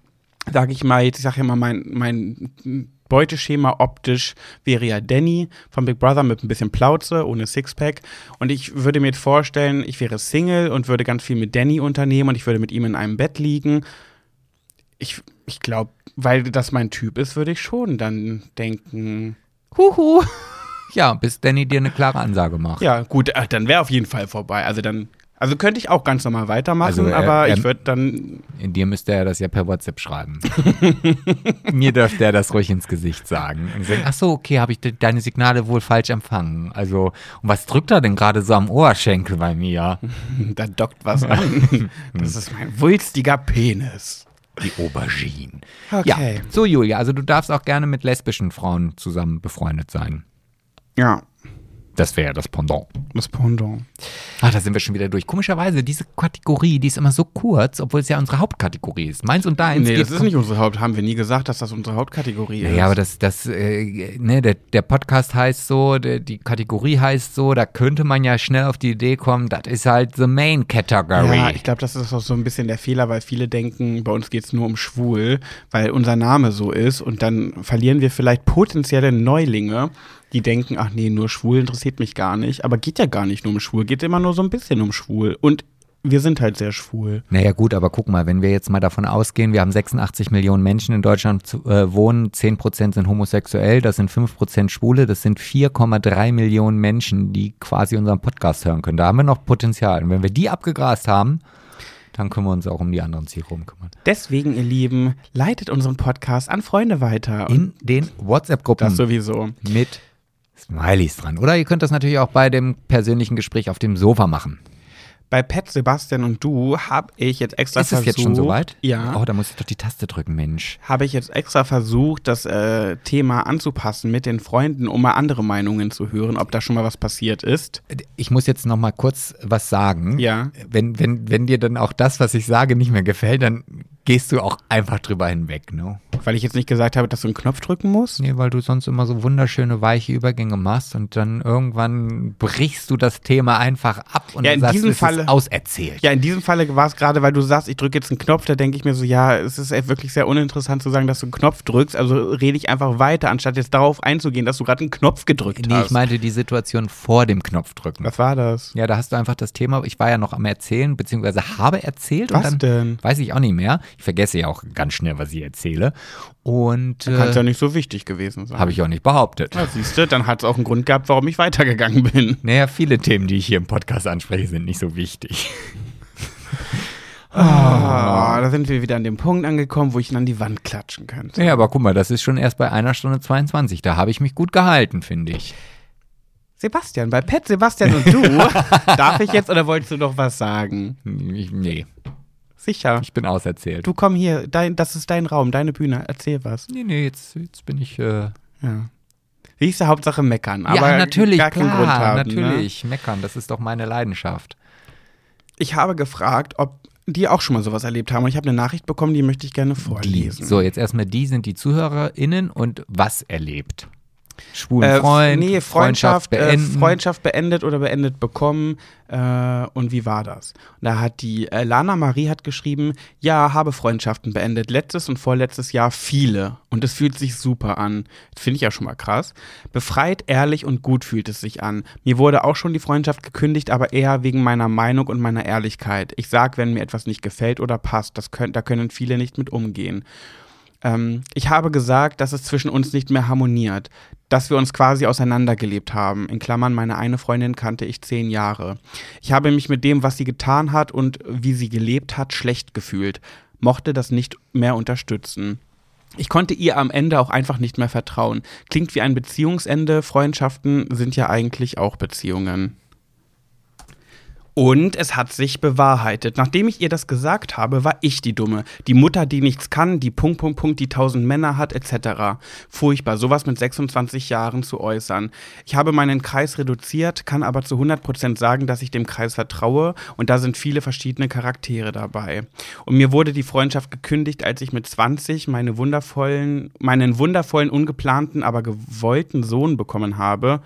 sage ich mal, jetzt, ich sage ja mal, mein, mein Beuteschema optisch wäre ja Danny von Big Brother mit ein bisschen Plauze, ohne Sixpack. Und ich würde mir jetzt vorstellen, ich wäre Single und würde ganz viel mit Danny unternehmen und ich würde mit ihm in einem Bett liegen. Ich, ich glaube, weil das mein Typ ist, würde ich schon dann denken, huhu.
Ja, bis Danny dir eine klare Ansage macht.
Ja, gut, äh, dann wäre auf jeden Fall vorbei. Also dann, also könnte ich auch ganz normal weitermachen,
Also, er-
aber
er-
ich würde dann,
In dir müsste er das ja per WhatsApp schreiben. Mir dürfte er das ruhig ins Gesicht sagen. Und sagen, ach so, okay, habe ich de deine Signale wohl falsch empfangen. Also, und was drückt er denn gerade so am Oberschenkel bei mir?
da dockt was an. Das ist mein wulstiger Penis.
Die Aubergine.
Okay.
Ja, so Julia, also du darfst auch gerne mit lesbischen Frauen zusammen befreundet sein.
Ja,
Das wäre ja das Pendant.
das Pendant.
Ah, da sind wir schon wieder durch. Komischerweise, diese Kategorie, die ist immer so kurz, obwohl es ja unsere Hauptkategorie ist. Meins und deins.
Nee, das ist nicht unsere Haupt, haben wir nie gesagt, dass das unsere Hauptkategorie ist.
Ja, aber das, das, äh, ne, der, der Podcast heißt so, der, die Kategorie heißt so, da könnte man ja schnell auf die Idee kommen, das ist halt the main category.
Ja, ich glaube, das ist auch so ein bisschen der Fehler, weil viele denken, bei uns geht es nur um schwul, weil unser Name so ist und dann verlieren wir vielleicht potenzielle Neulinge, die denken, ach nee, nur schwul interessiert mich gar nicht. Aber geht ja gar nicht nur um schwul, geht immer nur so ein bisschen um schwul. Und wir sind halt sehr schwul.
Naja gut, aber guck mal, wenn wir jetzt mal davon ausgehen, wir haben 86 Millionen Menschen in Deutschland zu, äh, wohnen, 10% sind homosexuell, das sind 5% Schwule, das sind 4,3 Millionen Menschen, die quasi unseren Podcast hören können. Da haben wir noch Potenzial. Und wenn wir die abgegrast haben, dann können wir uns auch um die anderen Zielgruppen kümmern.
Deswegen, ihr Lieben, leitet unseren Podcast an Freunde weiter.
In den WhatsApp-Gruppen.
das sowieso.
mit Smileys dran. Oder ihr könnt das natürlich auch bei dem persönlichen Gespräch auf dem Sofa machen.
Bei Pat, Sebastian und du habe ich jetzt extra
Ist es
versucht.
jetzt schon soweit?
Ja.
Oh, da muss ich doch die Taste drücken, Mensch.
habe ich jetzt extra versucht, das äh, Thema anzupassen mit den Freunden, um mal andere Meinungen zu hören, ob da schon mal was passiert ist.
Ich muss jetzt noch mal kurz was sagen.
Ja.
Wenn, wenn, wenn dir dann auch das, was ich sage, nicht mehr gefällt, dann gehst du auch einfach drüber hinweg, ne?
Weil ich jetzt nicht gesagt habe, dass du einen Knopf drücken musst.
Nee, weil du sonst immer so wunderschöne, weiche Übergänge machst und dann irgendwann brichst du das Thema einfach ab und
Ja, in
sagst,
diesem
es
Falle-
auserzählt.
Ja, in diesem Falle war es gerade, weil du sagst, ich drücke jetzt einen Knopf, da denke ich mir so, ja, es ist wirklich sehr uninteressant zu sagen, dass du einen Knopf drückst, also rede ich einfach weiter, anstatt jetzt darauf einzugehen, dass du gerade einen Knopf gedrückt
Nee,
hast.
ich meinte die Situation vor dem Knopfdrücken.
was war das?
Ja, da hast du einfach das Thema, ich war ja noch am Erzählen, beziehungsweise habe erzählt
Was
und dann
denn?
weiß ich auch nicht mehr. Ich vergesse ja auch ganz schnell, was ich erzähle. Und
Kann es ja
äh,
nicht so wichtig gewesen sein.
habe ich auch nicht behauptet.
Ja, siehst du, dann hat es auch einen Grund gehabt, warum ich weitergegangen bin.
Naja, viele Themen, die ich hier im Podcast anspreche, sind nicht so wichtig.
Ah, da sind wir wieder an dem Punkt angekommen, wo ich ihn an die Wand klatschen könnte.
Ja, aber guck mal, das ist schon erst bei einer Stunde 22. Da habe ich mich gut gehalten, finde ich.
Sebastian, bei Pet, Sebastian und du, darf ich jetzt oder wolltest du noch was sagen?
Ich, nee,
Sicher.
ich bin auserzählt.
Du komm hier, dein, das ist dein Raum, deine Bühne, erzähl was.
Nee, nee, jetzt, jetzt bin ich, äh,
Ja. Siehst du, Hauptsache meckern. Aber
ja, natürlich,
gar keinen
klar,
Grund haben. Ne?
natürlich. Meckern, das ist doch meine Leidenschaft.
Ich habe gefragt, ob die auch schon mal sowas erlebt haben. Und ich habe eine Nachricht bekommen, die möchte ich gerne
Die.
vorlesen.
So, jetzt erstmal die sind die ZuhörerInnen und was erlebt? Schwulen
Äh,
Freund,
nee, Freundschaft,
beenden.
Äh, Freundschaft beendet oder beendet bekommen. Äh, und wie war das? Und da hat die äh, Lana Marie hat geschrieben, ja, habe Freundschaften beendet. Letztes und vorletztes Jahr viele. Und es fühlt sich super an. Finde ich ja schon mal krass. Befreit, ehrlich und gut fühlt es sich an. Mir wurde auch schon die Freundschaft gekündigt, aber eher wegen meiner Meinung und meiner Ehrlichkeit. Ich sag, wenn mir etwas nicht gefällt oder passt. Das könnt, da können viele nicht mit umgehen. Ähm, ich habe gesagt, dass es zwischen uns nicht mehr harmoniert, dass wir uns quasi auseinandergelebt haben. In Klammern, meine eine Freundin kannte ich zehn Jahre. Ich habe mich mit dem, was sie getan hat und wie sie gelebt hat, schlecht gefühlt, mochte das nicht mehr unterstützen. Ich konnte ihr am Ende auch einfach nicht mehr vertrauen. Klingt wie ein Beziehungsende, Freundschaften sind ja eigentlich auch Beziehungen. Und es hat sich bewahrheitet. Nachdem ich ihr das gesagt habe, war ich die Dumme. Die Mutter, die nichts kann, die Punkt, Punkt, Punkt, die tausend Männer hat, etc. Furchtbar, sowas mit 26 Jahren zu äußern. Ich habe meinen Kreis reduziert, kann aber zu 100% sagen, dass ich dem Kreis vertraue und da sind viele verschiedene Charaktere dabei. Und mir wurde die Freundschaft gekündigt, als ich mit 20 meine wundervollen, meinen wundervollen, ungeplanten, aber gewollten Sohn bekommen habe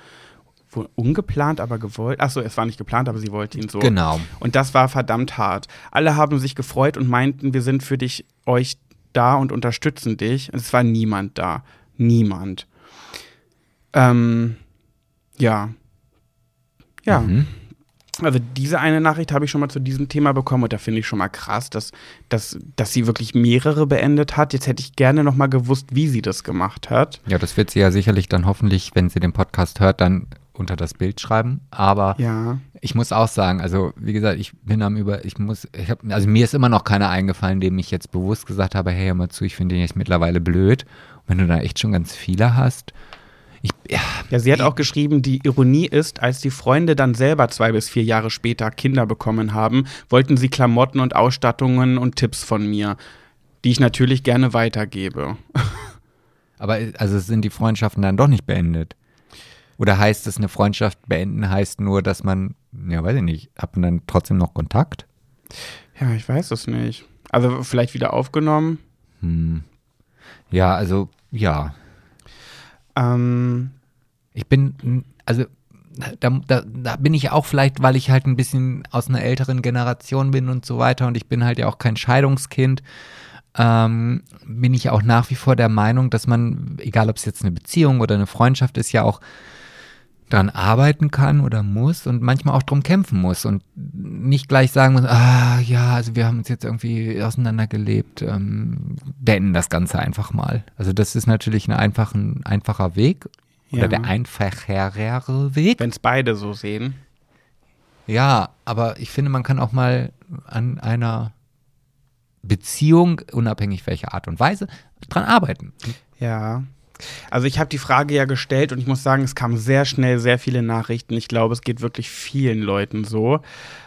wo- ungeplant, aber gewollt. Achso, es war nicht geplant, aber sie wollte ihn so.
Genau.
Und das war verdammt hart. Alle haben sich gefreut und meinten, wir sind für dich, euch da und unterstützen dich. Und es war niemand da. Niemand. Ähm, ja. Ja.
Mhm.
Also diese eine Nachricht habe ich schon mal zu diesem Thema bekommen und da finde ich schon mal krass, dass, dass, dass sie wirklich mehrere beendet hat. Jetzt hätte ich gerne noch mal gewusst, wie sie das gemacht hat.
Ja, das wird sie ja sicherlich dann hoffentlich, wenn sie den Podcast hört, dann unter das Bild schreiben. Aber
Ja.
ich muss auch sagen, also wie gesagt, ich bin am über, ich muss, ich hab, also mir ist immer noch keiner eingefallen, dem ich jetzt bewusst gesagt habe, hey, hör mal zu, ich finde den jetzt mittlerweile blöd. Und wenn du da echt schon ganz viele hast, ich, ja,
Ja, sie hat auch geschrieben, die Ironie ist, als die Freunde dann selber zwei bis vier Jahre später Kinder bekommen haben, wollten sie Klamotten und Ausstattungen und Tipps von mir, die ich natürlich gerne weitergebe.
aber also sind die Freundschaften dann doch nicht beendet? Oder heißt es, eine Freundschaft beenden heißt nur, dass man, ja, weiß ich nicht, hat man dann trotzdem noch Kontakt?
Ja, ich weiß es nicht. Also vielleicht wieder aufgenommen.
Hm. Ja, also, ja,
Ähm,
Ich bin, also da, da, da bin ich auch vielleicht, weil ich halt ein bisschen aus einer älteren Generation bin und so weiter und ich bin halt ja auch kein Scheidungskind, ähm, bin ich auch nach wie vor der Meinung, dass man, egal ob es jetzt eine Beziehung oder eine Freundschaft ist, ja auch dran arbeiten kann oder muss und manchmal auch drum kämpfen muss und nicht gleich sagen muss, ah ja, also wir haben uns jetzt irgendwie auseinandergelebt, ähm, beenden das Ganze einfach mal. Also das ist natürlich ein, einfach, ein einfacher Weg oder
Ja.
der einfachere Weg.
Wenn es beide so sehen.
Ja, aber ich finde, man kann auch mal an einer Beziehung, unabhängig welcher Art und Weise, dran arbeiten.
Ja. Also ich habe die Frage ja gestellt und ich muss sagen, es kamen sehr schnell sehr viele Nachrichten. Ich glaube, es geht wirklich vielen Leuten so,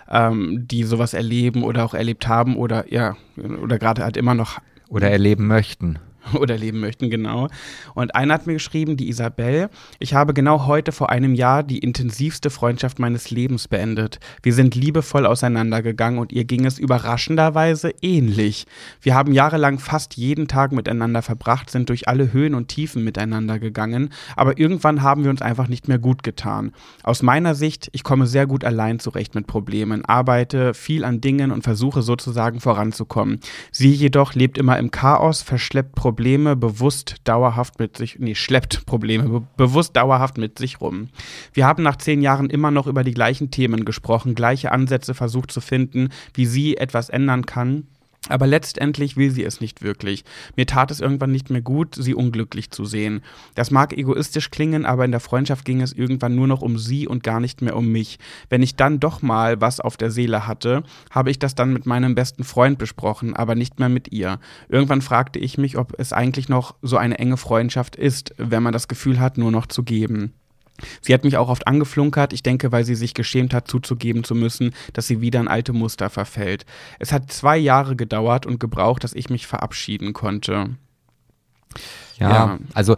ähm, die sowas erleben oder auch erlebt haben oder ja, oder gerade halt immer noch
Oder erleben möchten.
oder leben möchten, genau. Und einer hat mir geschrieben, die Isabel, ich habe genau heute vor einem Jahr die intensivste Freundschaft meines Lebens beendet. Wir sind liebevoll auseinandergegangen und ihr ging es überraschenderweise ähnlich. Wir haben jahrelang fast jeden Tag miteinander verbracht, sind durch alle Höhen und Tiefen miteinander gegangen, aber irgendwann haben wir uns einfach nicht mehr gut getan. Aus meiner Sicht, ich komme sehr gut allein zurecht mit Problemen, arbeite viel an Dingen und versuche sozusagen voranzukommen. Sie jedoch lebt immer im Chaos, verschleppt Probleme bewusst dauerhaft mit sich, nee, schleppt Probleme be bewusst dauerhaft mit sich rum. Wir haben nach zehn Jahren immer noch über die gleichen Themen gesprochen, gleiche Ansätze versucht zu finden, wie sie etwas ändern kann. Aber letztendlich will sie es nicht wirklich. Mir tat es irgendwann nicht mehr gut, sie unglücklich zu sehen. Das mag egoistisch klingen, aber in der Freundschaft ging es irgendwann nur noch um sie und gar nicht mehr um mich. Wenn ich dann doch mal was auf der Seele hatte, habe ich das dann mit meinem besten Freund besprochen, aber nicht mehr mit ihr. Irgendwann fragte ich mich, ob es eigentlich noch so eine enge Freundschaft ist, wenn man das Gefühl hat, nur noch zu geben. Sie hat mich auch oft angeflunkert, ich denke, weil sie sich geschämt hat, zuzugeben zu müssen, dass sie wieder in alte Muster verfällt. Es hat zwei Jahre gedauert und gebraucht, dass ich mich verabschieden konnte.
Ja,
Ja.
also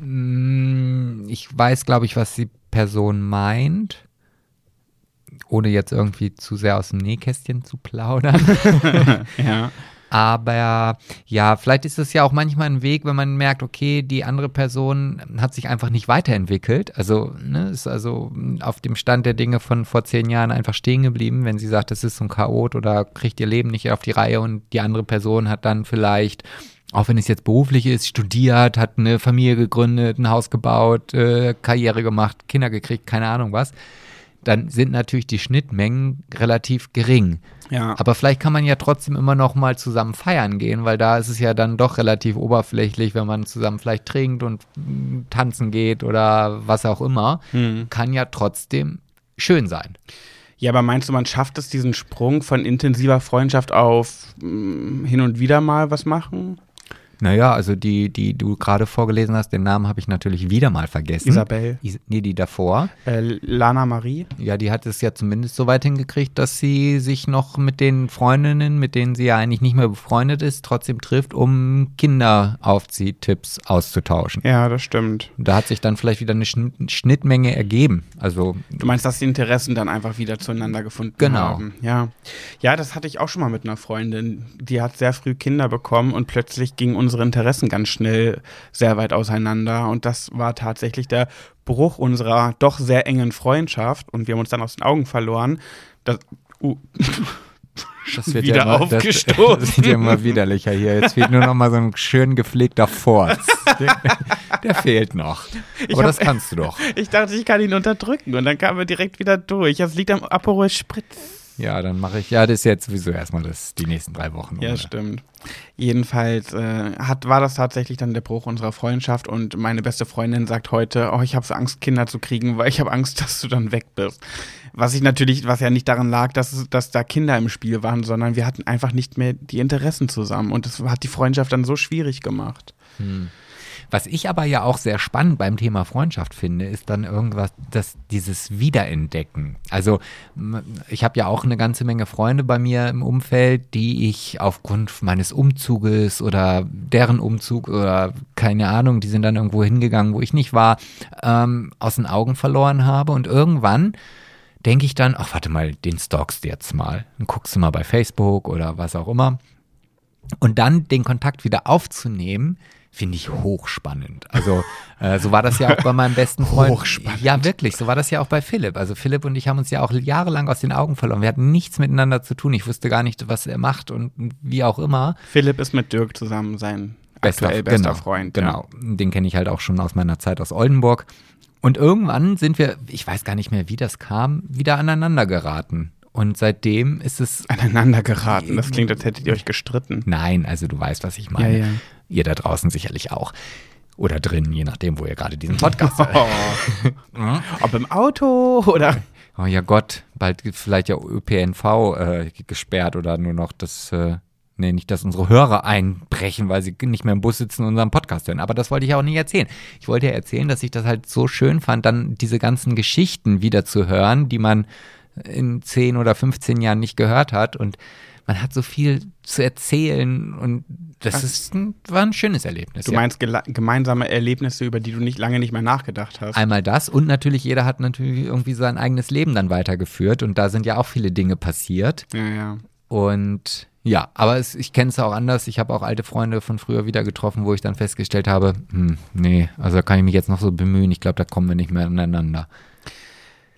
Mm, ich weiß, glaube ich, was die Person meint. Ohne jetzt irgendwie zu sehr aus dem Nähkästchen zu plaudern.
ja.
Aber ja, vielleicht ist es ja auch manchmal ein Weg, wenn man merkt, okay, die andere Person hat sich einfach nicht weiterentwickelt. Also ne, ist also auf dem Stand der Dinge von vor zehn Jahren einfach stehen geblieben, wenn sie sagt, das ist so ein Chaot oder kriegt ihr Leben nicht auf die Reihe und die andere Person hat dann vielleicht auch wenn es jetzt beruflich ist, studiert, hat eine Familie gegründet, ein Haus gebaut, äh, Karriere gemacht, Kinder gekriegt, keine Ahnung was, dann sind natürlich die Schnittmengen relativ gering.
Ja.
Aber vielleicht kann man ja trotzdem immer noch mal zusammen feiern gehen, weil da ist es ja dann doch relativ oberflächlich, wenn man zusammen vielleicht trinkt und mm, tanzen geht oder was auch immer.
Hm.
Kann ja trotzdem schön sein.
Ja, aber meinst du, man schafft es, diesen Sprung von intensiver Freundschaft auf mh, hin und wieder mal was machen?
Naja, also die, die du gerade vorgelesen hast, den Namen habe ich natürlich wieder mal vergessen.
Isabel.
Is nee, die davor.
Äh, Lana Marie?
Ja, die hat es ja zumindest so weit hingekriegt, dass sie sich noch mit den Freundinnen, mit denen sie ja eigentlich nicht mehr befreundet ist, trotzdem trifft, um Kinderaufziehtipps auszutauschen.
Ja, das stimmt.
Da hat sich dann vielleicht wieder eine Schn Schnittmenge ergeben. Also
Du meinst, dass die Interessen dann einfach wieder zueinander gefunden
Genau.
haben? Ja. Ja, das hatte ich auch schon mal mit einer Freundin. Die hat sehr früh Kinder bekommen und plötzlich gingen unsere Interessen ganz schnell sehr weit auseinander. Und das war tatsächlich der Bruch unserer doch sehr engen Freundschaft. Und wir haben uns dann aus den Augen verloren. Das, uh,
das
Wieder
ja immer,
aufgestoßen.
Das, das wird ja immer widerlicher hier. Jetzt fehlt nur noch mal so ein schön gepflegter Forz. Der, der fehlt noch. Aber
hab-
das kannst du doch.
ich dachte, ich kann ihn unterdrücken. Und dann kam er direkt wieder durch. Das liegt am Aperol Spritz.
Ja, dann mache ich, ja, das ist jetzt sowieso erstmal das, die nächsten drei Wochen.
Ja,
ohne.
stimmt. Jedenfalls äh, hat, war das tatsächlich dann der Bruch unserer Freundschaft und meine beste Freundin sagt heute, oh, ich habe so Angst, Kinder zu kriegen, weil ich habe Angst, dass du dann weg bist. Was ich natürlich, was ja nicht daran lag, dass, dass da Kinder im Spiel waren, sondern wir hatten einfach nicht mehr die Interessen zusammen und das hat die Freundschaft dann so schwierig gemacht.
Was ich aber ja auch sehr spannend beim Thema Freundschaft finde, ist dann irgendwas, dass dieses Wiederentdecken. Also ich habe ja auch eine ganze Menge Freunde bei mir im Umfeld, die ich aufgrund meines Umzuges oder deren Umzug oder keine Ahnung, die sind dann irgendwo hingegangen, wo ich nicht war, ähm, aus den Augen verloren habe. Und irgendwann denke ich dann, ach warte mal, den stalkst du jetzt mal. Dann guckst du mal bei Facebook oder was auch immer. Und dann den Kontakt wieder aufzunehmen, finde ich hochspannend. Also äh, so war das ja auch bei meinem besten Freund.
Hochspannend.
Ja, wirklich, so war das ja auch bei Philipp. Also Philipp und ich haben uns ja auch jahrelang aus den Augen verloren. Wir hatten nichts miteinander zu tun. Ich wusste gar nicht, was er macht und wie auch immer.
Philipp ist mit Dirk zusammen sein aktuell bester
genau,
Freund.
Genau, den kenne ich halt auch schon aus meiner Zeit aus Oldenburg. Und irgendwann sind wir, ich weiß gar nicht mehr, wie das kam, wieder aneinander geraten. Und seitdem ist es.
Aneinander geraten. Das klingt, als hättet ihr euch gestritten.
Nein, also du weißt, was ich meine.
Ja, ja.
Ihr da draußen sicherlich auch. Oder drin, je nachdem, wo ihr gerade diesen Podcast hört.
Oh. Ob im Auto oder.
Oh ja Gott, bald vielleicht ja ÖPNV äh, gesperrt oder nur noch das, äh, nee, nicht, dass unsere Hörer einbrechen, weil sie nicht mehr im Bus sitzen und unseren Podcast hören. Aber das wollte ich auch nicht erzählen. Ich wollte ja erzählen, dass ich das halt so schön fand, dann diese ganzen Geschichten wieder zu hören, die man in 10 oder 15 Jahren nicht gehört hat und man hat so viel zu erzählen und das ist ein, war ein schönes Erlebnis.
Du meinst gemeinsame Erlebnisse, über die du nicht lange nicht mehr nachgedacht hast.
Einmal das und natürlich jeder hat natürlich irgendwie sein eigenes Leben dann weitergeführt und da sind ja auch viele Dinge passiert
Ja, ja.
und ja, aber es, ich kenne es auch anders. Ich habe auch alte Freunde von früher wieder getroffen, wo ich dann festgestellt habe, hm, nee, also da kann ich mich jetzt noch so bemühen. Ich glaube, da kommen wir nicht mehr aneinander.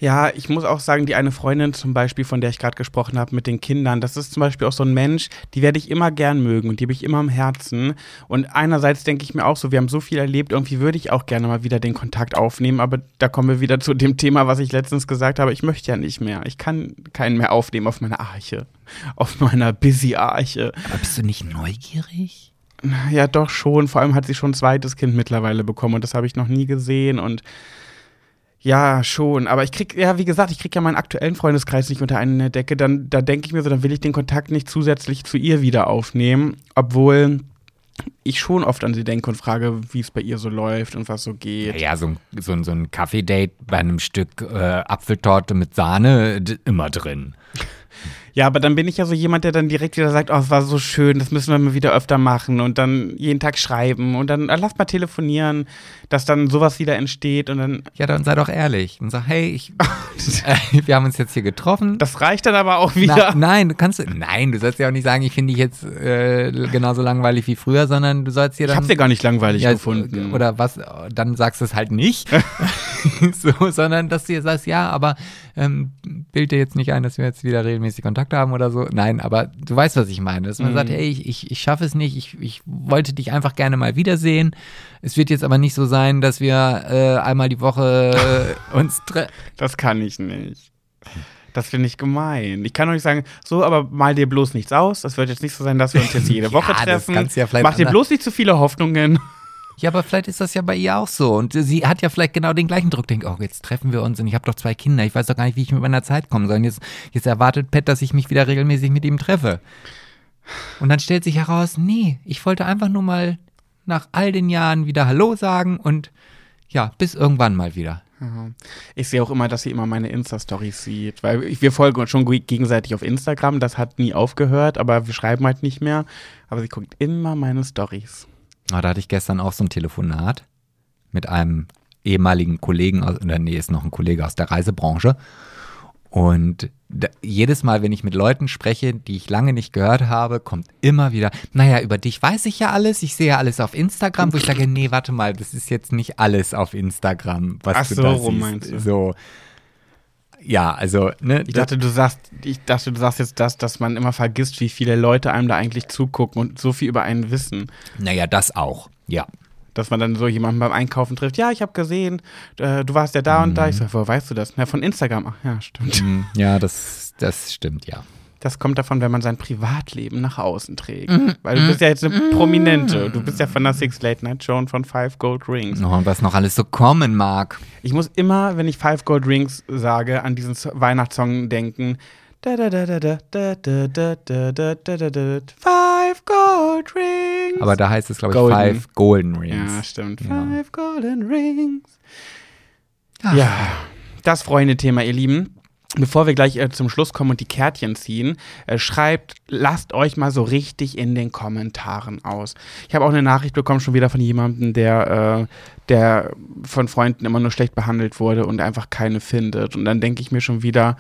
Ja, ich muss auch sagen, die eine Freundin zum Beispiel, von der ich gerade gesprochen habe, mit den Kindern, das ist zum Beispiel auch so ein Mensch, die werde ich immer gern mögen und die habe ich immer im Herzen. Und einerseits denke ich mir auch so, wir haben so viel erlebt, irgendwie würde ich auch gerne mal wieder den Kontakt aufnehmen, aber da kommen wir wieder zu dem Thema, was ich letztens gesagt habe, ich möchte ja nicht mehr. Ich kann keinen mehr aufnehmen auf meiner Arche, auf meiner Busy-Arche.
Aber bist du nicht neugierig?
Ja, doch schon. Vor allem hat sie schon ein zweites Kind mittlerweile bekommen und das habe ich noch nie gesehen und ja, schon. Aber ich krieg, ja, wie gesagt, ich krieg ja meinen aktuellen Freundeskreis nicht unter eine Decke. Dann, da denke ich mir so, dann will ich den Kontakt nicht zusätzlich zu ihr wieder aufnehmen, obwohl ich schon oft an sie denke und frage, wie es bei ihr so läuft und was so geht.
Ja, so ein, so ein, so ein Kaffee-Date bei einem Stück äh, Apfeltorte mit Sahne immer drin.
Ja, aber dann bin ich ja so jemand, der dann direkt wieder sagt, oh, es war so schön, das müssen wir mal wieder öfter machen und dann jeden Tag schreiben und dann äh, lass mal telefonieren, dass dann sowas wieder entsteht und dann.
Ja, dann sei doch ehrlich und sag, hey, ich, äh, wir haben uns jetzt hier getroffen.
Das reicht dann aber auch wieder.
Na, nein, du kannst, nein, du sollst ja auch nicht sagen, ich finde dich jetzt äh, genauso langweilig wie früher, sondern du sollst dir dann.
Ich hab's ja gar nicht langweilig
ja,
gefunden.
Oder was, dann sagst du es halt nicht, so, sondern dass du sagst, ja, aber ähm, bild dir jetzt nicht ein, dass wir jetzt wieder regelmäßig Kontakt haben oder so. Nein, aber du weißt, was ich meine. Dass man mhm. sagt, hey, ich, ich, ich schaffe es nicht, ich, ich wollte dich einfach gerne mal wiedersehen. Es wird jetzt aber nicht so sein, dass wir äh, einmal die Woche äh, uns treffen.
Das kann ich nicht. Das finde ich gemein. Ich kann nicht sagen, so, aber mal dir bloß nichts aus. Das wird jetzt nicht so sein, dass wir uns jetzt jede Woche ja, treffen. Ja Mach dir bloß nicht zu viele Hoffnungen.
Ja, aber vielleicht ist das ja bei ihr auch so. Und sie hat ja vielleicht genau den gleichen Druck. Denkt, oh, jetzt treffen wir uns und ich habe doch zwei Kinder. Ich weiß doch gar nicht, wie ich mit meiner Zeit kommen soll. Und jetzt, jetzt erwartet Pet, dass ich mich wieder regelmäßig mit ihm treffe. Und dann stellt sich heraus, nee, ich wollte einfach nur mal nach all den Jahren wieder Hallo sagen und ja, bis irgendwann mal wieder.
Ich sehe auch immer, dass sie immer meine Insta-Stories sieht, weil wir folgen uns schon gegenseitig auf Instagram, das hat nie aufgehört, aber wir schreiben halt nicht mehr. Aber sie guckt immer meine Stories.
Oh, da hatte ich gestern auch so ein Telefonat mit einem ehemaligen Kollegen, aus, oder nee, ist noch ein Kollege aus der Reisebranche. Und da, jedes Mal, wenn ich mit Leuten spreche, die ich lange nicht gehört habe, kommt immer wieder, naja, über dich weiß ich ja alles, ich sehe ja alles auf Instagram, wo ich sage, nee, warte mal, das ist jetzt nicht alles auf Instagram, was Ach du so, da siehst. Meinst du? So, ja, also, ne.
Ich dachte, du sagst, ich dachte, du sagst jetzt das, dass man immer vergisst, wie viele Leute einem da eigentlich zugucken und so viel über einen wissen.
Naja, das auch, ja.
Dass man dann so jemanden beim Einkaufen trifft. Ja, ich habe gesehen, äh, du warst ja da mhm. und da. Ich so, woher weißt du das? Ja, von Instagram. Ach ja, stimmt. Mhm.
Ja, das, das stimmt, ja.
Das kommt davon, wenn man sein Privatleben nach außen trägt. Mhm. Weil du bist ja jetzt eine mhm. Prominente. Du bist ja von der Six Late Night Show und von Five Gold Rings.
Oh, und was noch alles so kommen mag.
Ich muss immer, wenn ich Five Gold Rings sage, an diesen Weihnachtssong denken. Five Gold Rings.
Aber da heißt es, glaube ich, Golden. Five Golden Rings.
Ja, stimmt. Ja. Five Golden Rings. Ach. Ja, das Freunde-Thema, ihr Lieben. Bevor wir gleich äh, zum Schluss kommen und die Kärtchen ziehen, äh, schreibt, lasst euch mal so richtig in den Kommentaren aus. Ich habe auch eine Nachricht bekommen, schon wieder von jemandem, der, äh, der von Freunden immer nur schlecht behandelt wurde und einfach keine findet. Und dann denke ich mir schon wieder,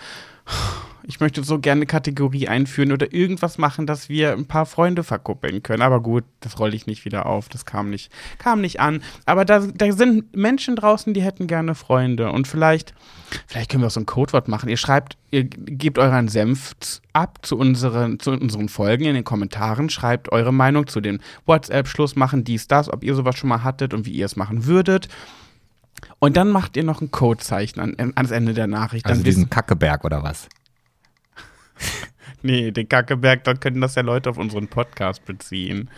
ich möchte so gerne eine Kategorie einführen oder irgendwas machen, dass wir ein paar Freunde verkuppeln können. Aber gut, das rolle ich nicht wieder auf. Das kam nicht, kam nicht an. Aber da, da sind Menschen draußen, die hätten gerne Freunde. Und vielleicht, vielleicht können wir auch so ein Codewort machen. Ihr schreibt, ihr gebt euren Senf ab zu unseren, zu unseren Folgen in den Kommentaren. Schreibt eure Meinung zu dem WhatsApp-Schluss machen, dies, das, ob ihr sowas schon mal hattet und wie ihr es machen würdet. Und dann macht ihr noch ein Codezeichen an, ans Ende der Nachricht.
Also diesen Kackeberg oder was?
nee, den Kackeberg, dann können das ja Leute auf unseren Podcast beziehen.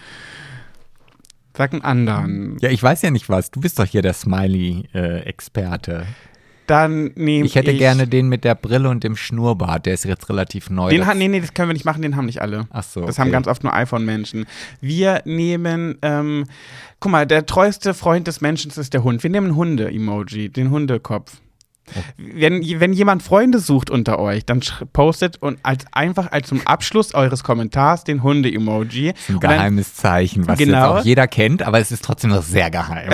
Sag einen anderen.
Ja, ich weiß ja nicht was. Du bist doch hier der Smiley-Experte. Äh,
dann nehme
ich. hätte ich gerne den mit der Brille und dem Schnurrbart. Der ist jetzt relativ neu.
Den nee, nee, das können wir nicht machen. Den haben nicht alle.
Ach so.
Das okay. haben ganz oft nur iPhone-Menschen. Wir nehmen, ähm, guck mal, der treueste Freund des Menschen ist der Hund. Wir nehmen Hunde-Emoji, den Hundekopf. Wenn, wenn jemand Freunde sucht unter euch, dann postet und als einfach als zum Abschluss eures Kommentars den Hunde-Emoji.
Ein geheimes dann, Zeichen, was genau. jetzt auch jeder kennt, aber es ist trotzdem noch sehr geheim.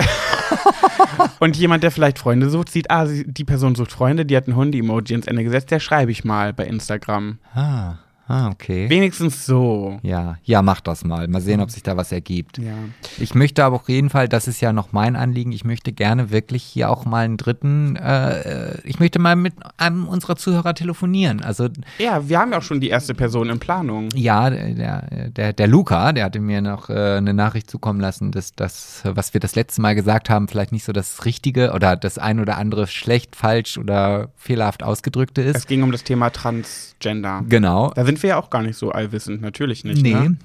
und jemand, der vielleicht Freunde sucht, sieht, ah, die Person sucht Freunde, die hat ein Hunde-Emoji ins Ende gesetzt, der schreibe ich mal bei Instagram.
Ah. Ah, okay.
Wenigstens so.
Ja, ja, mach das mal. Mal sehen, ob sich da was ergibt.
Ja.
Ich möchte aber auf jeden Fall, das ist ja noch mein Anliegen, ich möchte gerne wirklich hier auch mal einen dritten, äh, ich möchte mal mit einem unserer Zuhörer telefonieren. Also
Ja, wir haben ja auch schon die erste Person in Planung.
Ja, der, der, der Luca, der hatte mir noch äh, eine Nachricht zukommen lassen, dass das, was wir das letzte Mal gesagt haben, vielleicht nicht so das Richtige oder das ein oder andere schlecht, falsch oder fehlerhaft ausgedrückte ist.
Es ging um das Thema Transgender.
Genau.
Da sind wir ja auch gar nicht so allwissend, natürlich nicht. Nee. Ne?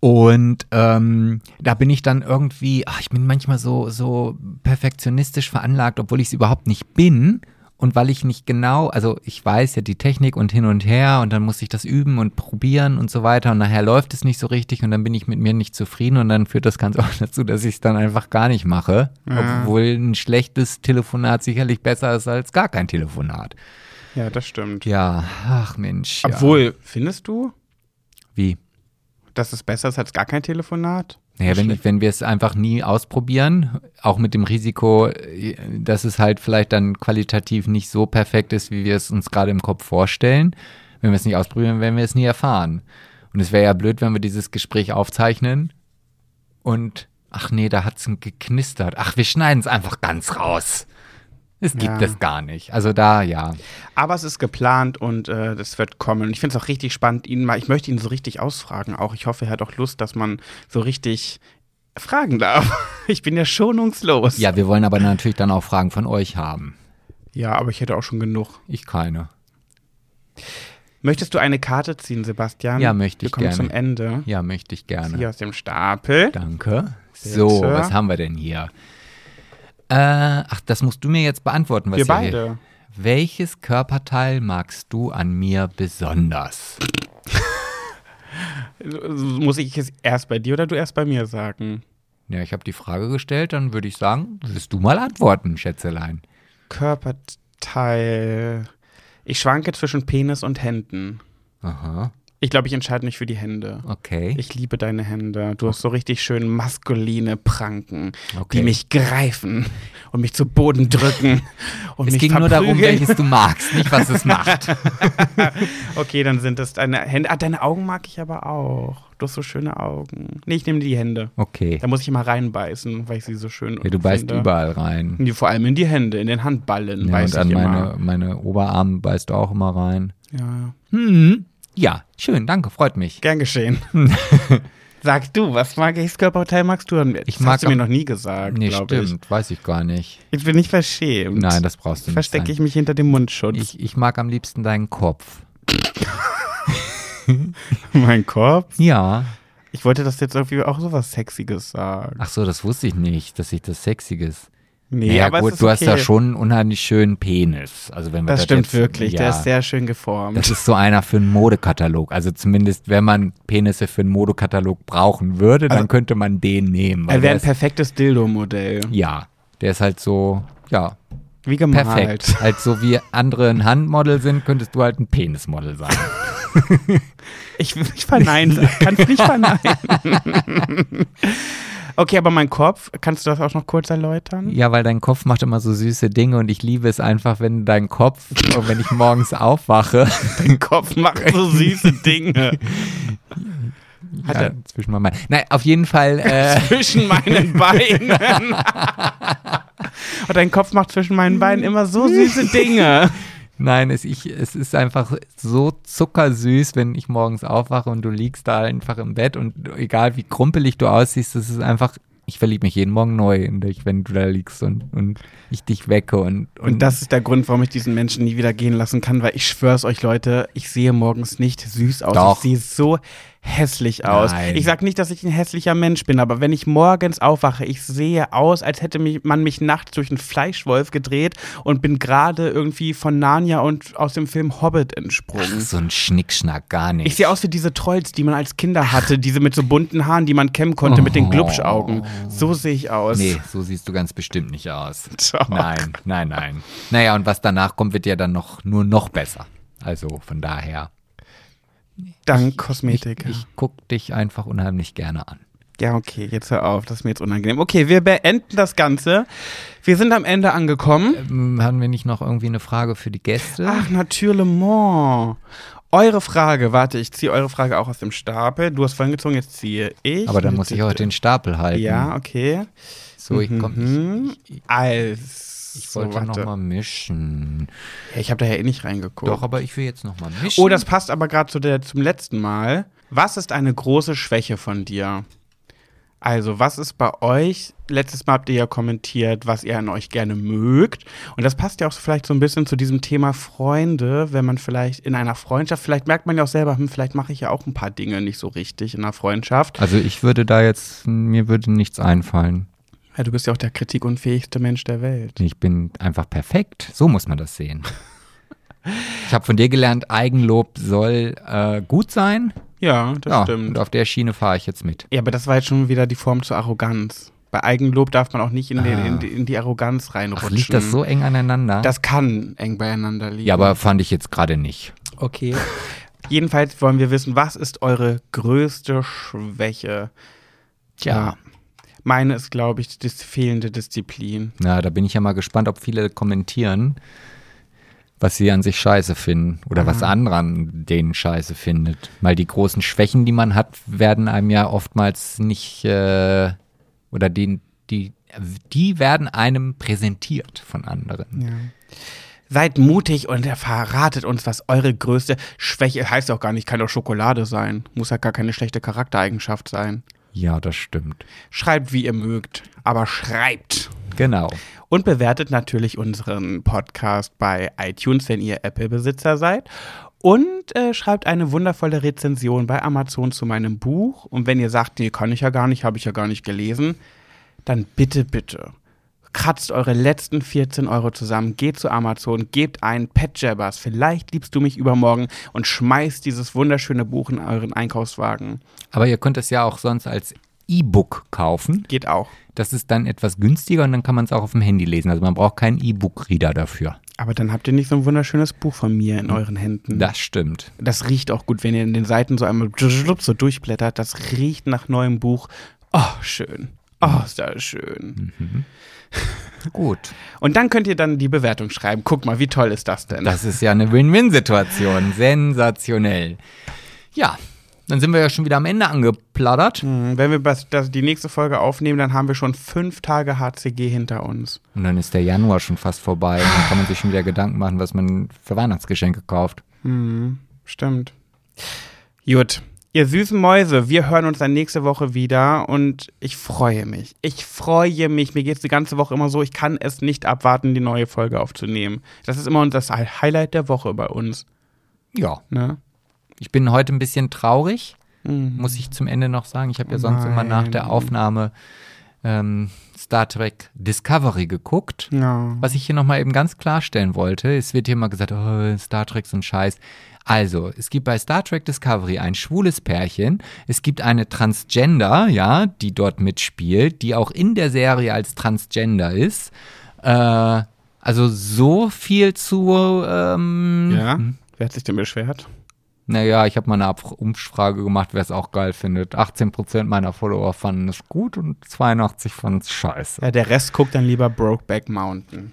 Und ähm, da bin ich dann irgendwie, ach, ich bin manchmal so, so perfektionistisch veranlagt, obwohl ich es überhaupt nicht bin. Und weil ich nicht genau, also ich weiß ja die Technik und hin und her und dann muss ich das üben und probieren und so weiter und nachher läuft es nicht so richtig und dann bin ich mit mir nicht zufrieden und dann führt das Ganze auch dazu, dass ich es dann einfach gar nicht mache. Ja. Obwohl ein schlechtes Telefonat sicherlich besser ist als gar kein Telefonat.
Ja, das stimmt.
Ja, ach Mensch. Ja.
Obwohl, findest du,
Wie?
dass es besser ist als gar kein Telefonat?
Naja, wenn, wenn wir es einfach nie ausprobieren, auch mit dem Risiko, äh, dass es halt vielleicht dann qualitativ nicht so perfekt ist, wie wir es uns gerade im Kopf vorstellen. Wenn wir es nicht ausprobieren, werden wir es nie erfahren. Und es wäre ja blöd, wenn wir dieses Gespräch aufzeichnen und, ach nee, da hat es geknistert. Ach, wir schneiden es einfach ganz raus. Es gibt
Ja.
es gar nicht. Also da, ja.
Aber es ist geplant und äh, das wird kommen. Und ich finde es auch richtig spannend, ihn mal, ich möchte ihn so richtig ausfragen auch. Ich hoffe, er hat auch Lust, dass man so richtig fragen darf. Ich bin ja schonungslos.
Ja, wir wollen aber natürlich dann auch Fragen von euch haben.
Ja, aber ich hätte auch schon genug.
Ich keine.
Möchtest du eine Karte ziehen, Sebastian?
Ja, möchte
Wir
ich
kommen
gerne.
zum Ende.
Ja, möchte ich gerne.
Hier aus dem Stapel.
Danke. So,
Bitte.
was haben wir denn hier? Äh, ach, das musst du mir jetzt beantworten, was
Wir
hier
beide.
Welches Körperteil magst du an mir besonders?
Muss ich es erst bei dir oder du erst bei mir sagen?
Ja, ich habe die Frage gestellt, dann würde ich sagen, wirst du mal antworten, Schätzelein.
Körperteil. Ich schwanke zwischen Penis und Händen.
Aha,
Ich glaube, ich entscheide mich für die Hände.
okay.
Ich liebe deine Hände. Du hast so richtig schön maskuline Pranken,
Okay.
die mich greifen und mich zu Boden drücken und
es
mich
ging nur darum,
verprügeln.
welches du magst, nicht was es macht.
Okay, dann sind es deine Hände. Ah, deine Augen mag ich aber auch. Du hast so schöne Augen. Nee, ich nehme die Hände.
Okay.
Da muss ich immer reinbeißen, weil ich sie so schön
Ja, du beißt
finde.
überall rein.
Nee, Vor allem in die Hände, in den Handballen
Ja,
beiß
und an meine, meine Oberarme beißt du auch immer rein.
Ja,
Hm. Ja, schön, danke, freut mich.
gern geschehen. Sag du, was mag ich, das Körperteil magst du an mir?
Ich
das
mag
hast du mir noch nie gesagt,
Nee,
glaube ich.
stimmt, weiß ich gar nicht.
Ich bin nicht verschämt.
Nein, das brauchst du nicht.
Verstecke ich mich hinter dem Mundschutz.
Ich, ich mag am liebsten deinen Kopf.
mein Kopf?
Ja.
Ich wollte das jetzt irgendwie auch so was Sexiges sagen.
Ach so, das wusste ich nicht, dass ich das Sexiges.
Nee,
ja,
aber
gut,
es
du hast
okay.
da schon einen unheimlich schönen Penis. Also wenn wir
Das
das
stimmt
jetzt,
wirklich,
Ja,
der ist sehr schön geformt.
das ist so einer für einen Modekatalog. Also zumindest, wenn man Penisse für einen Modekatalog brauchen würde, dann
Also-
könnte man den nehmen. weil
Er wäre ein perfektes Dildo-Modell.
ja, der ist halt so, ja,
Wie gemalt.
perfekt. halt so wie andere ein Handmodel sind, könntest du halt ein Penismodel sein.
Ich will nicht verneinen. Kannst nicht verneinen. okay, aber mein Kopf, kannst du das auch noch kurz erläutern?
Ja, weil dein Kopf macht immer so süße Dinge und ich liebe es einfach, wenn dein Kopf, wenn ich morgens aufwache,
Dein Kopf macht so süße Dinge. Hat
ja,
er
zwischen meinen Beinen. Nein, auf jeden Fall, äh,
zwischen meinen Beinen. Und dein Kopf macht zwischen meinen Beinen immer so süße Dinge.
Nein, es, ich, es ist einfach so zuckersüß, wenn ich morgens aufwache und du liegst da einfach im Bett und egal wie krumpelig du aussiehst, es ist einfach, ich verliebe mich jeden Morgen neu in dich, wenn du da liegst und, und ich dich wecke und,
Und das ist der Grund, warum ich diesen Menschen nie wieder gehen lassen kann, weil ich schwör's euch, Leute, ich sehe morgens nicht süß aus.
Doch.
Ich sehe so hässlich aus.
Nein.
Ich sag nicht, dass ich ein hässlicher Mensch bin, aber wenn ich morgens aufwache, ich sehe aus, als hätte mich, man mich nachts durch einen Fleischwolf gedreht und bin gerade irgendwie von Narnia und aus dem Film Hobbit entsprungen.
so ein Schnickschnack, gar nicht.
Ich sehe aus wie diese Trolls, die man als Kinder hatte, diese mit so bunten Haaren, die man kämmen konnte mit den Glubschaugen. So sehe ich aus.
Nee, so siehst du ganz bestimmt nicht aus.
Doch.
Nein, nein, nein. Naja, und was danach kommt, wird ja dann noch nur noch besser. Also von daher.
Dank Kosmetik.
Ich guck dich einfach unheimlich gerne an.
Ja, okay, jetzt hör auf, das ist mir jetzt unangenehm. Okay, wir beenden das Ganze. Wir sind am Ende angekommen.
Ähm, haben wir nicht noch irgendwie eine Frage für die Gäste?
Ach, natürlich. Eure Frage, warte, ich ziehe eure Frage auch aus dem Stapel. Du hast vorhin gezogen, jetzt ziehe ich.
Aber dann muss ich auch den Stapel halten.
Ja, okay.
So, ich komm.
Mhm.
Ich, ich,
Als.
Ich wollte
so,
noch
warte.
mal mischen.
Ja, ich habe da ja eh nicht reingeguckt.
Doch, aber ich will jetzt noch mal mischen.
Oh, das passt aber gerade zu der, zum letzten Mal. Was ist eine große Schwäche von dir? Also, was ist bei euch? Letztes Mal habt ihr ja kommentiert, was ihr an euch gerne mögt. Und das passt ja auch vielleicht so ein bisschen zu diesem Thema Freunde, wenn man vielleicht in einer Freundschaft, vielleicht merkt man ja auch selber, hm, vielleicht mache ich ja auch ein paar Dinge nicht so richtig in einer Freundschaft.
Also ich würde da jetzt, mir würde nichts einfallen.
Ja, du bist ja auch der kritikunfähigste Mensch der Welt.
Ich bin einfach perfekt. So muss man das sehen. Ich habe von dir gelernt, Eigenlob soll äh, gut sein.
Ja, das
ja,
stimmt.
und auf der Schiene fahre ich jetzt mit.
Ja, aber das war jetzt schon wieder die Form zur Arroganz. Bei Eigenlob darf man auch nicht in, den, in, die, in die Arroganz reinrutschen.
Ach, liegt das so eng aneinander?
Das kann eng beieinander liegen.
ja, aber fand ich jetzt gerade nicht.
Okay. Jedenfalls wollen wir wissen, was ist eure größte Schwäche?
Tja.
Meine ist, glaube ich, die fehlende Disziplin.
Na, da bin ich ja mal gespannt, ob viele kommentieren, was sie an sich scheiße finden oder was andere an denen scheiße findet. Weil die großen Schwächen, die man hat, werden einem ja oftmals nicht äh, oder die, die, die werden einem präsentiert von anderen.
Ja. Seid mutig und verratet uns, was eure größte Schwäche heißt auch gar nicht, kann doch Schokolade sein. Muss ja gar keine schlechte Charaktereigenschaft sein.
Ja, das stimmt.
Schreibt, wie ihr mögt, aber schreibt.
Genau.
Und bewertet natürlich unseren Podcast bei iTunes, wenn ihr Apple-Besitzer seid. Und äh, schreibt eine wundervolle Rezension bei Amazon zu meinem Buch. Und wenn ihr sagt, nee, kann ich ja gar nicht, habe ich ja gar nicht gelesen, dann bitte, bitte. Kratzt eure letzten 14 Euro zusammen, geht zu Amazon, gebt ein Pet Jabbers, vielleicht liebst du mich übermorgen und schmeißt dieses wunderschöne Buch in euren Einkaufswagen.
Aber ihr könnt es ja auch sonst als E-Book kaufen.
Geht auch.
Das ist dann etwas günstiger und dann kann man es auch auf dem Handy lesen. Also man braucht keinen E-Book-Reader dafür.
Aber dann habt ihr nicht so ein wunderschönes Buch von mir in euren Händen.
Das stimmt.
Das riecht auch gut, wenn ihr in den Seiten so einmal so durchblättert. Das riecht nach neuem Buch. Oh, schön. Oh, ist das schön.
Gut.
Und dann könnt ihr dann die Bewertung schreiben. Guck mal, wie toll ist das denn?
Das ist ja eine Win-Win-Situation. Sensationell. Ja, dann sind wir ja schon wieder am Ende angeplaudert.
Hm, Wenn wir das, das, die nächste Folge aufnehmen, dann haben wir schon fünf Tage HCG hinter uns.
Und dann ist der Januar schon fast vorbei. Und dann kann man sich schon wieder Gedanken machen, was man für Weihnachtsgeschenke kauft.
Hm, stimmt. Gut. Ihr süßen Mäuse, wir hören uns dann nächste Woche wieder und ich freue mich. Ich freue mich. Mir geht es die ganze Woche immer so, ich kann es nicht abwarten, die neue Folge aufzunehmen. Das ist immer das Highlight der Woche bei uns.
Ja.
Ne?
Ich bin heute ein bisschen traurig,
Mhm.
muss ich zum Ende noch sagen. Ich habe ja sonst immer nach der
Nein.
Aufnahme ähm, Star Trek Discovery geguckt.
Ja.
Was ich hier nochmal eben ganz klarstellen wollte, es wird hier immer gesagt, oh, Star Trek so ein Scheiß. Also, es gibt bei Star Trek Discovery ein schwules Pärchen, es gibt eine Transgender, ja, die dort mitspielt, die auch in der Serie als Transgender ist. Äh, also so viel zu, ähm,
Ja? Wer hat sich denn beschwert?
naja, ich habe mal eine Umfrage gemacht, wer es auch geil findet. 18% meiner Follower fanden es gut und 82% fanden es scheiße.
Ja, der Rest guckt dann lieber Brokeback Mountain.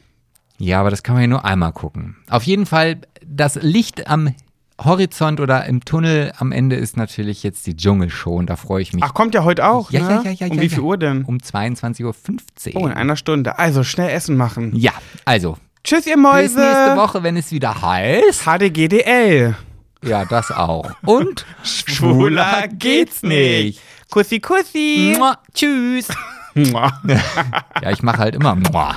Ja, aber das kann man ja nur einmal gucken. Auf jeden Fall, das Licht am Horizont oder im Tunnel am Ende ist natürlich jetzt die Dschungelshow und da freue ich mich.
Ach, kommt ja heute auch,
Ja,
ne?
ja, ja, ja,
Um
ja,
wie viel Uhr denn?
um 22.15
Oh, in
Uhr.
einer Stunde. Also, schnell Essen machen.
ja, also,
Tschüss, ihr
bis
Mäuse.
nächste Woche, wenn es wieder heißt.
HDGDL.
Ja, das auch. Und
Schwuler geht's nicht. Kussi, kussi.
Mua, tschüss.
Mua.
Ja, ich mache halt immer Mua.